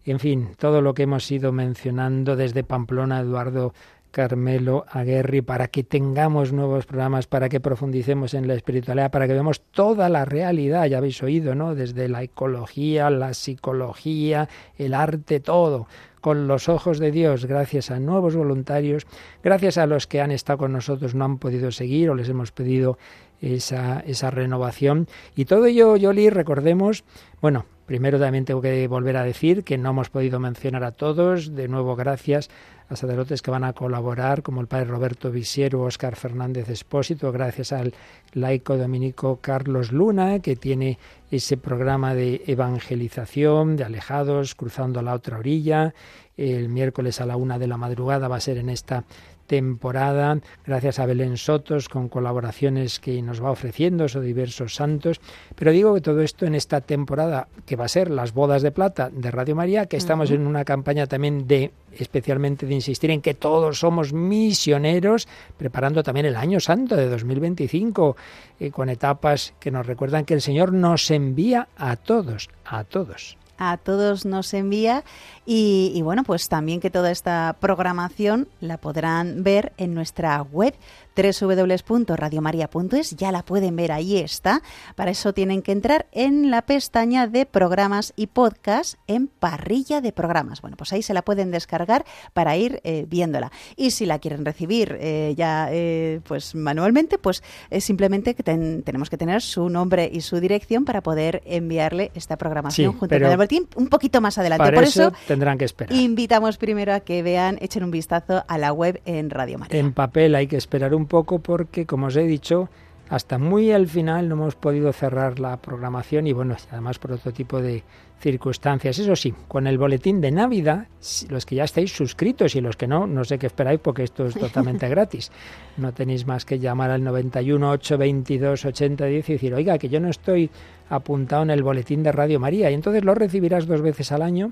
en fin, todo lo que hemos ido mencionando desde Pamplona, Eduardo Carmelo Aguerri, para que tengamos nuevos programas, para que profundicemos en la espiritualidad, para que veamos toda la realidad, ya habéis oído, ¿no? Desde la ecología, la psicología, el arte, todo con los ojos de Dios, gracias a nuevos voluntarios, gracias a los que han estado con nosotros, no han podido seguir o les hemos pedido esa, esa renovación. Y todo ello, Yoli, recordemos, bueno, primero también tengo que volver a decir que no hemos podido mencionar a todos, de nuevo gracias sacerdotes que van a colaborar, como el padre Roberto Visiero, Óscar Fernández Espósito, gracias al laico dominico Carlos Luna, que tiene ese programa de evangelización de alejados, cruzando la otra orilla. El miércoles a la una de la madrugada va a ser en esta temporada, gracias a Belén Sotos con colaboraciones que nos va ofreciendo esos diversos santos. Pero digo que todo esto en esta temporada, que va a ser las bodas de plata de Radio María, que estamos uh -huh. en una campaña también de, especialmente de insistir en que todos somos misioneros, preparando también el año santo de 2025, eh, con etapas que nos recuerdan que el Señor nos envía a todos, a todos a todos nos envía y, bueno, pues también que toda esta programación la podrán ver en nuestra web www.radiomaria.es, ya la pueden ver, ahí está. Para eso tienen que entrar en la pestaña de programas y podcast en parrilla de programas. Bueno, pues ahí se la pueden descargar para ir eh, viéndola. Y si la quieren recibir eh, ya eh, pues manualmente, pues simplemente que ten, tenemos que tener su nombre y su dirección para poder enviarle esta programación sí, junto con el boletín un poquito más adelante. Para Por eso, eso tendrán que esperar. invitamos primero a que vean, echen un vistazo a la web en Radio María. En papel hay que esperar un poco porque, como os he dicho, hasta muy al final no hemos podido cerrar la programación y bueno, además por otro tipo de circunstancias. Eso sí, con el boletín de Navidad, los que ya estáis suscritos y los que no, no sé qué esperáis porque esto es totalmente gratis. No tenéis más que llamar al 91 822 8010 y decir, oiga, que yo no estoy apuntado en el boletín de Radio María y entonces lo recibirás dos veces al año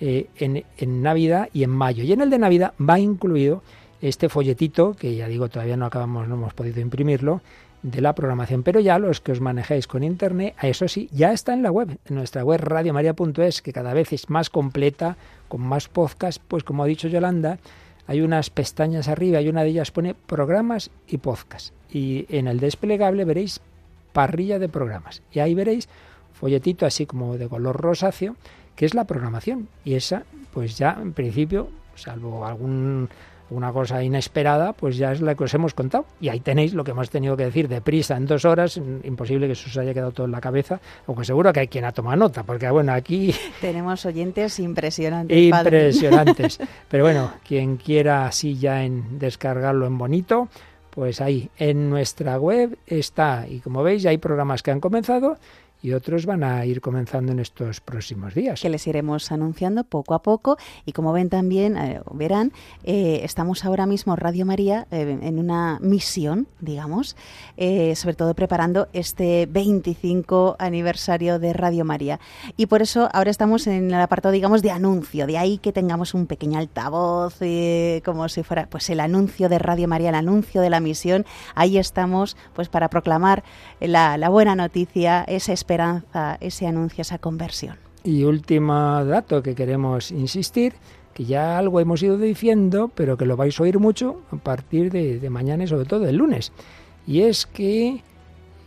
eh, en, en Navidad y en mayo. Y en el de Navidad va incluido este folletito, que ya digo, todavía no acabamos, no hemos podido imprimirlo, de la programación, pero ya los que os manejáis con internet, a eso sí, ya está en la web, en nuestra web radiomaria.es, que cada vez es más completa, con más podcast, pues como ha dicho Yolanda, hay unas pestañas arriba y una de ellas pone programas y podcast. Y en el desplegable veréis parrilla de programas. Y ahí veréis folletito así como de color rosáceo, que es la programación. Y esa, pues ya en principio, salvo algún una cosa inesperada, pues ya es la que os hemos contado. Y ahí tenéis lo que hemos tenido que decir deprisa en dos horas. Imposible que eso os haya quedado todo en la cabeza, aunque seguro que hay quien ha tomado nota, porque bueno, aquí Tenemos oyentes impresionantes. impresionantes. Pero bueno, quien quiera así ya en descargarlo en bonito, pues ahí en nuestra web está. Y como veis, ya hay programas que han comenzado y otros van a ir comenzando en estos próximos días. que les iremos anunciando poco a poco. Y como ven también eh, verán eh, estamos ahora mismo Radio María eh, en una misión digamos eh, sobre todo preparando este 25 aniversario de Radio María. Y por eso ahora estamos en el apartado digamos de anuncio. De ahí que tengamos un pequeño altavoz eh, como si fuera pues el anuncio de Radio María el anuncio de la misión. Ahí estamos pues para proclamar la, la buena noticia esa ese anuncio esa conversión Y último dato que queremos insistir, que ya algo hemos ido diciendo, pero que lo vais a oír mucho a partir de, de mañana y sobre todo el lunes. Y es que,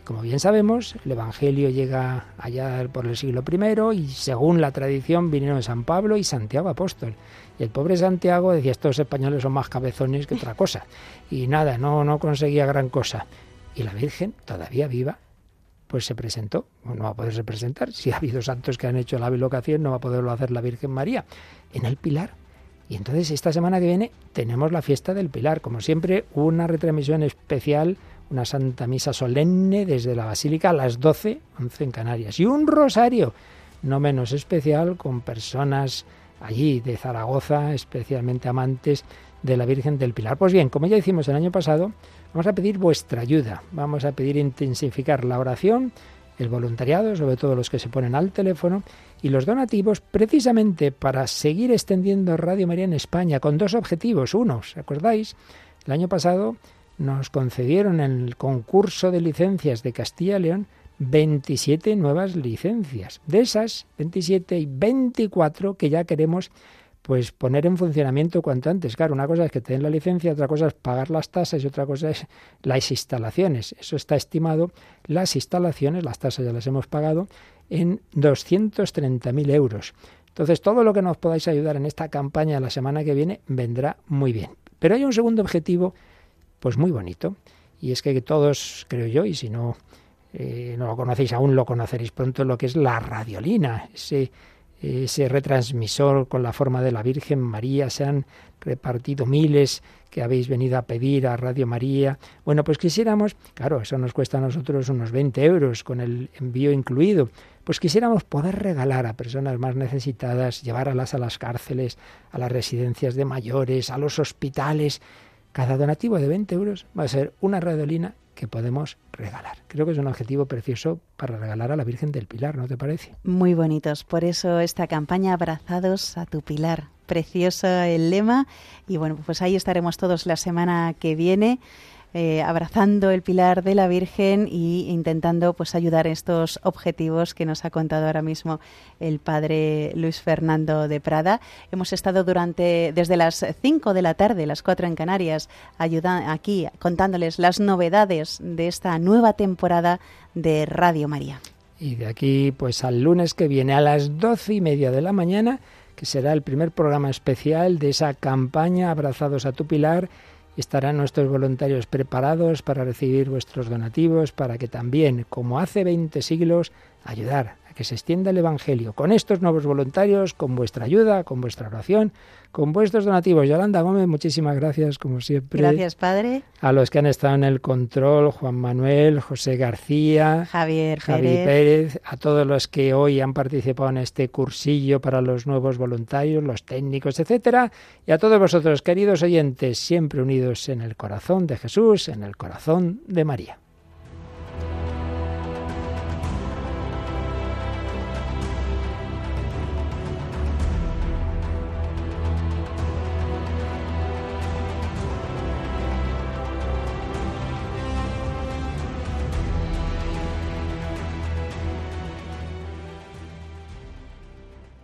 como bien sabemos, el Evangelio llega allá por el siglo I y según la tradición vinieron San Pablo y Santiago Apóstol. Y el pobre Santiago decía, estos españoles son más cabezones que otra cosa. Y nada, no, no conseguía gran cosa. Y la Virgen, todavía viva, pues se presentó. No va a poderse presentar. Si ha habido santos que han hecho la bilocación, no va a poderlo hacer la Virgen María. En el Pilar. Y entonces esta semana que viene tenemos la fiesta del Pilar. Como siempre, una retransmisión especial, una Santa Misa solemne desde la Basílica a las 12, 11 en Canarias. Y un rosario, no menos especial, con personas allí de Zaragoza, especialmente amantes de la Virgen del Pilar. Pues bien, como ya hicimos el año pasado, vamos a pedir vuestra ayuda. Vamos a pedir intensificar la oración, el voluntariado, sobre todo los que se ponen al teléfono, y los donativos precisamente para seguir extendiendo Radio María en España con dos objetivos. Uno, ¿os acordáis? El año pasado nos concedieron en el concurso de licencias de Castilla y León 27 nuevas licencias. De esas 27 y 24 que ya queremos pues poner en funcionamiento cuanto antes. Claro, una cosa es que te den la licencia, otra cosa es pagar las tasas y otra cosa es las instalaciones. Eso está estimado, las instalaciones, las tasas ya las hemos pagado, en 230.000 euros. Entonces, todo lo que nos podáis ayudar en esta campaña la semana que viene vendrá muy bien. Pero hay un segundo objetivo, pues muy bonito, y es que todos, creo yo, y si no, eh, no lo conocéis aún, lo conoceréis pronto, lo que es la radiolina, ese retransmisor con la forma de la Virgen María, se han repartido miles que habéis venido a pedir a Radio María. Bueno, pues quisiéramos, claro, eso nos cuesta a nosotros unos 20 euros con el envío incluido, pues quisiéramos poder regalar a personas más necesitadas, llevarlas a las cárceles, a las residencias de mayores, a los hospitales. Cada donativo de 20 euros va a ser una radiolina que podemos regalar. Creo que es un objetivo precioso para regalar a la Virgen del Pilar, ¿no te parece? Muy bonitos. Por eso esta campaña Abrazados a tu Pilar. Precioso el lema. Y bueno, pues ahí estaremos todos la semana que viene. Eh, abrazando el pilar de la Virgen y intentando pues ayudar estos objetivos que nos ha contado ahora mismo el padre Luis Fernando de Prada. Hemos estado durante desde las 5 de la tarde, las 4 en Canarias, ayuda, aquí contándoles las novedades de esta nueva temporada de Radio María. Y de aquí, pues al lunes que viene a las doce y media de la mañana, que será el primer programa especial de esa campaña Abrazados a tu Pilar. Estarán nuestros voluntarios preparados para recibir vuestros donativos, para que también, como hace 20 siglos, ayudar a que se extienda el Evangelio. Con estos nuevos voluntarios, con vuestra ayuda, con vuestra oración, con vuestros donativos. Yolanda Gómez, muchísimas gracias, como siempre. Gracias, Padre. A los que han estado en el control, Juan Manuel, José García, Javier Javi Pérez. Pérez, a todos los que hoy han participado en este cursillo para los nuevos voluntarios, los técnicos, etcétera, y a todos vosotros, queridos oyentes, siempre unidos en el corazón de Jesús, en el corazón de María.